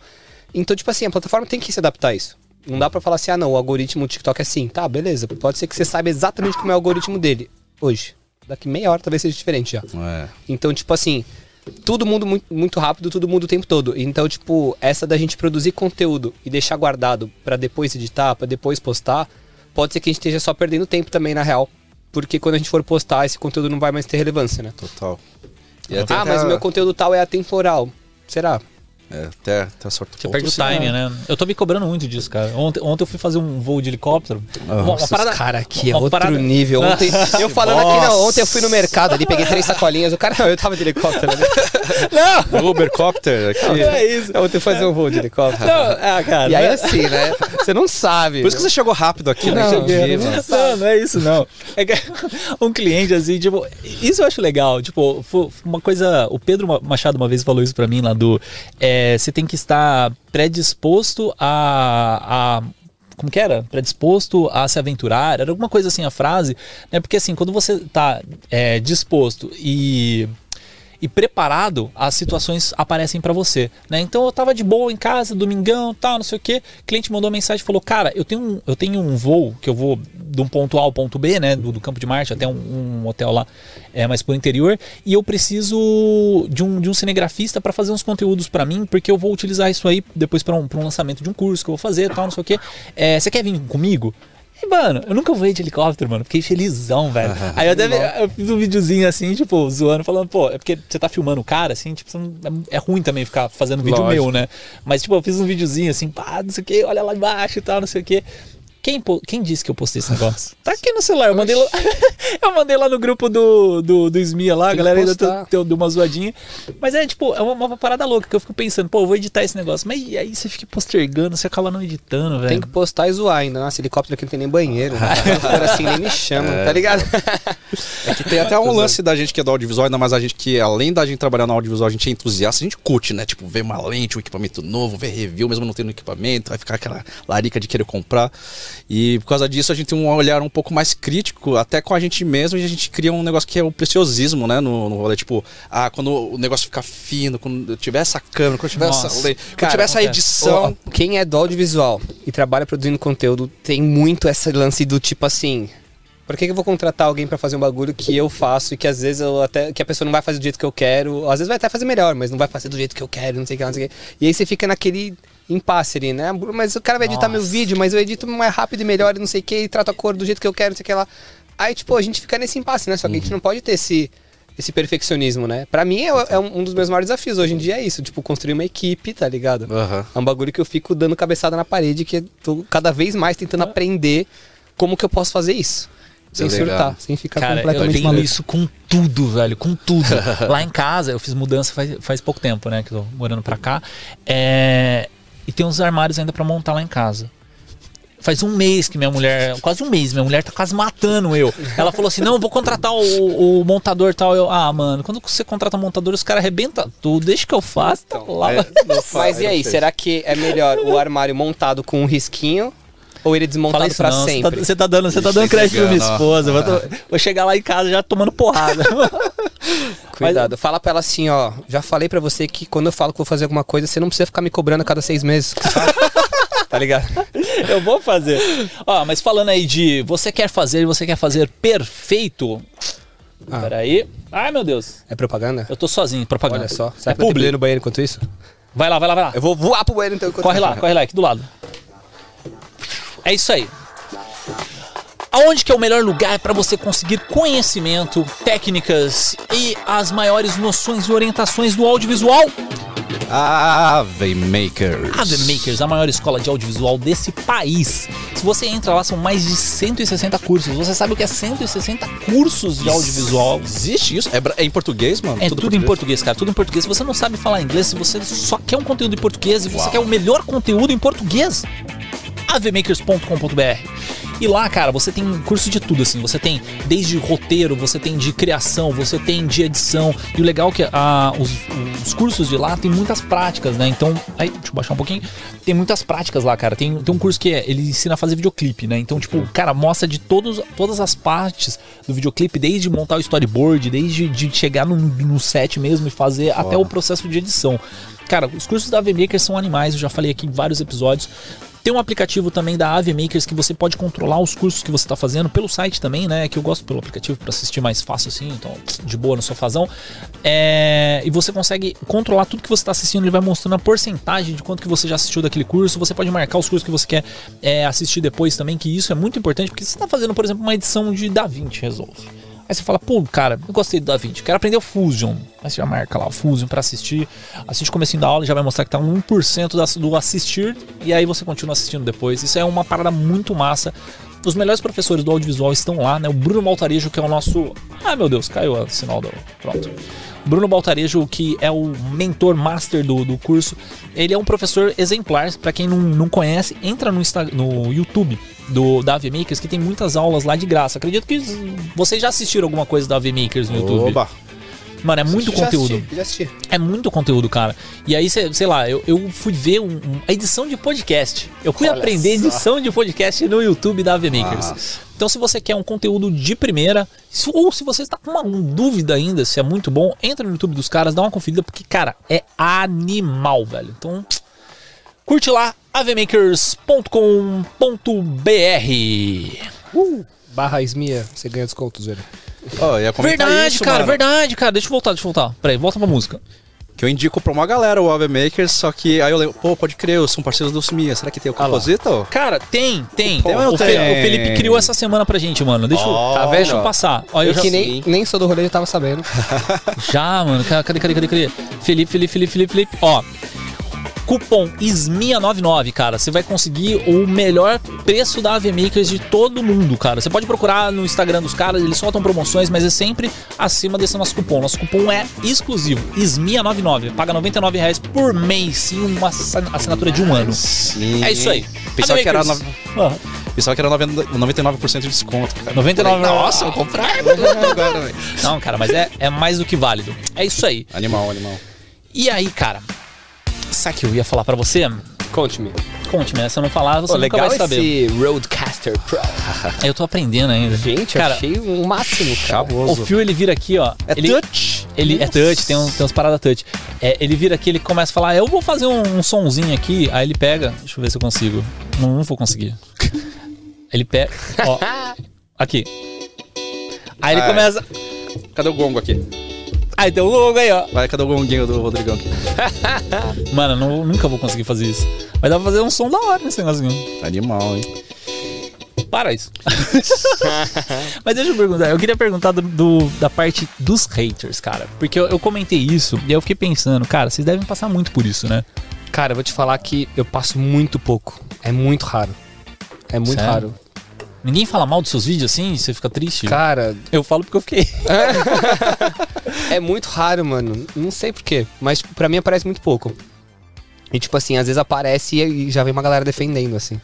Então, tipo assim, a plataforma tem que se adaptar a isso. Não dá pra falar assim, ah não, o algoritmo do TikTok é assim. Tá, beleza. Pode ser que você saiba exatamente como é o algoritmo dele. Hoje. Daqui meia hora talvez seja diferente já. É. Então, tipo assim, tudo muda muito, muito rápido, tudo muda o tempo todo. Então, tipo, essa da gente produzir conteúdo e deixar guardado pra depois editar, pra depois postar, pode ser que a gente esteja só perdendo tempo também, na real. Porque quando a gente for postar, esse conteúdo não vai mais ter relevância, né? Total. Ah, mas o meu conteúdo tal é atemporal. Será? É, até, até certo Você ponto, perde o time, né? Eu tô me cobrando muito disso, cara. Ontem, ontem eu fui fazer um voo de helicóptero. Nossa, Cara, aqui é uma outro parada- nível. Ontem, [LAUGHS] eu falando aqui, Nossa. não, ontem eu fui no mercado ali, peguei três sacolinhas. O cara, não, eu tava de helicóptero ali. [LAUGHS] O Ubercopter aqui. É isso. Ontem eu fazer um voo de helicóptero. Não, ah, cara. E aí, não é- assim, né? Você não sabe. Por isso que você chegou rápido aqui, né? Não, não. Não, não é isso, não. É que [LAUGHS] um cliente, assim, tipo, isso eu acho legal. Tipo, uma coisa. O Pedro Machado uma vez falou isso pra mim lá do. é, você tem que estar predisposto a. a como que era? Predisposto a se aventurar. Era alguma coisa assim a frase, né? Porque assim, quando você tá é, disposto e. e preparado, as situações aparecem pra você, né? Então eu tava de boa em casa, domingão, tal, não sei o quê. O cliente mandou mensagem e falou: "Cara, eu tenho um, eu tenho um voo que eu vou de um ponto A ao ponto B, né, do, do Campo de Marte até um, um hotel lá, é mais pro interior, e eu preciso de um, de um cinegrafista pra fazer uns conteúdos pra mim, porque eu vou utilizar isso aí depois pra um, um lançamento de um curso que eu vou fazer, tal, não sei o quê. É, você quer vir comigo?" E, mano, eu nunca voei de helicóptero, mano. Fiquei felizão, velho. [LAUGHS] Aí eu, até, eu fiz um videozinho assim, tipo, zoando, falando, pô, é porque você tá filmando o cara, assim, tipo, não- é, é ruim também ficar fazendo vídeo Lógico. meu, né? Mas, tipo, eu fiz um videozinho assim, pá, não sei o que, olha lá embaixo e tal, não sei o que. Quem, quem disse que eu postei esse [LAUGHS] negócio? Tá aqui no celular, eu mandei lá, [LAUGHS] eu mandei lá no grupo do, do, do Smia lá, a galera ainda deu, deu uma zoadinha. Mas é, tipo, é uma, uma parada louca que eu fico pensando, pô, eu vou editar esse negócio. Mas aí você fica postergando, você acaba não editando, velho. Tem que postar e zoar ainda. Nossa, helicóptero aqui não tem nem banheiro. For assim, nem me chamam, tá ligado? [LAUGHS] É que tem até um lance da gente que é do audiovisual, ainda mais a gente que, além da gente trabalhar no audiovisual, a gente é entusiasta, a gente curte, né? Tipo, ver uma lente, um equipamento novo, ver review, mesmo não tendo equipamento, vai ficar aquela larica de querer comprar. E por causa disso, a gente tem um olhar um pouco mais crítico, até com a gente mesmo, e a gente cria um negócio que é o preciosismo, né? No, no rolê. Tipo, ah, quando o negócio ficar fino, quando eu tiver essa câmera, quando eu tiver Nossa. essa quando Cara, tiver essa edição. Quem é do audiovisual e trabalha produzindo conteúdo tem muito esse lance do tipo assim. Por que, que eu vou contratar alguém pra fazer um bagulho que eu faço e que às vezes eu até que a pessoa não vai fazer do jeito que eu quero, às vezes vai até fazer melhor, mas não vai fazer do jeito que eu quero, não sei o que, não sei o que. E aí você fica naquele impasse ali, né? Mas o cara vai editar meu Nossa. vídeo, mas eu edito mais rápido e melhor e não sei o que, e trato a cor do jeito que eu quero, não sei o que lá. Aí, tipo, a gente fica nesse impasse, né? Só que a gente não pode ter esse, esse perfeccionismo, né? Pra mim, é, é um dos meus maiores desafios hoje em dia é isso, tipo, construir uma equipe, tá ligado? Aham. É um bagulho que eu fico dando cabeçada na parede, que eu tô cada vez mais tentando aprender como que eu posso fazer isso. Sem Legal. surtar, sem ficar Cara, eu completamente tenho maluco. isso com tudo, velho, com tudo. [LAUGHS] Lá em casa, eu fiz mudança faz, faz pouco tempo, né, que eu tô morando pra cá. É, E tem uns armários ainda pra montar lá em casa. Faz um mês que minha mulher, quase um mês, minha mulher tá quase matando eu. Ela falou assim: não, eu vou contratar o, o montador e tal. Eu, ah, mano, quando você contrata montador, os caras arrebentam tudo, deixa que eu faço. tá lá. É, Mas e aí, não fez. será que é melhor o armário montado com um risquinho ou ele desmontado Fala isso pra não, você tá, sempre? você tá dando, você tá dando tá crédito pra minha esposa. Eu Vou, [LAUGHS] vou chegar lá em casa já tomando porrada. [LAUGHS] Cuidado, fala pra ela assim, ó. Já falei pra você que quando eu falo que vou fazer alguma coisa, você não precisa ficar me cobrando a cada seis meses. sabe? [LAUGHS] tá ligado? Eu vou fazer. Ó, mas falando aí de você quer fazer e você quer fazer perfeito. Ah. Peraí. Ai, meu Deus. É propaganda? Eu tô sozinho, propaganda. Olha só. É Será tenho que publi. no banheiro enquanto isso? Vai lá, vai lá, vai lá. Eu vou voar pro banheiro então enquanto Corre lá, corre lá, aqui do lado. É isso aí. Aonde que é o melhor lugar para você conseguir conhecimento, técnicas e as maiores noções e orientações do audiovisual? Ave Makers. A The Makers, a maior escola de audiovisual desse país. Se você entra lá, são mais de 160 cursos. Você sabe o que é 160 cursos de audiovisual? Existe isso? É, é em português, mano? É tudo, em português, cara. Tudo em português. Se você não sabe falar inglês, se você só quer um conteúdo em português e você quer o melhor conteúdo em português, avmakers.com.br. E lá, cara, você tem curso de tudo, assim. Você tem desde roteiro, você tem de criação, você tem de edição. E o legal é que ah, os, os cursos de lá tem muitas práticas, né? Então, aí, deixa eu baixar um pouquinho. Tem muitas práticas lá, cara. Tem, tem um curso que é, ele ensina a fazer videoclipe, né? Então, tipo, cara mostra de todos, todas as partes do videoclipe, desde montar o storyboard, desde de chegar no, no set mesmo e fazer até o processo de edição. Cara, os cursos da AV Makers são animais, eu já falei aqui em vários episódios. Tem um aplicativo também da AV Makers que você pode controlar os cursos que você está fazendo pelo site também, né? Que eu gosto pelo aplicativo para assistir mais fácil assim, então de boa no sofazão. É, e você consegue controlar tudo que você está assistindo, ele vai mostrando a porcentagem de quanto que você já assistiu daquele curso. Você pode marcar os cursos que você quer é, assistir depois também, que isso é muito importante, porque você está fazendo, por exemplo, uma edição de DaVinci Resolve. Aí você fala, pô, cara, eu gostei do DaVinci, quero aprender o Fusion. Aí você já marca lá o Fusion pra assistir. Assiste o comecinho da aula, já vai mostrar que tá 1% da- do assistir. E aí você continua assistindo depois. Isso é uma parada muito massa. Os melhores professores do audiovisual estão lá, né? O Bruno Maltarejo, que é o nosso. Ah, meu Deus, caiu o sinal do. Pronto. Bruno Baltarejo, que é o mentor master do, do curso, ele é um professor exemplar. Pra quem não, não conhece, entra no, Insta, no YouTube do, da AV Makers, que tem muitas aulas lá de graça. Acredito que vocês já assistiram alguma coisa da AV Makers no YouTube. Oba. Mano, é muito Já conteúdo. assisti, já assisti. É muito conteúdo, cara. E aí, sei lá, eu, eu fui ver um- um- a edição de podcast. Eu fui Olha aprender só. edição de podcast no YouTube da AV Makers. Nossa. Então, se você quer um conteúdo de primeira, ou se você está com uma dúvida ainda se é muito bom, entra no YouTube dos caras, dá uma conferida, porque, cara, é animal, velho. Então, curte lá, avmakers.com.br. Barra Esmia, você ganha descontos, velho. Comentar Verdade, isso, cara, mano, verdade, cara. Deixa eu voltar, deixa eu voltar. Peraí, volta pra música. Que eu indico pra uma galera o Ave Makers, só que aí eu lembro, pô, pode crer, eu sou parceiros do Sumia. Será que tem o lá. compositor? Cara, tem, tem. Tem o, Fe- tem? o Felipe criou essa semana pra gente, mano. Deixa, eu- Tá vendo? deixa eu passar. Ó, eu Eu já, que nem, nem sou do rolê, eu tava sabendo. [LAUGHS] já, mano. Ca- Cadê, cadê, cadê, cadê? Felipe, Felipe, Felipe, Felipe, Felipe. Ó. Cupom ISMIA99, cara. Você vai conseguir o melhor preço da AV Makers de todo mundo, cara. Você pode procurar no Instagram dos caras, eles soltam promoções, mas é sempre acima desse nosso cupom. Nosso cupom é exclusivo, ISMIA99. Paga 99 reais por mês, sim, uma assin- assinatura de um ano. Sim. É isso aí. Pensava AV que era, no... Ah, Pensava que era 90 99% de desconto. Cara. 99 Nossa, vou comprar agora, velho. Não, cara, mas é, é mais do que válido. É isso aí. Animal, animal. E aí, cara? Sabe o que eu ia falar pra você? Conte-me. Conte-me, né? se eu não falar, você Pô, nunca legal vai saber. esse Roadcaster Pro. [LAUGHS] Eu tô aprendendo ainda. Gente, cara, achei o máximo, cara. o fio ele vira aqui, ó. É ele, touch. Ele é touch, tem, um, tem umas paradas touch. É, ele vira aqui, ele começa a falar, eu vou fazer um, um sonzinho aqui. Aí ele pega, deixa eu ver se eu consigo. Não, não vou conseguir. [LAUGHS] Ele pega, ó, [LAUGHS] aqui. Aí ele Ah, é. começa. Cadê o gongo aqui? Aí tem o logo aí, ó. Vai, cadê o gonguinho do Rodrigão aqui? [LAUGHS] Mano, eu não- nunca vou conseguir fazer isso. Mas dá pra fazer um som da hora nesse negocinho. Animal, hein? Para isso. [LAUGHS] Mas deixa eu perguntar. Eu queria perguntar do, do- da parte dos haters, cara. Porque eu, eu comentei isso e aí eu fiquei pensando, cara, vocês devem passar muito por isso, né? Cara, eu vou te falar que eu passo muito pouco. É muito raro. É muito Sério? raro. Ninguém fala mal dos seus vídeos assim? Você fica triste? Cara, Eu falo porque eu fiquei. [LAUGHS] é muito raro, mano. Não sei porquê, mas pra mim aparece muito pouco. E tipo assim, às vezes aparece e já vem uma galera defendendo, assim.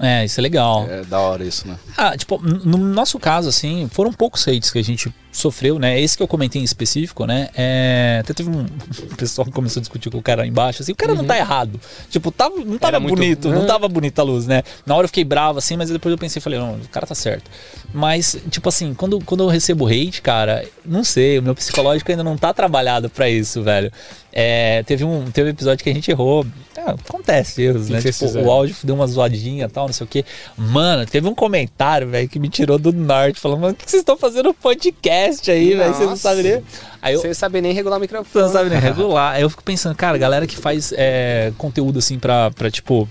É, isso é legal. É da hora isso, né? Ah, tipo, no nosso caso, assim, foram poucos hates que a gente sofreu, né? Esse que eu comentei em específico, né? É... Até teve um [LAUGHS] pessoal que começou a discutir com o cara embaixo, assim, o cara não tá errado. Tipo, tava, não tava Era muito- bonito, não Hã? tava bonita a luz, né? Na hora eu fiquei bravo, assim, mas depois eu pensei, falei, não, o cara tá certo. Mas, tipo assim, quando, quando eu recebo hate, cara, não sei, o meu psicológico ainda não tá trabalhado pra isso, velho. É, teve um teve um episódio que a gente errou. É, acontece erros, né? Tipo, o áudio deu uma zoadinha e tal, não sei o quê. Mano, teve um comentário, velho, que me tirou do norte, falando, mano, o que vocês estão fazendo podcast aí, velho? Vocês não sabem nem. Aí eu. Você sabe nem regular o Você microfone. não sabe nem regular. Aí eu fico pensando, cara, galera que faz é, conteúdo assim pra, pra, tipo,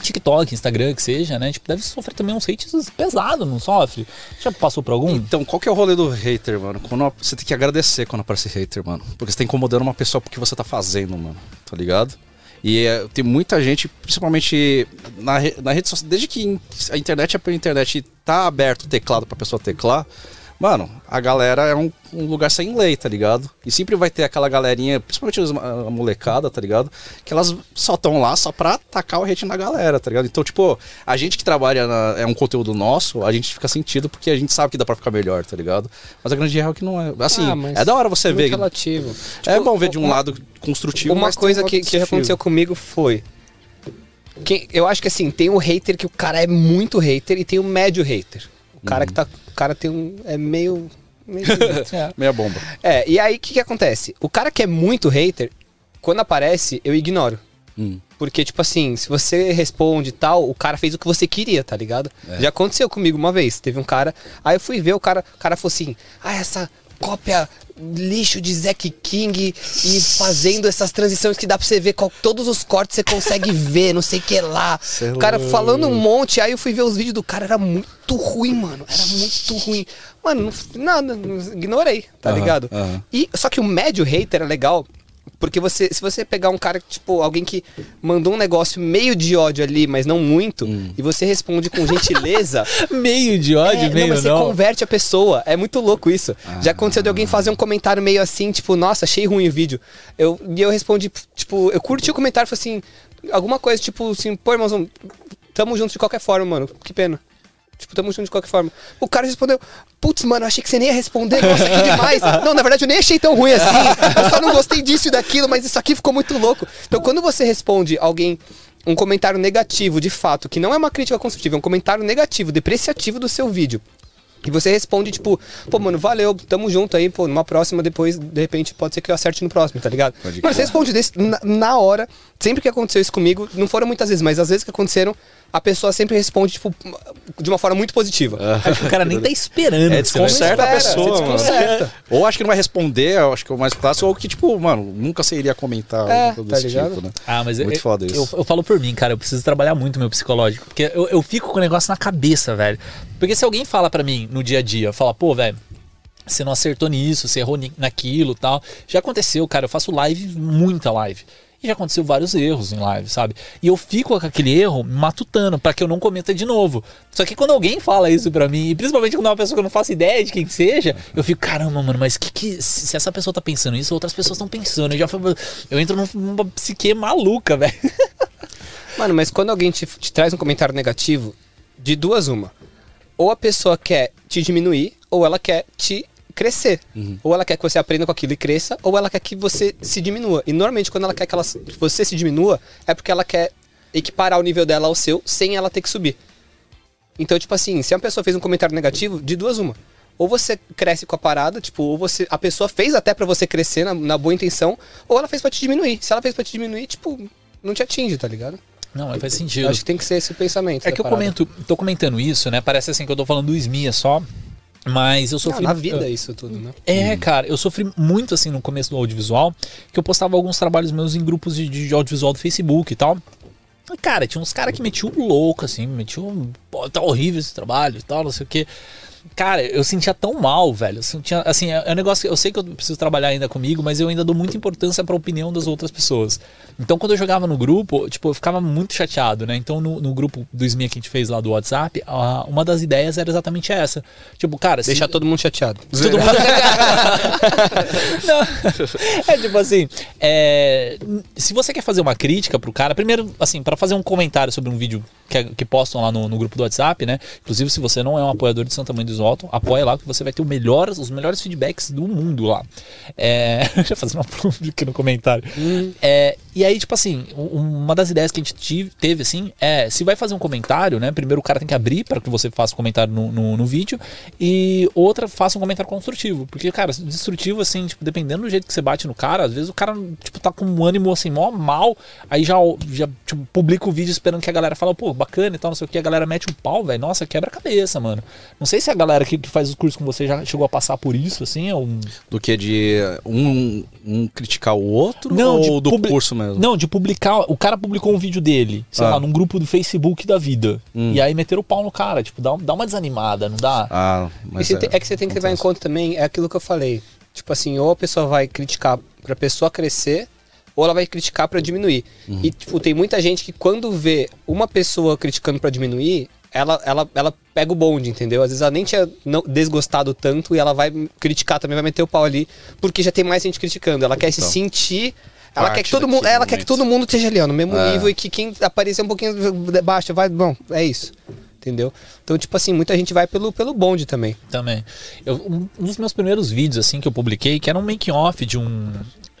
TikTok, Instagram, que seja, né? Tipo, deve sofrer também uns hates pesados, não sofre? Já passou por algum? Então, qual que é o rolê do hater, mano? Quando você tem que agradecer quando aparece hater, mano. Porque você tá incomodando uma pessoa porque você tá fazendo, mano. Tá ligado? E é, tem muita gente, principalmente na, na rede social, desde que a internet é pela internet e tá aberto o teclado pra pessoa teclar, mano, a galera é um, um lugar sem lei, tá ligado? E sempre vai ter aquela galerinha, principalmente a molecada, tá ligado? Que elas só estão lá só pra tacar o hate na galera, tá ligado? Então, tipo, a gente que trabalha na, é um conteúdo nosso, a gente fica sentido porque a gente sabe que dá pra ficar melhor, tá ligado? Mas a grande real é que não é. Assim, Ah, é da hora você ver. relativo. É Tipo, bom ver de um uma- lado construtivo. Uma coisa que, que aconteceu comigo foi. Quem, eu acho que assim, tem o hater que o cara é muito hater e tem o médio hater. O cara que tá. O cara tem um. É meio. meio [LAUGHS] Meia bomba. é, e aí o que, que acontece? O cara que é muito hater, quando aparece, eu ignoro. Hum. Porque, tipo assim, se você responde e tal, o cara fez o que você queria, tá ligado? Já aconteceu comigo uma vez. Teve um cara. Aí eu fui ver, o cara, o cara falou assim: Ah, essa cópia lixo de Zack King e fazendo essas transições que dá pra você ver qual, todos os cortes você consegue [LAUGHS] ver, não sei o que lá. Cê é o cara falando um monte, aí eu fui ver os vídeos do cara, era muito ruim, mano. Era muito ruim. Mano, não, nada, ignorei, tá ligado? E só que o médio hater é legal, porque você, se você pegar um cara, tipo, alguém que mandou um negócio meio de ódio ali, mas não muito, Hum. e você responde com gentileza, [LAUGHS] Meio de ódio, é, meio não, mas você não. converte a pessoa. É muito louco isso. Já aconteceu de alguém fazer um comentário meio assim, tipo, nossa, achei ruim o vídeo. Eu, e eu respondi, tipo, eu curti o comentário, falei assim, alguma coisa, tipo assim, pô, irmãozão, tamo junto de qualquer forma, mano. Que pena. Tipo, tamo junto de qualquer forma. O cara respondeu, putz, mano, achei que você nem ia responder, nossa, que demais. [LAUGHS] não, na verdade eu nem achei tão ruim assim. Eu só não gostei disso e daquilo, mas isso aqui ficou muito louco. Então quando você responde alguém um comentário negativo, de fato, que não é uma crítica construtiva, é um comentário negativo, depreciativo do seu vídeo. E você responde, tipo, pô, mano, valeu, tamo junto aí, pô, numa próxima, depois, de repente, pode ser que eu acerte no próximo, tá ligado? Pode Mano, você responde desse, na, na hora, sempre que aconteceu isso comigo, não foram muitas vezes, mas às vezes que aconteceram, a pessoa sempre responde, tipo, de uma forma muito positiva. Acho que o cara nem tá esperando. É, desconcerta a pessoa, desconcerta. Ou acho que não vai responder, eu acho que é o mais clássico, ou que, tipo, mano, nunca você iria comentar É, algo tá tipo, né? Ah, mas eu, Muito foda eu, isso. eu falo por mim, cara, eu preciso trabalhar muito meu psicológico. Porque eu, eu fico com o negócio na cabeça, velho. Porque se alguém fala pra mim no dia a dia, fala, pô, velho, você não acertou nisso, você errou naquilo tal. Já aconteceu, cara, eu faço live, muita live. E já aconteceu vários erros em live, sabe? E eu fico com aquele erro matutando pra que eu não cometa de novo. Só que quando alguém fala isso pra mim, e principalmente quando é uma pessoa que eu não faço ideia de quem seja, eu fico, caramba, mano, mas que que se essa pessoa tá pensando isso, outras pessoas estão pensando. Eu já eu entro num- numa psique maluca, [LAUGHS] velho. Mano, mas quando alguém te, te traz um comentário negativo, de duas uma. Ou a pessoa quer te diminuir, ou ela quer te crescer. Ou ela quer que você aprenda com aquilo e cresça, ou ela quer que você se diminua. E normalmente quando ela quer que ela, você se diminua, é porque ela quer equiparar o nível dela ao seu, sem ela ter que subir. Então, tipo assim, se uma pessoa fez um comentário negativo, de duas uma. Ou você cresce com a parada, tipo, ou você. A pessoa fez até pra você crescer na, na boa intenção, ou ela fez pra te diminuir. Se ela fez pra te diminuir, tipo, não te atinge, tá ligado? Não, mas faz Eu sentido. acho que tem que ser esse o pensamento. É que eu parada. comento, tô comentando isso, né? Parece assim que eu tô falando do Smia só. Mas eu sofri. na vida isso tudo, né? É, cara, eu sofri muito assim no começo do audiovisual, que eu postava alguns trabalhos meus em grupos de, de audiovisual do Facebook e tal. Cara, tinha uns caras que metiam louco, assim, metiam. Pô, tá horrível esse trabalho e tal, não sei o quê. Cara, eu sentia tão mal, velho. Eu sentia, assim, é é um negócio que eu sei que eu preciso trabalhar ainda comigo, mas eu ainda dou muita importância pra opinião das outras pessoas. Então, quando eu jogava no grupo, tipo, eu ficava muito chateado, né? Então, no, no grupo do SMIA que a gente fez lá do WhatsApp, a- uma das ideias era exatamente essa. Tipo, cara, se- Deixar todo mundo chateado. [LAUGHS] Todo mundo. [LAUGHS] Não. É tipo assim, é, se você quer fazer uma crítica pro cara, primeiro, assim, para fazer um comentário sobre um vídeo que, que postam lá no, no grupo do WhatsApp, né? Inclusive, se você não é um apoiador de Santa Mãe do Isoto, apoia lá que você vai ter o melhor, os melhores feedbacks do mundo lá. É, [LAUGHS] já fazendo uma aqui no comentário. É, e aí, tipo assim, uma das ideias que a gente tive- teve, assim, é se vai fazer um comentário, né? Primeiro o cara tem que abrir para que você faça o comentário no, no, no vídeo e outra faça um comentário construtivo. Porque, cara, destrutivo, assim, tipo, dependendo do jeito que você bate no cara, às vezes o cara, tipo, tá com um ânimo, assim, mó mal, aí já, já tipo, publica o vídeo esperando que a galera fala, pô, bacana e tal, não sei o que, a galera mete um pau, velho, nossa, quebra a cabeça, mano. Não sei se a galera que, que faz os cursos com você já chegou a passar por isso, assim, ou... Do que de um, um criticar o outro Não, ou do publi- curso mesmo? Não, de publicar. O cara publicou um vídeo dele, sei Ah. lá, num grupo do Facebook da vida. Hum. E aí meteram o pau no cara. Tipo, dá, dá uma desanimada, não dá? Ah, mas tem- é que você tem que levar em conta também, é aquilo que eu falei. Tipo assim, ou a pessoa vai criticar pra pessoa crescer, ou ela vai criticar pra diminuir. E, tipo, tem muita gente que quando vê uma pessoa criticando pra diminuir, ela, ela, ela pega o bonde, entendeu? Às vezes ela nem tinha não- desgostado tanto e ela vai criticar também, vai meter o pau ali, porque já tem mais gente criticando. Ela quer se Então. sentir. Ela quer que todo mundo, ela quer que todo mundo esteja ali, ó, no mesmo É. nível e que quem aparecer um pouquinho baixo vai, bom, é isso. Entendeu? Então, tipo assim, muita gente vai pelo, pelo bonde também. Também. Eu, um dos meus primeiros vídeos, assim, que eu publiquei, que era um making-off de um.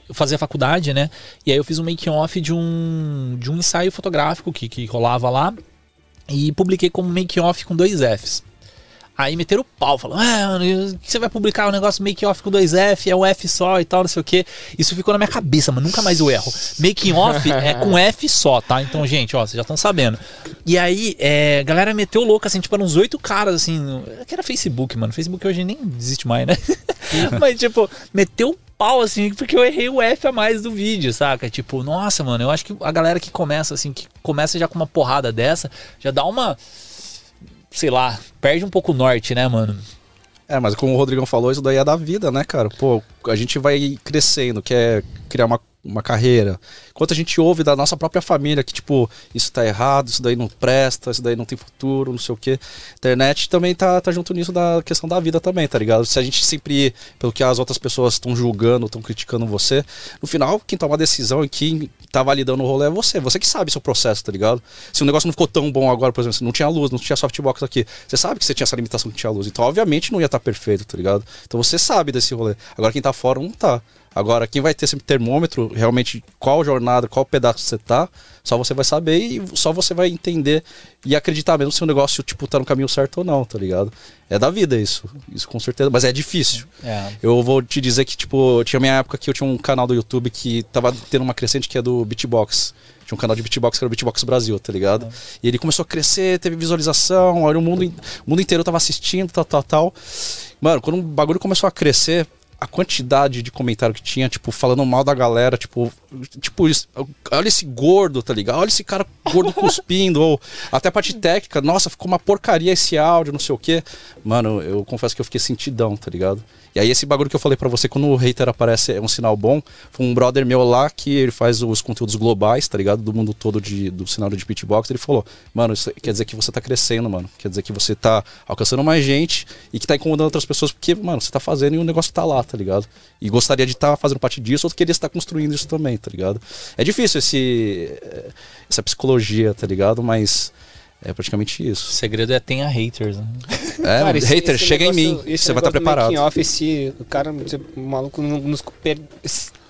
Eu fazia faculdade, né? E aí eu fiz um making-off de um, de um ensaio fotográfico que, que rolava lá. E publiquei como making-off com dois Fs. Aí meteram o pau, falando, ah, você vai publicar um negócio make off com dois F, é um F só e tal, não sei o que. Isso ficou na minha cabeça, mas nunca mais eu erro. Making off é com [LAUGHS] F só, tá? Então, gente, ó, vocês já estão sabendo. E aí, é, a galera meteu louco, assim, tipo, eram uns oito caras, assim, que era Facebook, mano. Facebook hoje nem existe mais, né? [LAUGHS] mas, tipo, meteu o pau, assim, porque eu errei o F a mais do vídeo, saca? Tipo, nossa, mano, eu acho que a galera que começa, assim, que começa já com uma porrada dessa, já dá uma sei lá, perde um pouco o norte, né, mano? É, mas como o Rodrigão falou, isso daí é da vida, né, cara? Pô, a gente vai crescendo, quer criar uma, uma carreira. Enquanto a gente ouve da nossa própria família que, tipo, isso tá errado, isso daí não presta, isso daí não tem futuro, não sei o quê. Internet também tá, tá junto nisso da questão da vida também, tá ligado? Se a gente sempre pelo que as outras pessoas estão julgando, estão criticando você, no final, quem toma a decisão e quem tá validando o rolê é você. Você que sabe seu processo, tá ligado? Se o negócio não ficou tão bom agora, por exemplo, se não tinha luz, não tinha softbox aqui, você sabe que você tinha essa limitação que tinha luz. Então, obviamente, não ia estar perfeito, tá ligado? Então você sabe desse rolê. Agora quem tá fora não tá. Agora, quem vai ter esse termômetro, realmente, qual jornada, qual pedaço você tá, só você vai saber e só você vai entender e acreditar mesmo se o negócio, tipo, tá no caminho certo ou não, tá ligado? É da vida isso. Isso com certeza. Mas é difícil. É. Eu vou te dizer que, tipo, tinha minha época que eu tinha um canal do YouTube que tava tendo uma crescente que é do Beatbox. Tinha um canal de beatbox que era o Beatbox Brasil, tá ligado? E ele começou a crescer, teve visualização, olha, o mundo, o mundo inteiro tava assistindo, tal, tal, tal. Mano, quando o bagulho começou a crescer, a quantidade de comentário que tinha, tipo, falando mal da galera, tipo, tipo, isso, olha esse gordo, tá ligado? Olha esse cara gordo [LAUGHS] cuspindo, ou até a parte técnica, nossa, ficou uma porcaria esse áudio, não sei o quê. Mano, eu confesso que eu fiquei sentidão, tá ligado? E aí esse bagulho que eu falei pra você, quando o hater aparece é um sinal bom, foi um brother meu lá que ele faz os conteúdos globais, tá ligado? Do mundo todo de, do cenário de beatbox, ele falou, mano, isso quer dizer que você tá crescendo, mano. Quer dizer que você tá alcançando mais gente e que tá incomodando outras pessoas, porque, mano, você tá fazendo e o negócio tá lá, tá ligado? E gostaria de estar fazendo parte disso, ou queria estar construindo isso também, tá ligado? É difícil esse, eh, essa psicologia, tá ligado? Mas é praticamente O isso. segredo é tenha haters, né? É, Cara, esse- hater, esse chega em negócio- mim, esse você vai estar negócio do preparado. making off, esse, o cara, esse maluco nos per-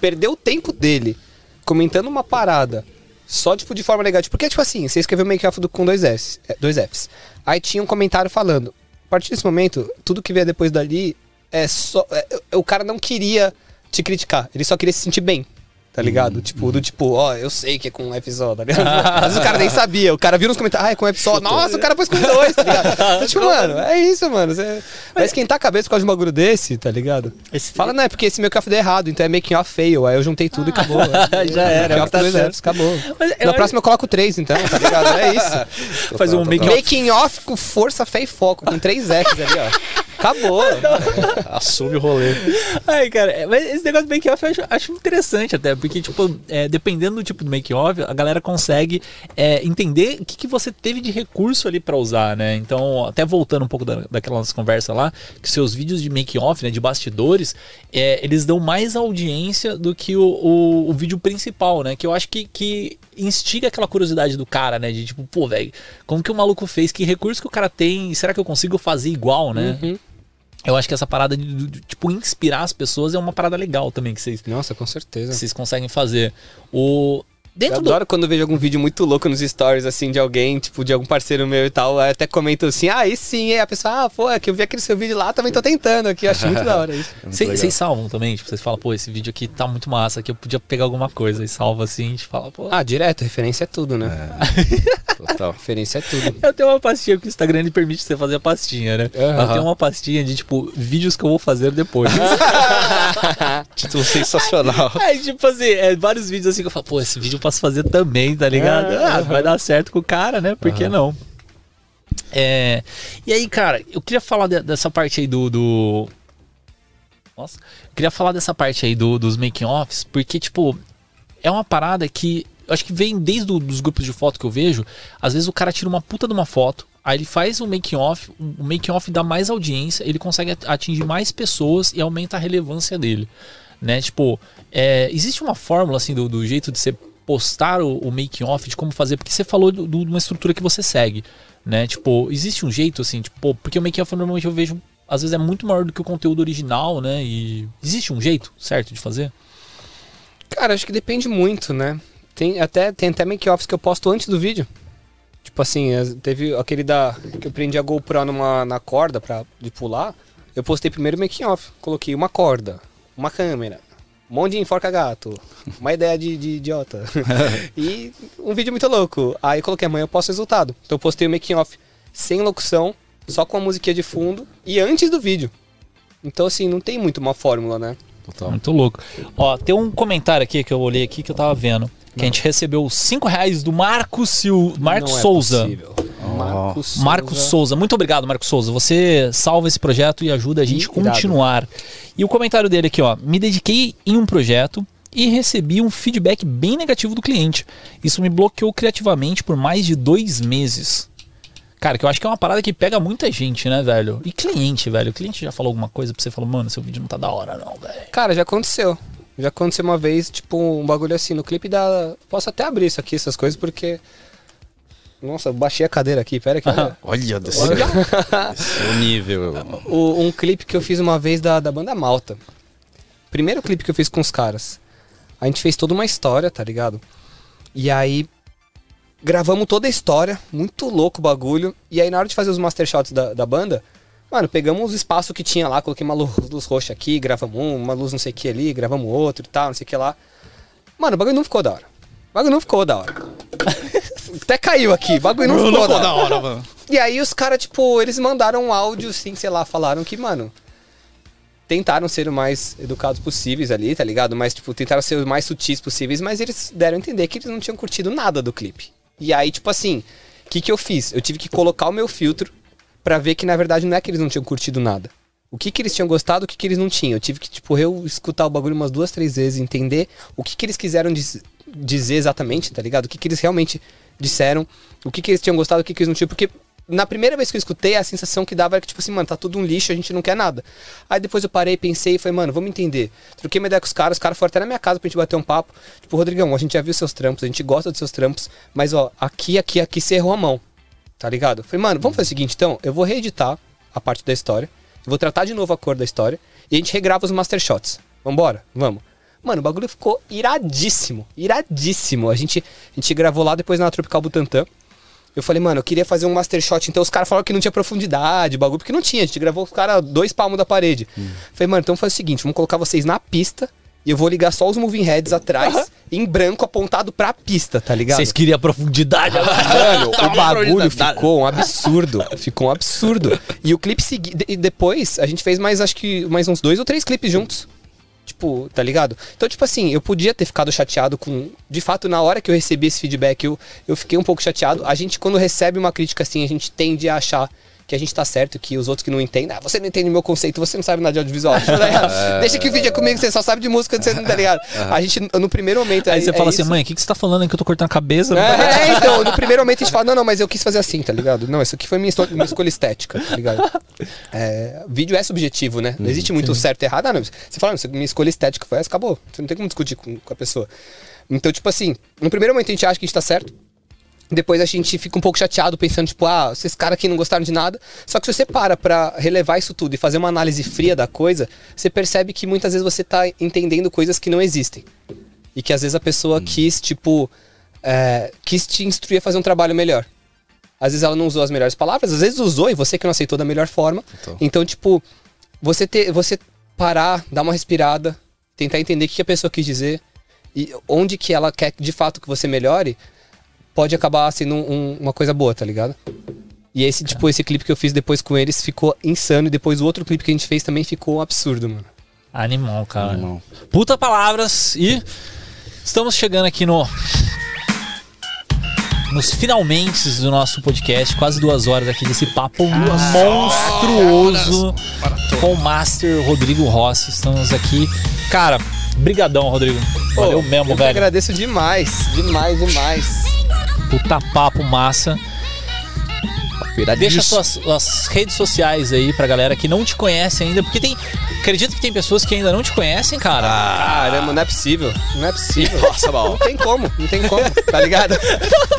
perdeu o tempo dele comentando uma parada só, tipo, de forma negativa. Porque, tipo assim, você escreveu make off do, com dois, S, é, dois Fs. Aí tinha um comentário falando, a partir desse momento, tudo que vier depois dali é só... é- o cara não queria te criticar, ele só queria se sentir bem. Tá ligado? Tipo, do tipo, ó, eu sei que é com F só, tá [LAUGHS] ligado? Às vezes o cara nem sabia. O cara viu nos comentários, ah, é com F só. Nossa, o cara pôs com dois, tá ligado? [LAUGHS] Então, tipo, mano, é isso, mano. Você vai esquentar a cabeça por causa de um bagulho desse, tá ligado? Esse- Fala, não, é porque esse meu café deu errado, então é making off fail. Aí eu juntei tudo e acabou. [LAUGHS] Já era, Making off tá dois certo. Acabou. Mas eu Na acho- próxima eu coloco três, então, tá ligado? É isso. Fazer um make off. Making off com força, fé e foco, com três Fs ali, ó. Acabou. Assume o rolê. Ai, cara, mas esse negócio do make-off eu acho, acho interessante até, porque, tipo, é, dependendo do tipo do make-off, a galera consegue é, entender o que, que você teve de recurso ali pra usar, né? Então, até voltando um pouco da, daquela nossa conversa lá, que seus vídeos de make-off, né, de bastidores, é, eles dão mais audiência do que o, o, o vídeo principal, né? Que eu acho que, que instiga aquela curiosidade do cara, né? De tipo, pô, velho, como que o maluco fez? Que recurso que o cara tem? Será que eu consigo fazer igual, né? Eu acho que essa parada de, de, de, tipo, inspirar as pessoas é uma parada legal também que vocês, Nossa, com certeza. que vocês conseguem fazer. O... Eu Dentro do... adoro quando eu vejo algum vídeo muito louco nos stories, assim, de alguém, tipo, de algum parceiro meu e tal. Até comento assim, ah, aí sim, aí a pessoa, ah, pô, é que eu vi aquele seu vídeo lá, também tô tentando aqui. Eu acho muito da hora isso. [LAUGHS] Vocês salvam também? Tipo, vocês falam, pô, esse vídeo aqui tá muito massa, aqui eu podia pegar alguma coisa e salva assim, a gente fala, pô. Ah, direto, referência é tudo, né? [LAUGHS] Total. Referência é tudo. Eu tenho uma pastinha que o Instagram ele permite você fazer a pastinha, né? Eu Aham. tenho uma pastinha de, tipo, vídeos que eu vou fazer depois. [LAUGHS] Título sensacional. É, tipo assim, é, vários vídeos assim que eu falo, pô, esse vídeo eu posso fazer também, tá ligado? Ah, vai dar certo com o cara, né? Por que não? É, e aí, cara, eu queria falar de- dessa parte aí do. do... Nossa, eu queria falar dessa parte aí do, dos making-offs, porque, tipo, é uma parada que eu acho que vem desde o- dos grupos de foto que eu vejo. Às vezes o cara tira uma puta de uma foto, aí ele faz um making off, o making off dá mais audiência, ele consegue at- atingir mais pessoas e aumenta a relevância dele, né? Tipo, é, existe uma fórmula assim do, do jeito de você postar o, o making off, de como fazer, porque você falou do- do- de uma estrutura que você segue, né? Tipo, existe um jeito assim, tipo, porque o making off normalmente eu vejo às vezes é muito maior do que o conteúdo original, né? E existe um jeito certo de fazer? Cara, acho que depende muito, né? Tem até, tem até make-offs que eu posto antes do vídeo. Tipo assim, as- teve aquele da. que eu prendi a GoPro numa, na corda pra, de pular. Eu postei primeiro o making-off. Coloquei uma corda, uma câmera, um monte de enforca gato, uma ideia de, de idiota. [LAUGHS] e um vídeo muito louco. Aí eu coloquei amanhã eu posto o resultado. Então eu postei o making-off sem locução, só com a musiquinha de fundo e antes do vídeo. Então assim, não tem muito uma fórmula, né? Total. Muito louco. Ó, tem um comentário aqui que eu olhei aqui que eu tava vendo. Que a gente recebeu 5 reais do Marco Sil... Marco Não é Souza. possível. Marcos Souza. Marcos Souza, muito obrigado, Marcos Souza. Você salva esse projeto e ajuda a gente a continuar. E o comentário dele aqui, ó. Me dediquei em um projeto e recebi um feedback bem negativo do cliente. Isso me bloqueou criativamente por mais de dois meses. Cara, que eu acho que é uma parada que pega muita gente, né, velho? E cliente, velho. O cliente já falou alguma coisa pra você e falou, mano, seu vídeo não tá da hora, não, velho. Cara, já aconteceu. Já aconteceu uma vez, tipo, um bagulho assim, no clipe da. Posso até abrir isso aqui, essas coisas, porque. Nossa, eu baixei a cadeira aqui, pera aqui. [LAUGHS] olha. Olha, desse, desse é o nível. O- um clipe que eu fiz uma vez da, da banda Malta. Primeiro clipe que eu fiz com os caras. A gente fez toda uma história, tá ligado? E aí. Gravamos toda a história, muito louco o bagulho. E aí, na hora de fazer os master shots da, da banda, mano, pegamos os espaços que tinha lá, coloquei uma luz, luz roxa aqui, gravamos um, uma luz não sei o que ali, gravamos outro e tal, não sei o que lá. Mano, o bagulho não ficou da hora. O bagulho não ficou da hora. [LAUGHS] Até caiu aqui, o bagulho não, ficou da hora. mano. E aí os caras, tipo, eles mandaram um áudio, assim, sei lá, falaram que, mano, tentaram ser o mais educados possíveis ali, tá ligado? Mas, tipo, tentaram ser os mais sutis possíveis, mas eles deram a entender que eles não tinham curtido nada do clipe. E aí, tipo assim, o que que eu fiz? Eu tive que colocar o meu filtro pra ver que, na verdade, não é que eles não tinham curtido nada. O que que eles tinham gostado, o que que eles não tinham. Eu tive que, tipo, eu escutar o bagulho umas duas, três vezes, entender o que que eles quiseram diz- dizer exatamente, tá ligado? O que que eles realmente disseram, o que que eles tinham gostado, o que que eles não tinham. Porque na primeira vez que eu escutei, a sensação que dava era que, tipo assim, mano, tá tudo um lixo, a gente não quer nada. Aí depois eu parei, pensei e falei, mano, vamos entender. Troquei uma ideia com os caras, os caras foram até na minha casa pra gente bater um papo. Tipo, Rodrigão, a gente já viu seus trampos, a gente gosta dos seus trampos, mas ó, aqui, aqui, aqui você errou a mão. Tá ligado? Falei, mano, vamos fazer o seguinte então, eu vou reeditar a parte da história, eu vou tratar de novo a cor da história e a gente regrava os master shots. Vambora? Vamos. Mano, o bagulho ficou iradíssimo, iradíssimo. A gente, a gente gravou lá depois na Tropical Butantã. Eu falei, mano, eu queria fazer um master shot. Então os caras falaram que não tinha profundidade, bagulho, porque não tinha. A gente gravou os caras dois palmos da parede. Falei, mano, então faz o seguinte: vamos colocar vocês na pista e eu vou ligar só os moving heads atrás, em branco, apontado pra pista, tá ligado? Vocês queriam profundidade agora. [LAUGHS] Mano, o bagulho profundidade. ficou um absurdo. Ficou um absurdo. E o clipe seguinte. E depois, a gente fez mais, acho que, mais uns dois ou três clipes juntos. Tipo, tá ligado? Então, tipo assim, eu podia ter ficado chateado com. De fato, na hora que eu recebi esse feedback, eu, eu fiquei um pouco chateado. A gente, quando recebe uma crítica assim, a gente tende a achar que a gente tá certo, que os outros que não entendem, ah, você não entende meu conceito, você não sabe nada de audiovisual. [LAUGHS] Tá ligado? Deixa que o vídeo é comigo, você só sabe de música, você não tá ligado? A gente, no primeiro momento. Aí é- você é fala assim, isso. mãe, o que, que você tá falando aí que eu tô cortando a cabeça? É, é, então, no primeiro momento a gente fala, não, não, mas eu quis fazer assim, tá ligado? Não, isso aqui foi minha, esto- minha escolha estética, tá ligado? É, vídeo é subjetivo, né? Não existe muito certo e errado. Ah, não, você fala, não, isso- minha escolha estética foi essa, acabou. Você não tem como discutir com, com a pessoa. Então, tipo assim, no primeiro momento a gente acha que a gente tá certo, depois a gente fica um pouco chateado pensando, tipo, ah, esses caras aqui não gostaram de nada. Só que se você para pra relevar isso tudo e fazer uma análise fria da coisa, você percebe que muitas vezes você tá entendendo coisas que não existem. E que às vezes a pessoa quis, tipo, é, quis te instruir a fazer um trabalho melhor. Às vezes ela não usou as melhores palavras, às vezes usou e você que não aceitou da melhor forma. Total. Então, tipo, você ter, você parar, dar uma respirada, tentar entender o que a pessoa quis dizer e onde que ela quer de fato que você melhore, pode acabar sendo um- um- uma coisa boa, tá ligado? E esse, tipo, esse clipe que eu fiz depois com eles ficou insano. E depois o outro clipe que a gente fez também ficou um absurdo, mano. Animal, cara. Animal. Puta palavras e estamos chegando aqui no nos finalmente do nosso podcast, quase duas horas aqui desse papo monstruoso com o Master Rodrigo Rossi. Estamos aqui, cara. Brigadão, Rodrigo. Valeu mesmo, eu velho. agradeço demais, demais, demais. Puta papo massa. Deixa suas, suas redes sociais aí pra galera que não te conhece ainda, porque tem. Acredito que tem pessoas que ainda não te conhecem, cara. Caramba, não é possível. Não é possível. Nossa, Não tem como, não tem como, tá ligado?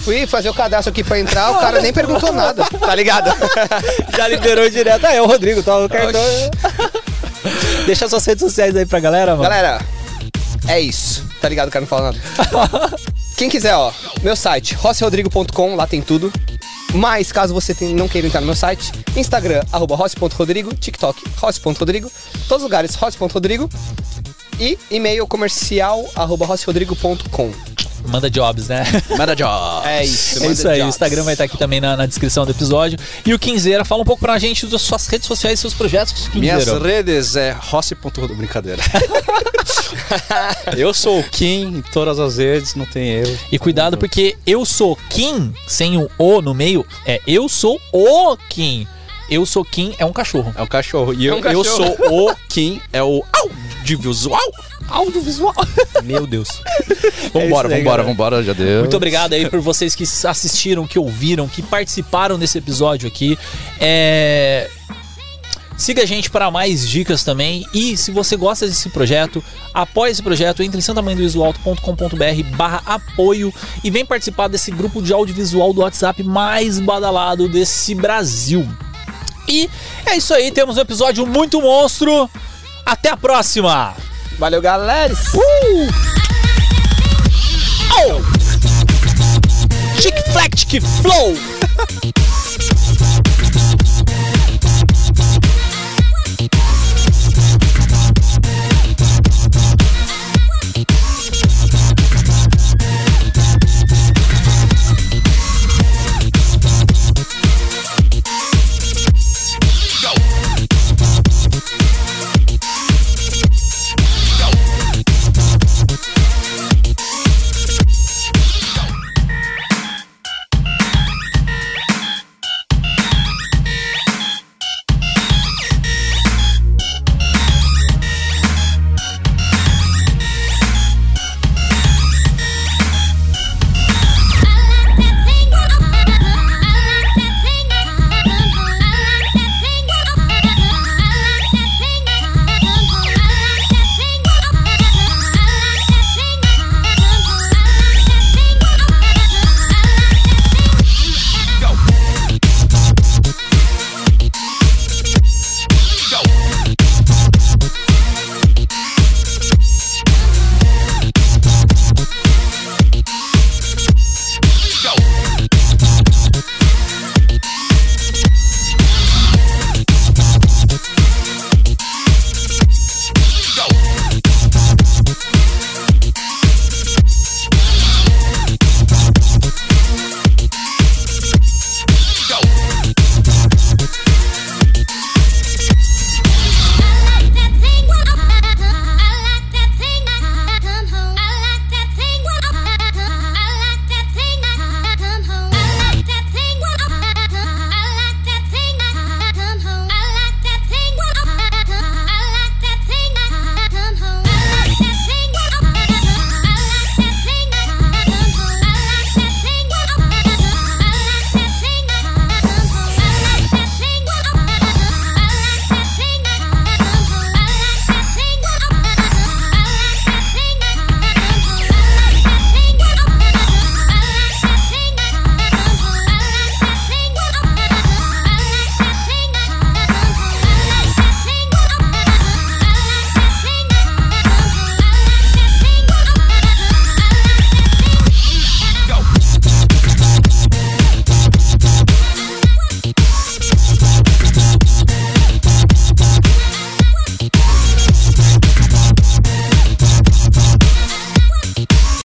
Fui fazer o cadastro aqui pra entrar, o cara nem perguntou nada, tá ligado? [LAUGHS] Já liberou direto. Ah, é o Rodrigo, tá? O cartão. Deixa suas redes sociais aí pra galera, mano. Galera, é isso. Tá ligado? O cara não fala nada. [LAUGHS] Quem quiser, ó, meu site, rossirodrigo.com, lá tem tudo. Mas, caso você não queira entrar no meu site, Instagram, arroba rossi.rodrigo, TikTok, rossi.rodrigo, todos os lugares, rossi.rodrigo e e-mail comercial, arroba rossirodrigo.com. Manda jobs, né? [LAUGHS] Manda job. É isso, É isso aí, o jobs. Instagram vai estar aqui também na, na descrição do episódio. E o Quinzeira, fala um pouco pra gente das suas redes sociais e seus projetos, Minhas Quinzeira. redes é rossi.rodrigo. Brincadeira. [LAUGHS] eu sou o Kim em todas as redes, não tem erro. E cuidado porque eu sou Kim, sem o O no meio, é eu sou o Kim. Eu sou Kim é um cachorro. É um cachorro. E É eu, um cachorro. eu sou o Kim, é o audiovisual. Audiovisual. Meu Deus. [LAUGHS] Vambora, aí, vambora, vambora, já deu. Muito obrigado aí por vocês que assistiram, que ouviram, que participaram desse episódio aqui. É... Siga a gente para mais dicas também. E se você gosta desse projeto, apoie esse projeto, entre em santamanhodoisoalto.com.br barra apoio e vem participar desse grupo de audiovisual do WhatsApp mais badalado desse Brasil. E é isso aí, temos um episódio muito monstro. Até a próxima! Valeu, galera! Uh! Oh! Chick Flack Flow! [LAUGHS]